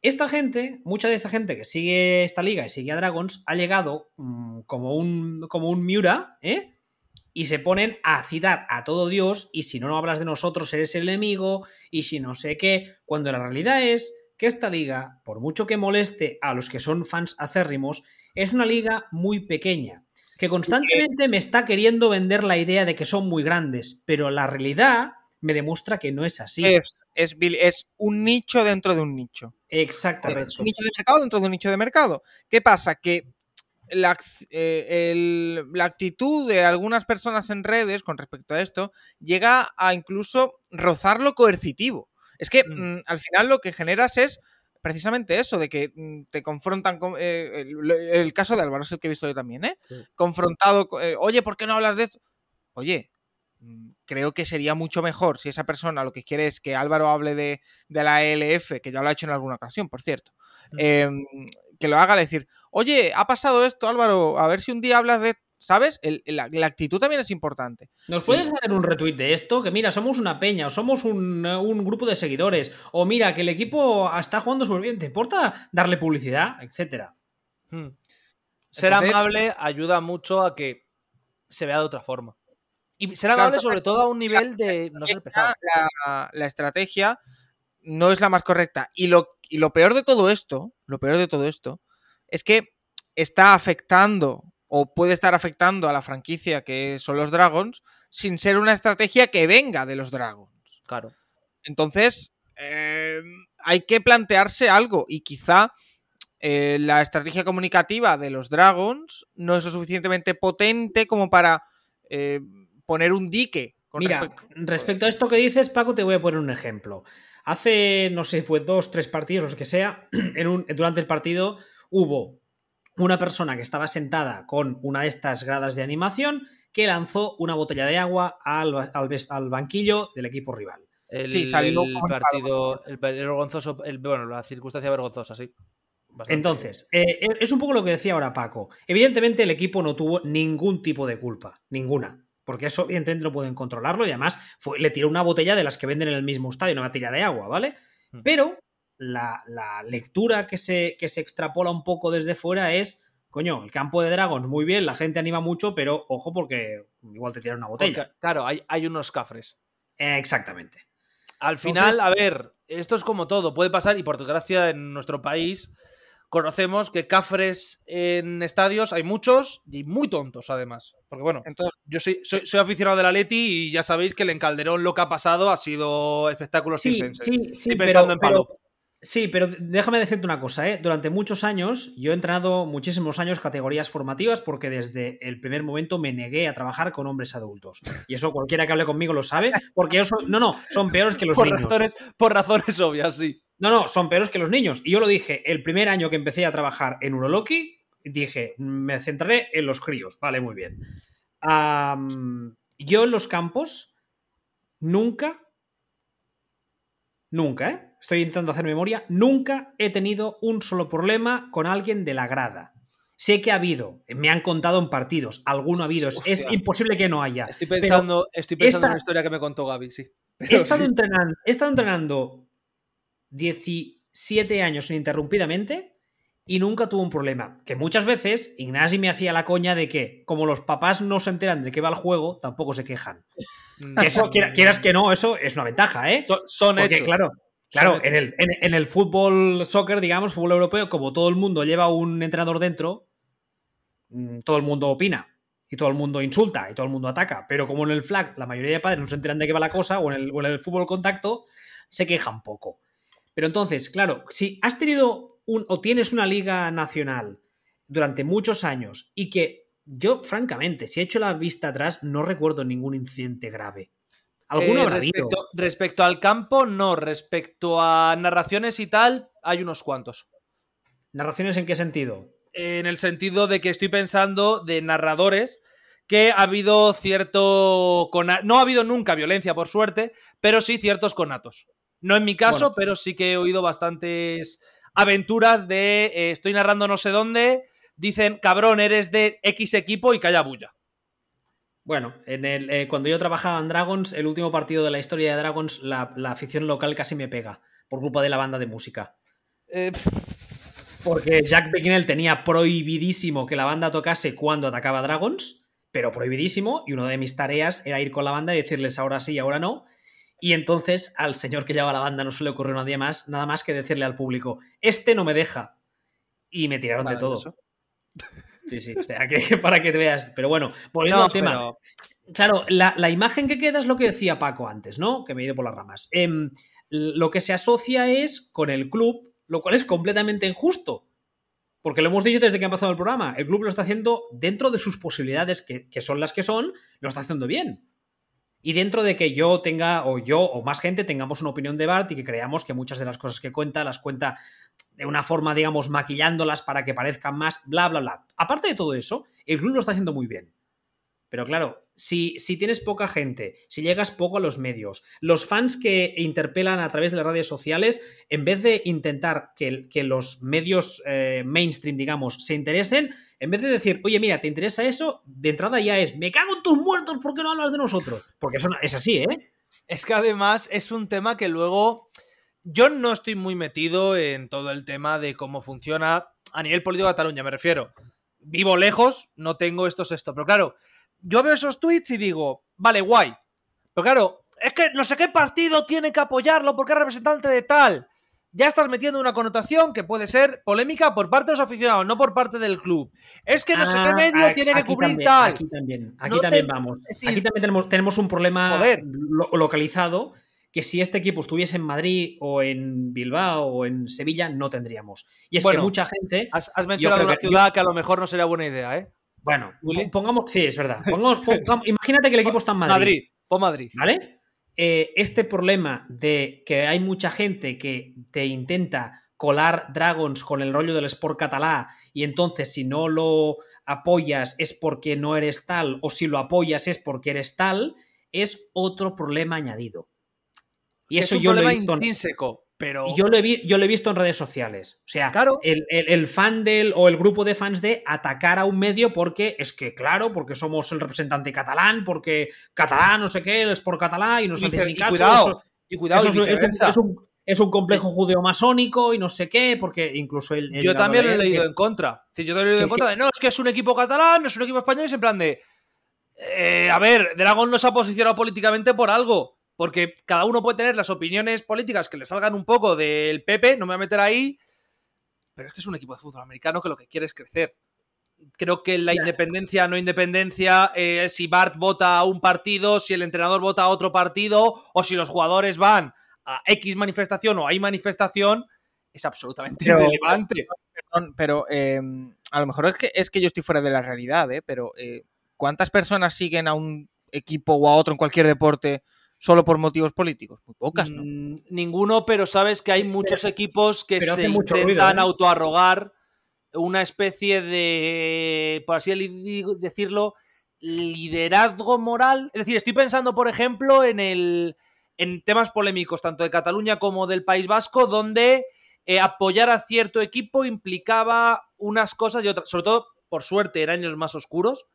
Esta gente, mucha de esta gente que sigue esta liga y sigue a Dragons, ha llegado mm, como, un, como un Miura, ¿eh? Y se ponen a citar a todo Dios, y si no, no hablas de nosotros, eres el enemigo, y si no sé qué, cuando la realidad es que esta liga, por mucho que moleste a los que son fans acérrimos, es una liga muy pequeña, que constantemente me está queriendo vender la idea de que son muy grandes, pero la realidad me demuestra que no es así. Es, es, un nicho dentro de un nicho. Exactamente. un nicho de mercado dentro de un nicho de mercado. ¿Qué pasa? Que la, eh, la, actitud de algunas personas en redes con respecto a esto llega a incluso rozar lo coercitivo. Es que mm. Mm, al final lo que generas es precisamente eso, de que mm, te confrontan con. Eh, el, caso de Álvaro es el que he visto yo también, ¿eh? Confrontado. Eh, Oye, ¿por qué no hablas de esto? Oye, mm, creo que sería mucho mejor si esa persona lo que quiere es que Álvaro hable de, la ELF, que ya lo ha hecho en alguna ocasión, por cierto, em, que lo haga, decir, oye, ha pasado esto, Álvaro, a ver si un día hablas de ¿Sabes? la, actitud también es importante. ¿Nos puedes hacer un retweet de esto? Que mira, somos una peña, o somos un, grupo de seguidores, o mira, que el equipo está jugando súper bien, ¿te importa darle publicidad? Etcétera. Hmm. Ser amable ayuda mucho a que se vea de otra forma. Y ser amable sobre todo a un nivel de no ser pesado. La, estrategia no es la más correcta. Y lo, y lo peor de todo esto, lo peor de todo esto, es que está afectando o puede estar afectando a la franquicia que son los Dragons sin ser una estrategia que venga de los Dragons. Claro. Entonces, eh, hay que plantearse algo y quizá eh, la estrategia comunicativa de los Dragons no es lo suficientemente potente como para eh, poner un dique. Mira, respecto... a esto que dices, Paco, te voy a poner un ejemplo. Hace, no sé, fue dos, tres partidos, o que sea, *clears throat* en durante el partido hubo una persona que estaba sentada con una de estas gradas de animación que lanzó una botella de agua al, al, banquillo del equipo rival. sí, salió el partido, el, vergonzoso, bueno, la circunstancia vergonzosa, sí. Entonces, eh, eh, es un poco lo que decía ahora Paco. Evidentemente el equipo no tuvo ningún tipo de culpa, ninguna. Porque eso evidentemente no pueden controlarlo y además le tiró una botella de las que venden en el mismo estadio, una botella de agua, ¿vale? Hmm. Pero la, lectura que se, que se extrapola un poco desde fuera es, coño, el campo de Dragons muy bien, la gente anima mucho, pero ojo porque igual te tiran una botella. claro, hay, hay unos cafres. exactamente. Al final, a ver, esto es como todo, puede pasar y por desgracia en nuestro país conocemos que cafres en estadios hay muchos y muy tontos además. Porque bueno, Entonces, yo soy, soy, aficionado de la Leti y ya sabéis que el en Calderón lo que ha pasado ha sido espectáculos sí, Sí, sí, pensando en Sí, pero déjame decirte una cosa, ¿eh? Durante muchos años, yo he entrenado muchísimos años categorías formativas porque desde el primer momento me negué a trabajar con hombres adultos. Y eso cualquiera que hable conmigo lo sabe, porque ellos son, no, no, son peores que los por niños. Razones, por razones obvias, sí. No, no, son peores que los niños. Y yo lo dije, el primer año que empecé a trabajar en Uroloki, dije, me centraré en los críos. Vale, muy bien. yo en los campos nunca, nunca, ¿eh? Estoy intentando hacer memoria, nunca he tenido un solo problema con alguien de la grada. Sé que ha habido, me han contado en partidos, alguno ha habido, es imposible que no haya. Estoy pensando, estoy pensando en la historia que me contó Gaby, sí. He estado, Entrenando, he estado entrenando 17 años ininterrumpidamente y nunca tuve un problema. Que muchas veces Ignasi me hacía la coña de que, como los papás no se enteran de qué va el juego, tampoco se quejan. *laughs* Que eso, quieras que no, eso es una ventaja, ¿eh? Son, hechos. Claro, Claro, en el, en, el, fútbol soccer, digamos, fútbol europeo, como todo el mundo lleva un entrenador dentro, mm, todo el mundo opina y todo el mundo insulta y todo el mundo ataca. Pero como en el flag la mayoría de padres no se enteran de qué va la cosa, o en el, o en el fútbol contacto, se quejan poco. Pero entonces, claro, si has tenido un, o tienes una liga nacional durante muchos años y que yo, francamente, si he hecho la vista atrás, no recuerdo ningún incidente grave. Alguno eh, respecto, respecto, al campo, no. Respecto a narraciones y tal, hay unos cuantos. ¿Narraciones en qué sentido? En el sentido de que estoy pensando de narradores que ha habido cierto. No ha habido nunca violencia, por suerte, pero sí ciertos conatos. No en mi caso, pero sí que he oído bastantes aventuras de eh, estoy narrando no sé dónde, dicen, cabrón, eres de X equipo y calla bulla. Bueno, en el, eh, cuando yo trabajaba en Dragons, el último partido de la historia de Dragons, la, afición local casi me pega por culpa de la banda de música. Eh, porque Jack Becknell tenía prohibidísimo que la banda tocase cuando atacaba Dragons, pero prohibidísimo, y una de mis tareas era ir con la banda y decirles ahora sí, ahora no. Y entonces al señor que llevaba la banda no se le ocurrió nadie más, nada más que decirle al público, este no me deja. Y me tiraron de todo. *laughs* Sí, sí, o sea, *laughs* que, para que te veas. Pero bueno, volviendo al tema. Claro, la, imagen que queda es lo que decía Paco antes, ¿no? Que me he ido por las ramas. Em, lo que se asocia es con el club, lo cual es completamente injusto. Porque lo hemos dicho desde que ha empezado el programa. El club lo está haciendo dentro de sus posibilidades, que, son las que son, lo está haciendo bien. Y dentro de que yo tenga, o yo, o más gente, tengamos una opinión de Bart y que creamos que muchas de las cosas que cuenta las cuenta de una forma, digamos, maquillándolas para que parezcan más, bla, bla, bla. Aparte de todo eso, el club lo está haciendo muy bien. Pero claro, si, si, tienes poca gente, si llegas poco a los medios, los fans que interpelan a través de las redes sociales, en vez de intentar que, que los medios eh, mainstream, digamos, se interesen, en vez de decir, oye, mira, ¿te interesa eso? De entrada ya es, me cago en tus muertos, ¿por qué no hablas de nosotros? Porque es así, ¿eh? Es que además es un tema que luego yo no estoy muy metido en todo el tema de cómo funciona a nivel político de Cataluña, me refiero. Vivo lejos, no tengo estos esto, pero claro, yo veo esos tweets y digo, vale, guay. Pero claro, es que no sé qué partido tiene que apoyarlo porque es representante de tal. Ya estás metiendo una connotación que puede ser polémica por parte de los aficionados, no por parte del club. Es que no sé qué ah, medio tiene que cubrir tal. Aquí también, aquí también vamos. aquí también tenemos, tenemos un problema localizado que si este equipo estuviese en Madrid o en Bilbao o en Sevilla, no tendríamos. Y es que mucha gente. Has, mencionado una ciudad que a lo mejor no sería buena idea, ¿eh? Bueno, pongamos, sí, es verdad. *laughs* imagínate que el equipo está en Madrid. Madrid, o Madrid. ¿Vale? Eh, este problema de que hay mucha gente que te intenta colar Dragons con el rollo del Sport catalá y entonces si no lo apoyas es porque no eres tal o si lo apoyas es porque eres tal, es otro problema añadido. Y eso yo lo he visto intrínseco. Pero... Yo lo, he yo lo he visto en redes sociales. O sea, claro. el, fan del o el grupo de fans de atacar a un medio porque es que, claro, porque somos el representante catalán, porque catalán, no sé qué, es por catalán y no ni caso. Cuidado, y cuidado, es, un, complejo judeo-masónico y no sé qué, porque incluso el. yo también lo he leído en contra. yo también lo he leído en contra de no, es que es un equipo catalán, es un equipo español, y es en plan de. Eh, a ver, Dragon no se ha posicionado políticamente por algo porque cada uno puede tener las opiniones políticas que le salgan un poco del PP, no me voy a meter ahí, pero es que es un equipo de fútbol americano que lo que quiere es crecer. Creo que la independencia, no independencia, eh, si Bart vota a un partido, si el entrenador vota a otro partido, o si los jugadores van a X manifestación o hay manifestación, es absolutamente irrelevante. pero em, a lo mejor es que, es que yo estoy fuera de la realidad, ¿eh? pero eh, ¿cuántas personas siguen a un equipo o a otro en cualquier deporte solo por motivos políticos? Muy pocas, ¿no? Mm, ninguno, pero sabes que hay muchos equipos que se intentan ¿eh? autoarrogar una especie de, por así decirlo, liderazgo moral. Es decir, estoy pensando, por ejemplo, en el en temas polémicos, tanto de Cataluña como del País Vasco, donde eh, apoyar a cierto equipo implicaba unas cosas y otras, sobre todo, por suerte, en años más oscuros,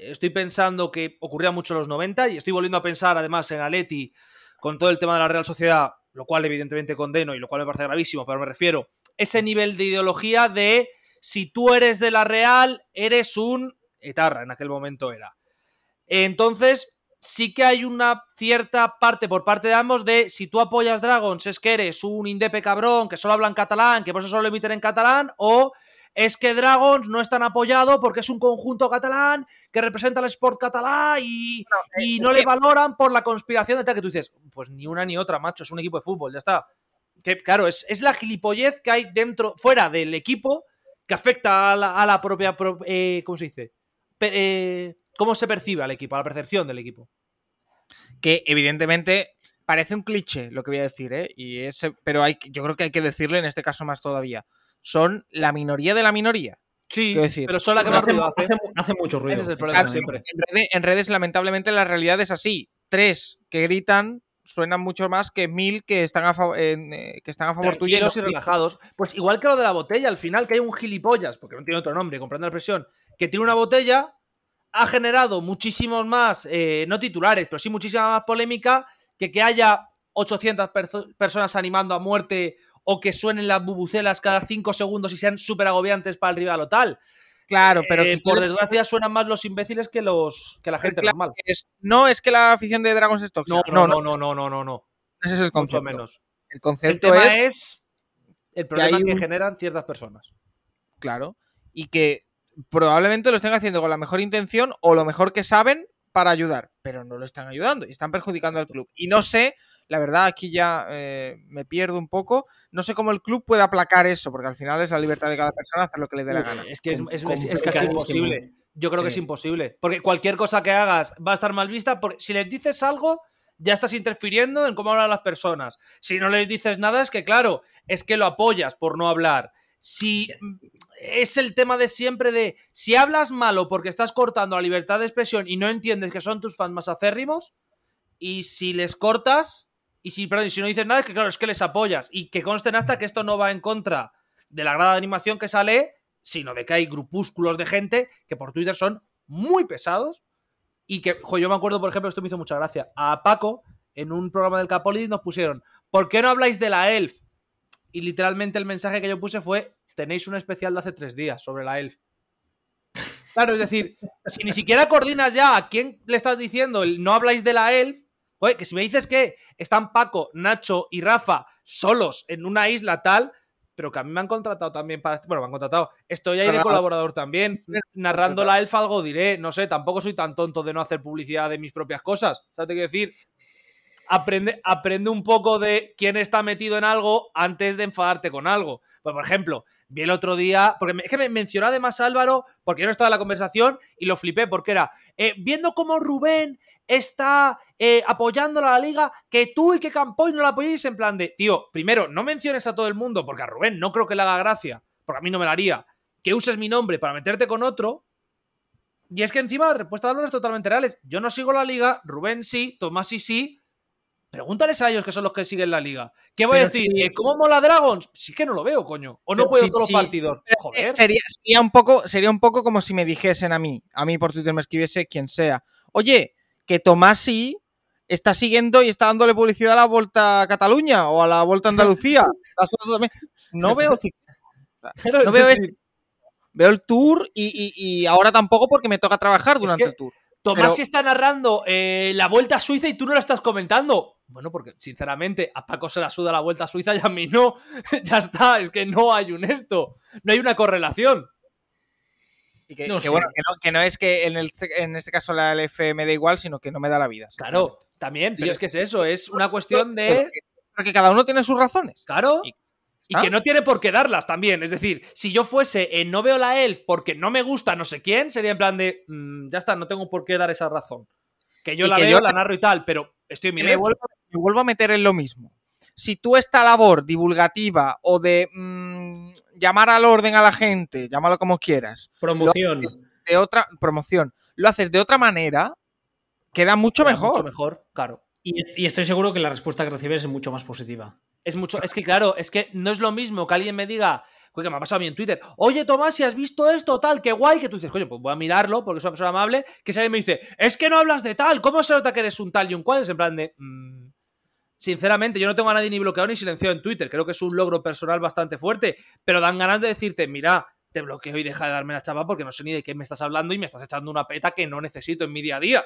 estoy pensando que ocurría mucho en los 90 y estoy volviendo a pensar además en Aleti con todo el tema de la Real Sociedad, lo cual evidentemente condeno y lo cual me parece gravísimo, pero me refiero ese nivel de ideología de si tú eres de la Real, eres un etarra, en aquel momento era. Entonces, sí que hay una cierta parte por parte de ambos de si tú apoyas Dragons es que eres un indepe cabrón, que solo habla en catalán, que por eso solo emiten en catalán, o es que Dragons no están apoyado porque es un conjunto catalán que representa el sport catalán y no, y no le valoran por la conspiración de tal que tú dices, pues ni una ni otra, macho, es un equipo de fútbol, ya está. Que claro, es, es la gilipollez que hay dentro, fuera del equipo, que afecta a la, propia, eh, ¿cómo se dice? Eh, ¿Cómo se percibe al equipo, a la percepción del equipo? Que evidentemente parece un cliché lo que voy a decir, ¿eh? Y ese, pero hay, yo creo que hay que decirle en este caso más todavía son la minoría de la minoría. Sí, pero son la que más ruido hace. Hace, mucho ruido. Ese es el problema siempre. En redes, lamentablemente, la realidad es así. Tres que gritan suenan mucho más que mil que están a, favor, eh, que están a favor tuyo. y relajados. Pues igual que lo de la botella, al final que hay un gilipollas, porque no tiene otro nombre, comprando la presión, que tiene una botella, ha generado muchísimos más, eh, no titulares, pero sí muchísima más polémica que que haya 800 personas animando a muerte o que suenen las bubucelas cada cinco segundos y sean súper agobiantes para el rival o tal. Claro, pero eh, por desgracia suenan más los imbéciles que los que la gente normal. no es que la afición de Dragons es tóxica. No, no, no, no, no, no, no. Ese es el concepto. Mucho menos. El concepto es, es, el problema que, generan ciertas personas. Claro. Y que probablemente lo estén haciendo con la mejor intención o lo mejor que saben para ayudar, pero no lo están ayudando y están perjudicando al club. Y no sé la verdad, aquí ya eh, me pierdo un poco. No sé cómo el club puede aplacar eso, porque al final es la libertad de cada persona hacer lo que le dé la gana. Es que es, casi imposible. yo creo que es imposible. Porque cualquier cosa que hagas va a estar mal vista. Porque si les dices algo, ya estás interfiriendo en cómo hablan las personas. Si no les dices nada, es que claro, es que lo apoyas por no hablar. Si es el tema de siempre de si hablas malo porque estás cortando la libertad de expresión y no entiendes que son tus fans más acérrimos, y si les cortas, y si, perdón, si no dices nada, es que claro, es que les apoyas. Y que consten hasta que esto no va en contra de la grada de animación que sale, sino de que hay grupúsculos de gente que por Twitter son muy pesados. Y que, jo, yo me acuerdo, por ejemplo, esto me hizo mucha gracia. A Paco, en un programa del Capolis, nos pusieron, ¿por qué no habláis de la ELF? Y literalmente el mensaje que yo puse fue, tenéis un especial de hace tres días sobre la ELF. Claro, es decir, si ni siquiera coordinas ya a quién le estás diciendo el no habláis de la ELF, oye, que si me dices que están Paco, Nacho y Rafa solos en una isla tal, pero que a mí me han contratado también para. Bueno, me han contratado. Estoy ahí de colaborador también. Narrando la elfa algo diré. No sé, tampoco soy tan tonto de no hacer publicidad de mis propias cosas. ¿Sabes qué decir? Aprende, aprende un poco de quién está metido en algo antes de enfadarte con algo. Pues, por ejemplo, vi el otro día, porque es que me mencionó además Álvaro, porque yo no estaba en la conversación y lo flipé, porque era, eh, viendo cómo Rubén está eh, apoyando a la liga, que tú y que Campoy no la apoyéis en plan de, tío, primero, no menciones a todo el mundo, porque a Rubén no creo que le haga gracia, porque a mí no me la haría, que uses mi nombre para meterte con otro. Y es que encima la respuesta de Álvaro es totalmente reales. Yo no sigo la liga, Rubén sí, Tomás sí sí, Pregúntales a ellos que son los que siguen la liga. ¿Qué voy a decir? ¿Cómo mola Dragons? Sí que no lo veo, coño. O no puedo todos los partidos. Joder. Sería, un poco, sería un poco como si me dijesen a mí, a mí por Twitter me escribiese quien sea. Oye, que Tomás sí está siguiendo y está dándole publicidad a la Vuelta a Cataluña o a la Vuelta a Andalucía. *laughs* no veo no veo, veo el tour y, ahora tampoco porque me toca trabajar durante el tour. Tomás sí está narrando eh, la vuelta a Suiza y tú no la estás comentando. Bueno, porque sinceramente a Paco se la suda la vuelta a Suiza y a mí no. *laughs* ya está, es que no hay un esto. No hay una correlación. Y que, bueno, que no, es que en, este caso la LF me da igual, sino que no me da la vida. Claro, también, pero es que es eso, es una cuestión de. Porque cada uno tiene sus razones. Claro. Y que no tiene por qué darlas también. Es decir, si yo fuese en no veo la elf porque no me gusta no sé quién, sería en plan de mm, ya está, no tengo por qué dar esa razón. Que yo la veo, la narro y tal, pero estoy en mi me vuelvo, me vuelvo, a meter en lo mismo. Si tú esta labor divulgativa o de mm, llamar al orden a la gente, llámalo como quieras. Promoción. De otra promoción. Lo haces de otra manera, queda mucho mejor. Mucho mejor, claro. Y, estoy seguro que la respuesta que recibes es mucho más positiva. Es mucho, es que claro, es que no es lo mismo que alguien me diga, que me ha pasado a mí en Twitter, oye Tomás, si has visto esto, tal, qué guay, que tú dices, coño, pues voy a mirarlo porque soy una persona amable, que si alguien me dice, es que no hablas de tal, ¿cómo se nota que eres un tal y un cual? En plan de, mm, sinceramente, yo no tengo a nadie ni bloqueado ni silenciado en Twitter, creo que es un logro personal bastante fuerte, pero dan ganas de decirte, mira, te bloqueo y deja de darme la chava porque no sé ni de qué me estás hablando y me estás echando una peta que no necesito en mi día a día.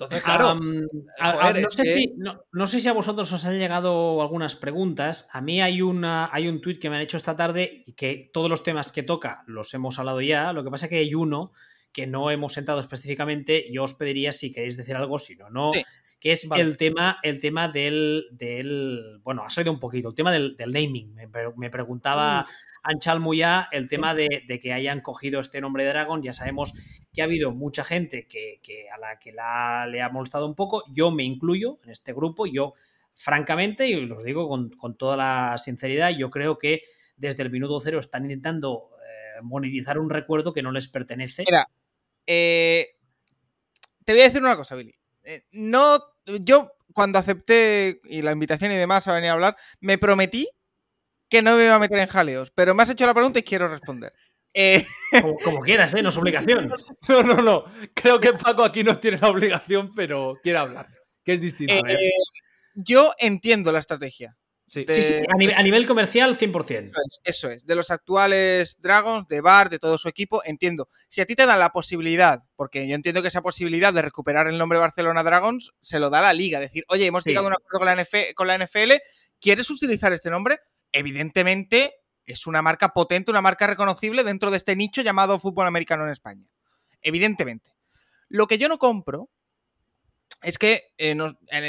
Entonces, claro. no, sé si, no, sé si, a vosotros os han llegado algunas preguntas. A mí hay, una, hay un tuit que me han hecho esta tarde y que todos los temas que toca los hemos hablado ya. Lo que pasa es que hay uno que no hemos sentado específicamente. Yo os pediría si queréis decir algo, si no, no. Que es el tema, el tema del, del. Bueno, ha salido un poquito. El tema del, naming. Me, preguntaba. Anchal Muya el tema de, que hayan cogido este nombre de Dragon. Ya sabemos que ha habido mucha gente que, a la que la, le ha molestado un poco. Yo me incluyo en este grupo. Yo, francamente, y os digo con, toda la sinceridad, yo creo que desde el minuto cero están intentando eh, monetizar un recuerdo que no les pertenece. Mira, eh, te voy a decir una cosa, Billy. Eh, no, yo cuando acepté y la invitación y demás a venir a hablar, me prometí que no me iba a meter en jaleos, pero me has hecho la pregunta y quiero responder. *laughs* Eh, como, quieras, ¿eh? No es obligación. *laughs* No, no, no. Creo que Paco aquí no tiene la obligación, pero quiere hablar. Que es distinto. Eh, yo entiendo la estrategia. Sí, sí, A, nivel, comercial, 100%. Eso es, De los actuales Dragons, de Bar, de todo su equipo, entiendo. Si a ti te dan la posibilidad, porque yo entiendo que esa posibilidad de recuperar el nombre Barcelona Dragons se lo da la liga. Decir, oye, hemos llegado a un acuerdo con la, con la NFL, ¿quieres utilizar este nombre? evidentemente es una marca potente, una marca reconocible dentro de este nicho llamado fútbol americano en España. Evidentemente. Lo que yo no compro es que eh,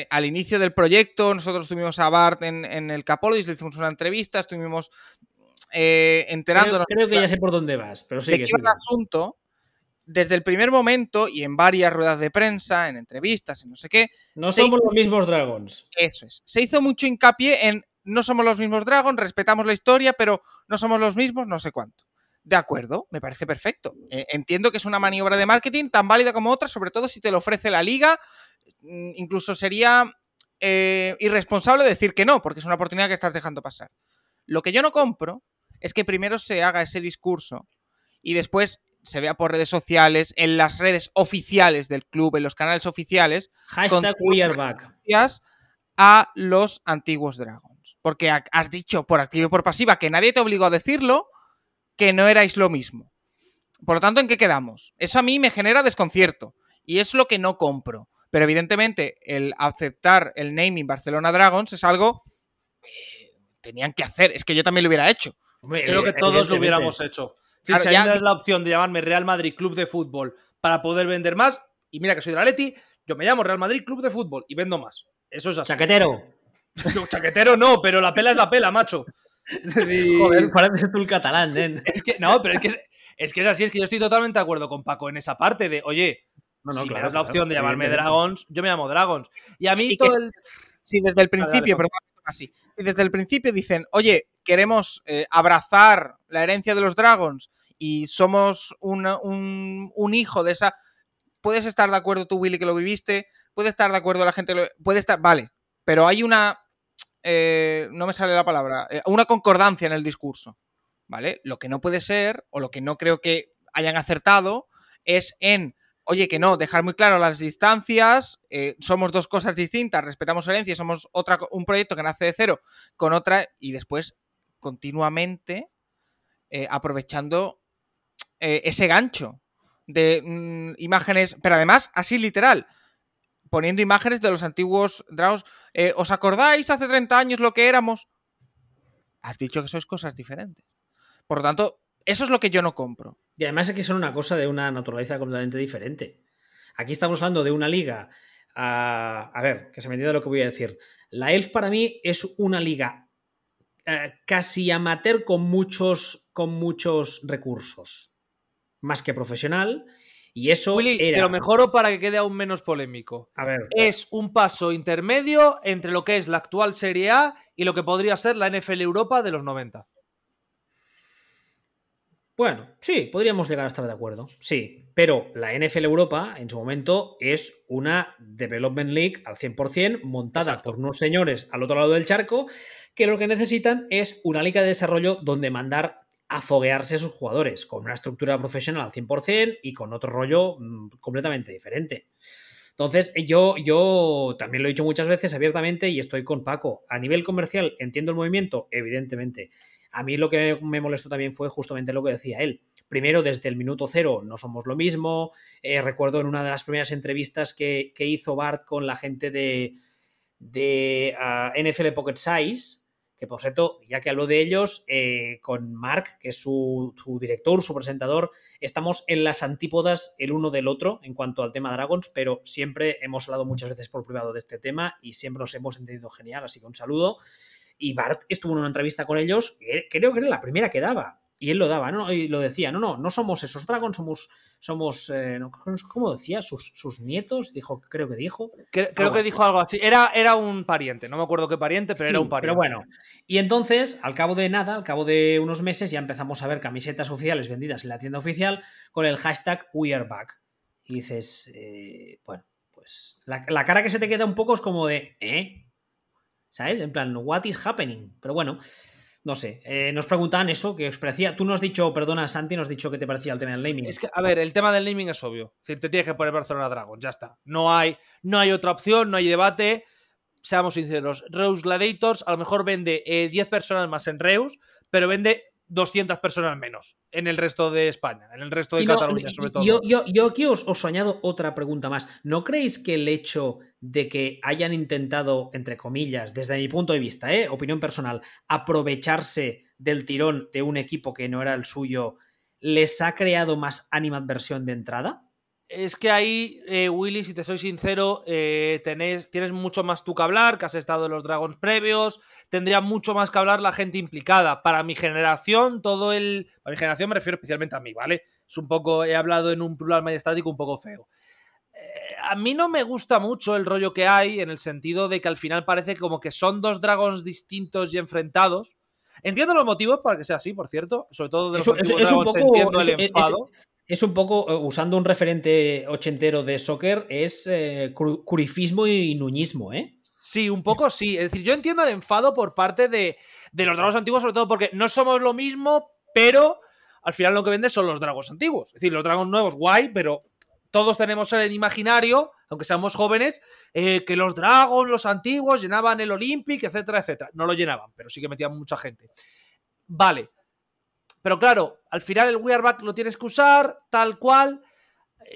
al inicio del proyecto nosotros tuvimos a Bart en, el Capologis, le hicimos una entrevista, estuvimos eh, enterándonos. Creo, que ya sé por dónde vas, pero sí. el asunto desde el primer momento y en varias ruedas de prensa, en entrevistas, en no sé qué. No somos los mismos Dragons. Eso es. Se hizo mucho hincapié en no somos los mismos Dragons, respetamos la historia, pero no somos los mismos, no sé cuánto. De acuerdo, me parece perfecto. E, entiendo que es una maniobra de marketing tan válida como otra, sobre todo si te lo ofrece la liga. Mm, incluso sería eh, irresponsable decir que no, porque es una oportunidad que estás dejando pasar. Lo que yo no compro es que primero se haga ese discurso y después se vea por redes sociales, en las redes oficiales del club, en los canales oficiales. Hashtag back. A los antiguos Dragons. Porque has dicho por activa y por pasiva que nadie te obligó a decirlo, que no erais lo mismo. Por lo tanto, ¿en qué quedamos? Eso a mí me genera desconcierto. Y es lo que no compro. Pero evidentemente, el aceptar el naming Barcelona Dragons es algo que tenían que hacer. Es que yo también lo hubiera hecho. Creo que todos lo hubiéramos hecho si ya... la opción de llamarme Real Madrid Club de Fútbol para poder vender más, y mira que soy de la Leti, yo me llamo Real Madrid Club de Fútbol y vendo más. Eso es así. Chaquetero. chaquetero no, pero la pela es la pela, macho. *laughs* Joder, pareces tú el catalán, nen. Es que, no, pero es que es, que es así, es que yo estoy totalmente de acuerdo con Paco en esa parte de, oye, si me das la opción de llamarme Dragons, yo me llamo Dragons. Y a mí todo el... Si desde el principio, perdón, así, si desde el principio dicen, oye, queremos eh, abrazar la herencia de los Dragons y somos un, un, hijo de esa. Puedes estar de acuerdo tú, Willy, que lo viviste. Puede estar de acuerdo la gente. Lo... Puede estar. Vale. Pero hay una. Eh, no me sale la palabra. Eh, una concordancia en el discurso. ¿Vale? Lo que no puede ser, o lo que no creo que hayan acertado, es en. Oye, que no, dejar muy claro las distancias, somos dos cosas distintas, respetamos herencia, somos otra, un proyecto que nace de cero con otra, y después continuamente eh, aprovechando eh, ese gancho de mm, imágenes, pero además así literal, poniendo imágenes de los antiguos. Eh, ¿Os acordáis hace 30 años lo que éramos? Has dicho que sois cosas diferentes. Por lo tanto, eso es lo que yo no compro. Y además que son una cosa de una naturaleza completamente diferente. Aquí estamos hablando de una liga. a ver, que se me entienda lo que voy a decir. La ELF para mí es una liga eh, casi amateur con muchos, con muchos recursos. Más que profesional. Y eso Willy, te lo mejoro para que quede aún menos polémico. A ver. Es un paso intermedio entre lo que es la actual Serie A y lo que podría ser la NFL Europa de los 90. Bueno, sí, podríamos llegar a estar de acuerdo. Sí, pero la NFL Europa en su momento es una Development League al 100% montada por unos señores al otro lado del charco que lo que necesitan es una liga de desarrollo donde mandar a foguearse sus jugadores, con una estructura profesional al 100% y con otro rollo mm, completamente diferente. Entonces, yo, yo también lo he dicho muchas veces abiertamente y estoy con Paco. A nivel comercial, entiendo el movimiento, evidentemente. A mí lo que me molestó también fue justamente lo que decía él. Primero, desde el minuto cero no somos lo mismo. Eh, recuerdo en una de las primeras entrevistas que, hizo Bart con la gente de, de ah, NFL Pocket Size, que por cierto, ya que hablo de ellos, eh, con Mark, que es su, director, su presentador, estamos en las antípodas el uno del otro en cuanto al tema Dragons, pero siempre hemos hablado muchas veces por privado de este tema y siempre nos hemos entendido genial, así que un saludo. Y Bart estuvo en una entrevista con ellos, creo que era la primera que daba, y él lo daba, ¿no? Y lo decía, no, no, no somos esos dragons, somos, somos, eh, ¿cómo decía? Sus, nietos, dijo, creo que dijo. Creo, que dijo algo así. Era, era un pariente, no me acuerdo qué pariente, pero era un pariente. Pero bueno, y entonces, al cabo de nada, al cabo de unos meses, ya empezamos a ver camisetas oficiales vendidas en la tienda oficial con el hashtag WeAreBack. Y dices, eh, bueno, pues la, la cara que se te queda un poco es como de, ¿eh? ¿Sabes? En plan, what is happening? Pero bueno, no sé, eh, nos preguntaban eso, que os parecía. Tú nos has dicho, perdona, Santi, nos has dicho que te parecía el tema del naming. Es que, a ver, el tema del naming es obvio. Es decir, te tienes que poner Barcelona Dragons, ya está. No hay, no hay otra opción, no hay debate. Seamos sinceros, Reus Gladiators a lo mejor vende 10 eh, personas más en Reus, pero vende 200 personas menos en el resto de España, en el resto de Cataluña, sobre todo. Yo, yo, yo aquí os, os, añado otra pregunta más. ¿No creéis que el hecho de que hayan intentado, entre comillas, desde mi punto de vista, ¿eh? opinión personal, aprovecharse del tirón de un equipo que no era el suyo, les ha creado más animadversión de entrada? Es que ahí, eh, Willy, si te soy sincero, eh, tienes mucho más tú que hablar, que has estado en los Dragons previos, tendría mucho más que hablar la gente implicada. Para mi generación, todo el... Para mi generación me refiero especialmente a mí, ¿vale? Es un poco, he hablado en un plural majestático un poco feo. Eh, a mí no me gusta mucho el rollo que hay en el sentido de que al final parece como que son dos dragons distintos y enfrentados. Entiendo los motivos para que sea así, por cierto, sobre todo de los es, dragons, entiendo el enfado. Es, un poco, eh, usando un referente ochentero de soccer, es eh, curifismo y nuñismo, ¿eh? Sí, un poco sí. Es decir, yo entiendo el enfado por parte de, de los dragos antiguos, sobre todo porque no somos lo mismo, pero al final lo que vende son los dragos antiguos. Es decir, los dragos nuevos, guay, pero todos tenemos el imaginario, aunque seamos jóvenes, eh, que los dragos, los antiguos, llenaban el Olympic, etcétera, etcétera. No lo llenaban, pero sí que metían mucha gente. Vale. Pero claro, al final el We lo tienes que usar tal cual.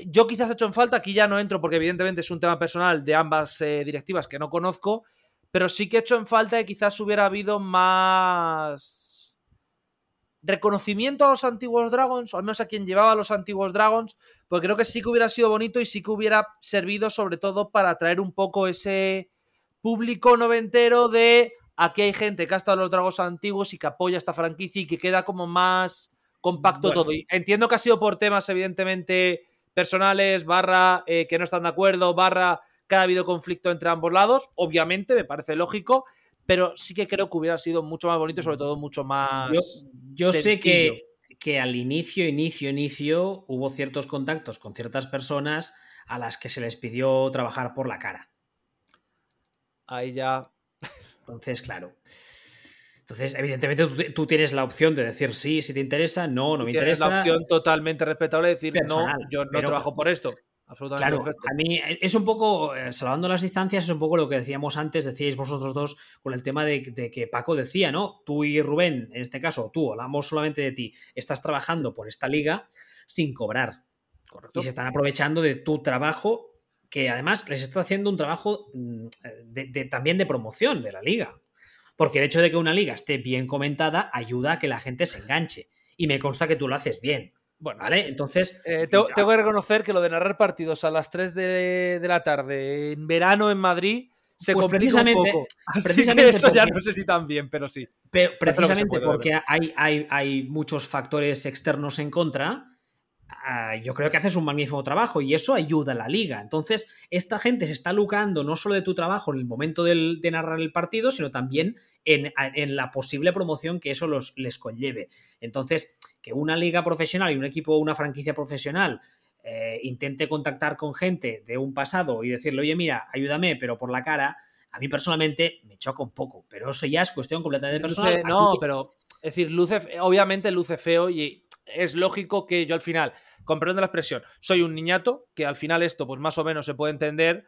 Yo quizás he hecho en falta, aquí ya no entro porque evidentemente es un tema personal de ambas eh, directivas que no conozco, pero sí que he hecho en falta que quizás hubiera habido más reconocimiento a los antiguos Dragons, o al menos a quien llevaba a los antiguos Dragons, porque creo que sí que hubiera sido bonito y sí que hubiera servido sobre todo para atraer un poco ese público noventero de aquí hay gente que ha estado en los Dragons antiguos y que apoya esta franquicia y que queda como más compacto todo. Y entiendo que ha sido por temas evidentemente personales, barra eh, que no están de acuerdo, barra que ha habido conflicto entre ambos lados, obviamente, me parece lógico, pero sí que creo que hubiera sido mucho más bonito y sobre todo mucho más... Yo, sé que, que al inicio, inicio, inicio, hubo ciertos contactos con ciertas personas a las que se les pidió trabajar por la cara. Ahí ya... Entonces, claro. Entonces, evidentemente, tú, tienes la opción de decir sí, si te interesa, no, no me tienes interesa. la opción totalmente respetable de decir no, yo no trabajo por esto claro, A mí es un poco, eh, salvando las distancias, es un poco lo que decíamos antes, decíais vosotros dos, con el tema de, que Paco decía, ¿no? Tú y Rubén, en este caso, tú, hablamos solamente de ti, estás trabajando por esta liga sin cobrar. Correcto. Y se están aprovechando de tu trabajo, que además les está haciendo un trabajo mm, de, también de promoción de la liga. Porque el hecho de que una liga esté bien comentada ayuda a que la gente se enganche. Y me consta que tú lo haces bien. Bueno, ¿vale? Entonces. Eh, tengo, que reconocer que lo de narrar partidos a las 3 de, la tarde en verano en Madrid se pues complica un poco. *laughs* precisamente eso ya no sé si tan bien, pero sí. Pero precisamente porque hay, hay, hay, muchos factores externos en contra. Ah, yo creo que haces un magnífico trabajo y eso ayuda a la liga. Entonces, esta gente se está lucrando no solo de tu trabajo en el momento de narrar el partido, sino también en, en la posible promoción que eso los, les conlleve. Entonces, que una liga profesional y un equipo, una franquicia profesional eh, intente contactar con gente de un pasado y decirle, oye, mira, ayúdame, pero por la cara, a mí personalmente me choca un poco, pero eso ya es cuestión completamente personal. no, pero es decir, luce, obviamente luce feo y es lógico que yo al final, con perdón de la expresión, soy un niñato, que al final esto pues más o menos se puede entender,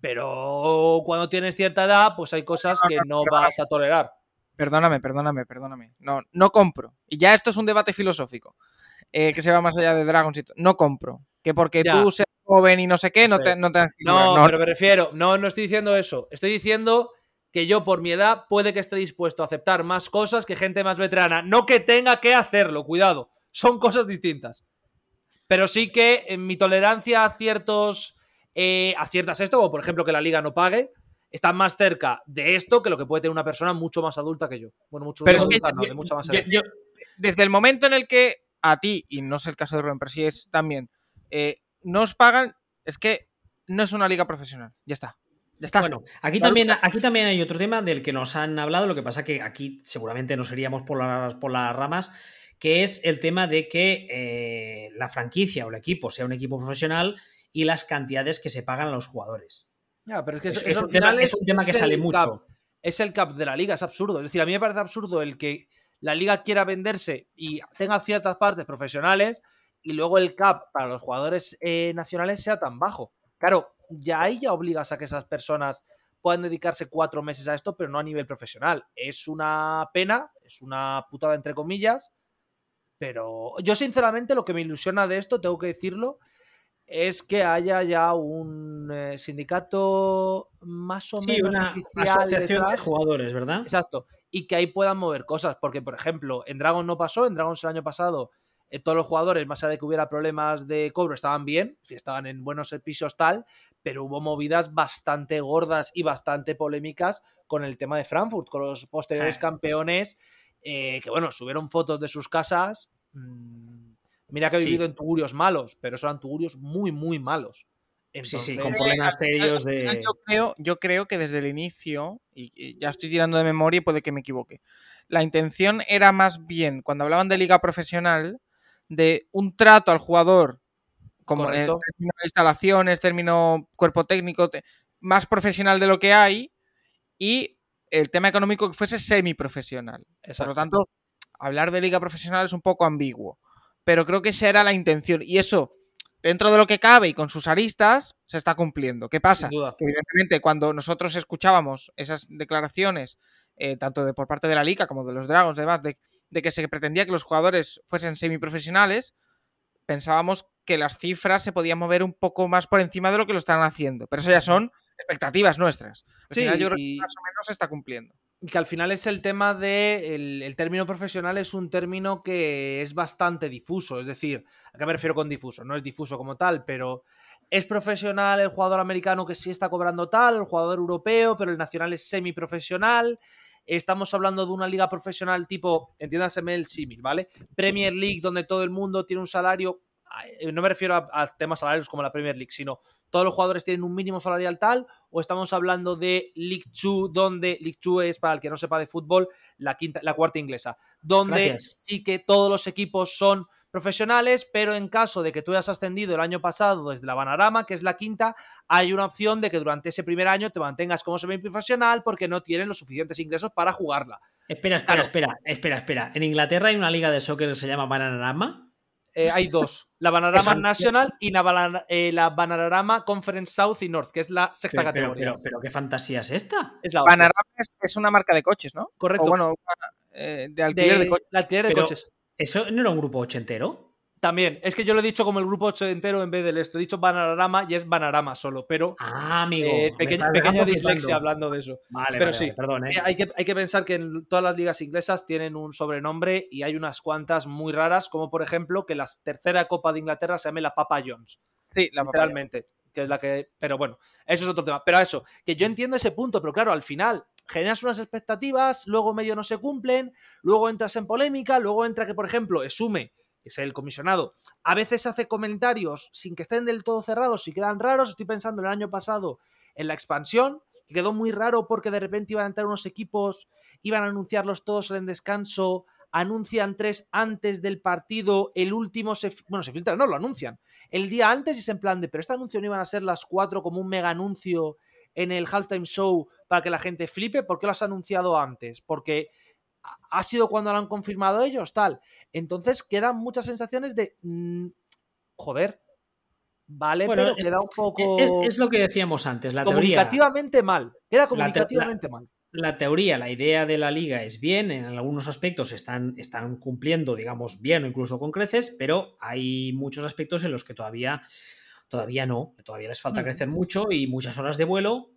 pero cuando tienes cierta edad, pues hay cosas que no *laughs* vas a tolerar. Perdóname, perdóname, perdóname. No, no compro. Y ya esto es un debate filosófico. Eh, que se va más allá de Dragons. No compro. Que porque tú seas joven y no sé qué, no, te, no te... No, pero me refiero, no, no estoy diciendo eso. Estoy diciendo que yo por mi edad puede que esté dispuesto a aceptar más cosas que gente más veterana. No que tenga que hacerlo, cuidado. Son cosas distintas. Pero sí que en mi tolerancia a ciertos... Eh, a ciertas esto, como por ejemplo que la liga no pague, están más cerca de esto que lo que puede tener una persona mucho más adulta que yo. Bueno, mucho más adulta, no, de mucha más edad. desde el momento en el que a ti, y no es el caso de Rubén, pero sí es también, eh, no os pagan, es que no es una liga profesional. Ya está. Ya está. Bueno, aquí también, aquí también hay otro tema del que nos han hablado, lo que pasa que aquí seguramente nos iríamos por las, por las ramas, que es el tema de que eh, la franquicia o el equipo sea un equipo profesional y las cantidades que se pagan a los jugadores. Ya, pero es que es, un, tema, que sale mucho. es el cap de la liga, es absurdo. Es decir, a mí me parece absurdo el que la liga quiera venderse y tenga ciertas partes profesionales y luego el cap para los jugadores eh, nacionales sea tan bajo. Claro, ya ahí ya obligas a que esas personas puedan dedicarse cuatro meses a esto, pero no a nivel profesional. Es una pena, es una putada entre comillas, pero yo sinceramente lo que me ilusiona de esto, tengo que decirlo, es que haya ya un eh, sindicato más o menos una asociación de jugadores, ¿verdad? Exacto. Y que ahí puedan mover cosas. Porque, por ejemplo, en Dragon no pasó, en Dragon el año pasado eh, todos los jugadores, más allá de que hubiera problemas de cobro, estaban bien, estaban en buenos pisos tal, pero hubo movidas bastante gordas y bastante polémicas con el tema de Frankfurt, con los posteriores campeones, eh, que bueno, subieron fotos de sus casas. Mm, Mira que ha vivido en tugurios malos, pero son tugurios muy, muy malos. sí, sí, con problemas serios de. Yo creo, yo creo que desde el inicio, y ya estoy tirando de memoria y puede que me equivoque, la intención era más bien, cuando hablaban de liga profesional, de un trato al jugador, como en término de instalaciones, término cuerpo técnico, más profesional de lo que hay, y el tema económico que fuese semiprofesional. Por lo tanto, hablar de liga profesional es un poco ambiguo. Pero creo que esa era la intención. Y eso, dentro de lo que cabe y con sus aristas, se está cumpliendo. ¿Qué pasa? Evidentemente, cuando nosotros escuchábamos esas declaraciones, eh, tanto de por parte de la liga como de los Dragons, además, de, de que se pretendía que los jugadores fuesen semiprofesionales, pensábamos que las cifras se podían mover un poco más por encima de lo que lo están haciendo. Pero eso ya son expectativas nuestras. sí, yo creo que más o menos se está cumpliendo. Que al final es el tema de. El, término profesional es un término que es bastante difuso. Es decir, ¿a qué me refiero con difuso? No es difuso como tal, pero es profesional el jugador americano que sí está cobrando tal, el jugador europeo, pero el nacional es semiprofesional. Estamos hablando de una liga profesional tipo, entiéndaseme el símil, ¿vale? Premier League, donde todo el mundo tiene un salario no me refiero a, temas salarios como la Premier League, sino todos los jugadores tienen un mínimo salarial tal, o estamos hablando de League 2, donde League 2 es, para el que no sepa de fútbol, la, quinta, la cuarta inglesa, donde sí que todos los equipos son profesionales, pero en caso de que tú hayas ascendido el año pasado desde la Banarama, que es la quinta, hay una opción de que durante ese primer año te mantengas como semiprofesional porque no tienen los suficientes ingresos para jugarla. Espera, espera, espera, espera, espera. En Inglaterra hay una liga de soccer que se llama Bananarama eh, hay dos. La Banarama National y la, eh, la, Banarama Conference South y North, que es la sexta categoría. Pero, qué fantasía es esta. Es la Banarama es, una marca de coches, ¿no? Correcto. bueno, eh, de alquiler de, coches. alquiler de coches. ¿Eso no era un grupo ochentero? También, es que yo lo he dicho como el grupo entero en vez del esto. He dicho Banarama y es Banarama solo, pero. Ah, amigo. Eh, pequeña dislexia hablando de eso. Vale, pero sí. perdón, ¿eh? hay, que, hay que pensar que en todas las ligas inglesas tienen un sobrenombre y hay unas cuantas muy raras, como por ejemplo que la tercera Copa de Inglaterra se llame la Papa Jones. Sí, la literalmente. Que es la que. Pero bueno, eso es otro tema. Pero a eso, que yo entiendo ese punto, pero claro, al final generas unas expectativas, luego medio no se cumplen, luego entras en polémica, luego entra que, por ejemplo, Esume que es el comisionado, a veces hace comentarios sin que estén del todo cerrados y quedan raros. Estoy pensando el año pasado en la expansión, que quedó muy raro porque de repente iban a entrar unos equipos, iban a anunciarlos todos en descanso, anuncian tres antes del partido, el último se, bueno, se filtra, no, lo anuncian. El día antes es en plan de, pero este anuncio no iban a ser las cuatro como un mega anuncio en el halftime show para que la gente flipe, ¿por qué lo has anunciado antes? Porque ha sido cuando lo han confirmado ellos, tal. Entonces quedan muchas sensaciones de. Mm, joder. Vale, pero queda un poco. Es, lo que decíamos antes. La comunicativamente mal. Queda comunicativamente mal. La teoría, la idea de la liga es bien, en algunos aspectos están, están cumpliendo, digamos, bien o incluso con creces, pero hay muchos aspectos en los que todavía, todavía no, todavía les falta crecer mucho y muchas horas de vuelo.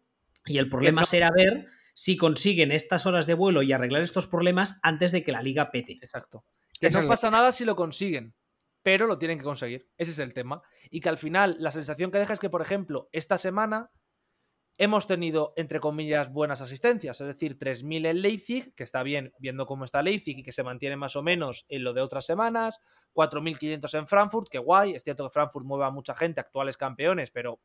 Y el problema será ver si consiguen estas horas de vuelo y arreglar estos problemas antes de que la liga pete. Exacto. Que no pasa nada si lo consiguen, pero lo tienen que conseguir. Ese es el tema. Y que al final la sensación que deja es que, por ejemplo, esta semana hemos tenido, entre comillas, buenas asistencias. Es decir, 3.000 en Leipzig, que está bien viendo cómo está Leipzig y que se mantiene más o menos en lo de otras semanas. 4.500 en Frankfurt, que guay. Es cierto que Frankfurt mueve a mucha gente, actuales campeones, pero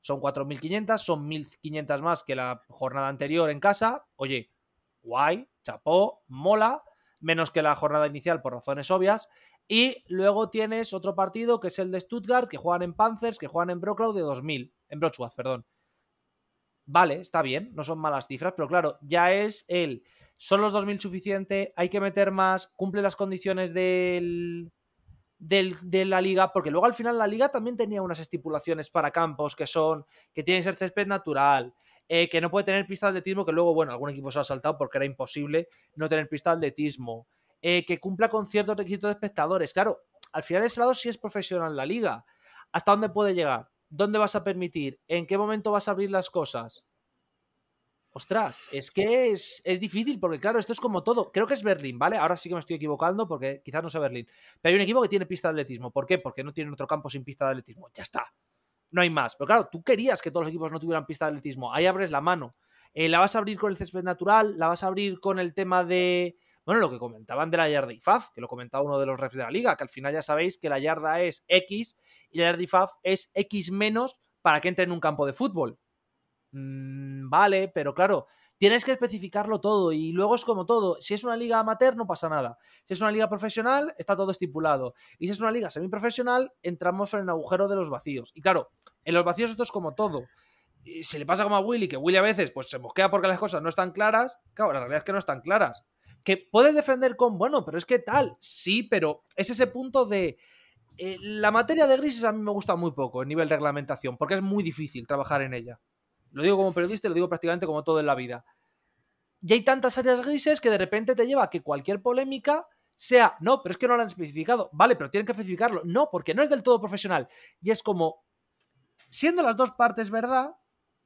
son 4.500, son 1.500 más que la jornada anterior en casa. Oye, guay, chapó, mola, menos que la jornada inicial por razones obvias. Y luego tienes otro partido que es el de Stuttgart, que juegan en Panzers, que juegan en Broclaw de 2.000, en Brochwath, perdón. Vale, está bien, no son malas cifras, pero claro, ya es el. ¿Son los 2.000 suficiente? ¿Hay que meter más? ¿Cumple las condiciones del, de la liga, porque luego al final la liga también tenía unas estipulaciones para campos que son que tiene que ser césped natural, eh, que no puede tener pista de atletismo, que luego, bueno, algún equipo se ha saltado porque era imposible no tener pista de atletismo, eh, que cumpla con ciertos requisitos de espectadores. Claro, al final ese lado sí es profesional la liga. ¿Hasta dónde puede llegar? ¿Dónde vas a permitir? ¿En qué momento vas a abrir las cosas? Ostras, es que es, difícil porque, claro, esto es como todo. Creo que es Berlín, ¿vale? Ahora sí que me estoy equivocando porque quizás no sea Berlín. Pero hay un equipo que tiene pista de atletismo. ¿Por qué? Porque no tienen otro campo sin pista de atletismo. Ya está. No hay más. Pero claro, tú querías que todos los equipos no tuvieran pista de atletismo. Ahí abres la mano. Eh, la vas a abrir con el césped natural, la vas a abrir con el tema de Bueno, lo que comentaban de la yarda IFAF, que lo comentaba uno de los refs de la liga, que al final ya sabéis que la yarda es X y la yarda IFAF es X menos para que entre en un campo de fútbol. Mm, vale, pero claro, tienes que especificarlo todo y luego es como todo. Si es una liga amateur, no pasa nada. Si es una liga profesional, está todo estipulado. Y si es una liga semiprofesional, entramos en el agujero de los vacíos. Y claro, en los vacíos esto es como todo. Y si le pasa como a Willy, que Willy a veces pues se mosquea porque las cosas no están claras, claro, la realidad es que no están claras. Que puedes defender con, bueno, pero es que tal, sí, pero es ese punto de... Eh, la materia de grises a mí me gusta muy poco, el nivel de reglamentación, porque es muy difícil trabajar en ella. Lo digo como periodista y lo digo prácticamente como todo en la vida. Y hay tantas áreas grises que de repente te lleva a que cualquier polémica sea, no, pero es que no lo han especificado. Vale, pero tienen que especificarlo. No, porque no es del todo profesional. Y es como, siendo las dos partes verdad,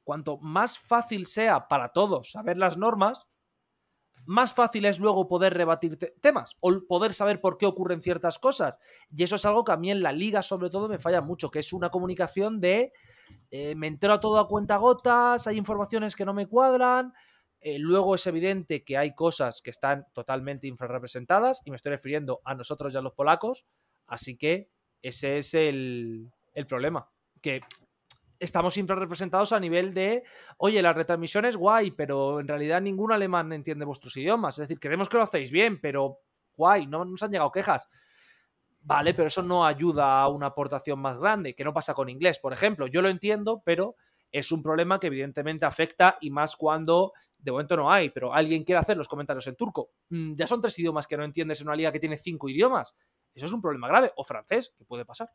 cuanto más fácil sea para todos saber las normas, más fácil es luego poder rebatir temas o poder saber por qué ocurren ciertas cosas. Y eso es algo que a mí en la liga sobre todo me falla mucho, que es una comunicación de eh, me entero a todo a cuenta gotas, hay informaciones que no me cuadran, eh, luego es evidente que hay cosas que están totalmente infrarrepresentadas y me estoy refiriendo a nosotros y a los polacos, así que ese es el, el problema, que estamos infrarrepresentados a nivel de, oye, la retransmisión es guay, pero en realidad ningún alemán entiende vuestros idiomas. Es decir, queremos que lo hacéis bien, pero guay, no nos han llegado quejas. Vale, pero eso no ayuda a una aportación más grande, que no pasa con inglés, por ejemplo. Yo lo entiendo, pero es un problema que evidentemente afecta y más cuando de momento no hay, pero alguien quiere hacer los comentarios en turco. Mm, ya son tres idiomas que no entiendes en una liga que tiene cinco idiomas. Eso es un problema grave. O francés, que puede pasar.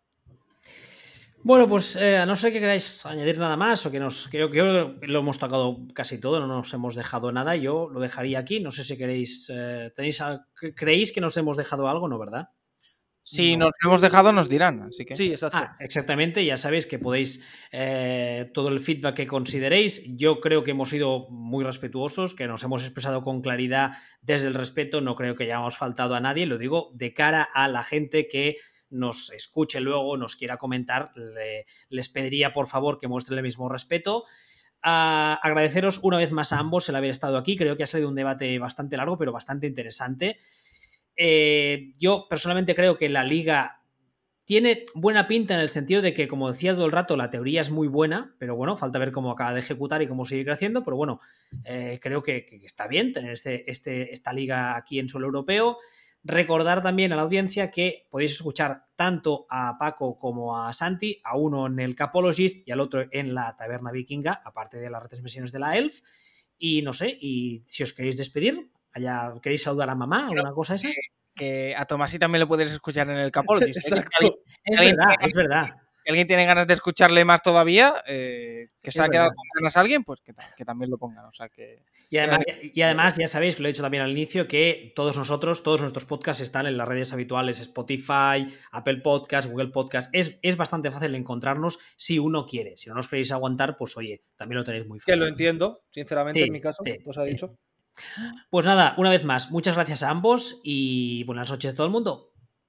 Bueno, pues eh, a no ser que queráis añadir nada más o que nos creo que lo hemos tocado casi todo, no nos hemos dejado nada, yo lo dejaría aquí. No sé si queréis, eh, tenéis, creéis que nos hemos dejado algo, ¿no? ¿Verdad? Si nos hemos dejado, nos dirán. Así que... Sí, exacto. Ah, exactamente, ya sabéis que podéis eh, todo el feedback que consideréis. Yo creo que hemos sido muy respetuosos, que nos hemos expresado con claridad desde el respeto. No creo que hayamos faltado a nadie. Lo digo de cara a la gente que nos escuche luego, nos quiera comentar, les pediría por favor que muestren el mismo respeto. agradeceros una vez más a ambos el haber estado aquí. Creo que ha salido un debate bastante largo, pero bastante interesante. Eh, yo personalmente creo que la liga tiene buena pinta en el sentido de que, como decía todo el rato, la teoría es muy buena, pero bueno, falta ver cómo acaba de ejecutar y cómo sigue creciendo. Pero bueno, eh, creo que, está bien tener este, este, esta liga aquí en suelo europeo. Recordar también a la audiencia que podéis escuchar tanto a Paco como a Santi, a uno en el Capologist y al otro en la Taberna Vikinga, aparte de las retransmisiones de la Elf. Y no sé, y si os queréis despedir, allá, ¿queréis saludar a mamá? ¿Alguna cosa esas? a Tomás también lo puedes escuchar en el Capologist. Es verdad, es verdad si alguien tiene ganas de escucharle más todavía, eh, que se ha quedado con ganas a alguien, pues que, también lo pongan. O sea que. Y además, y además, ya sabéis, que lo he dicho también al inicio, que todos nosotros, todos nuestros podcasts están en las redes habituales, Spotify, Apple Podcasts, Google Podcasts. Es, es bastante fácil encontrarnos si uno quiere. Si no nos queréis aguantar, pues oye, también lo tenéis muy fácil. Que lo entiendo, sinceramente, en mi caso, os ha dicho. Pues nada, una vez más, muchas gracias a ambos y buenas noches a todo el mundo.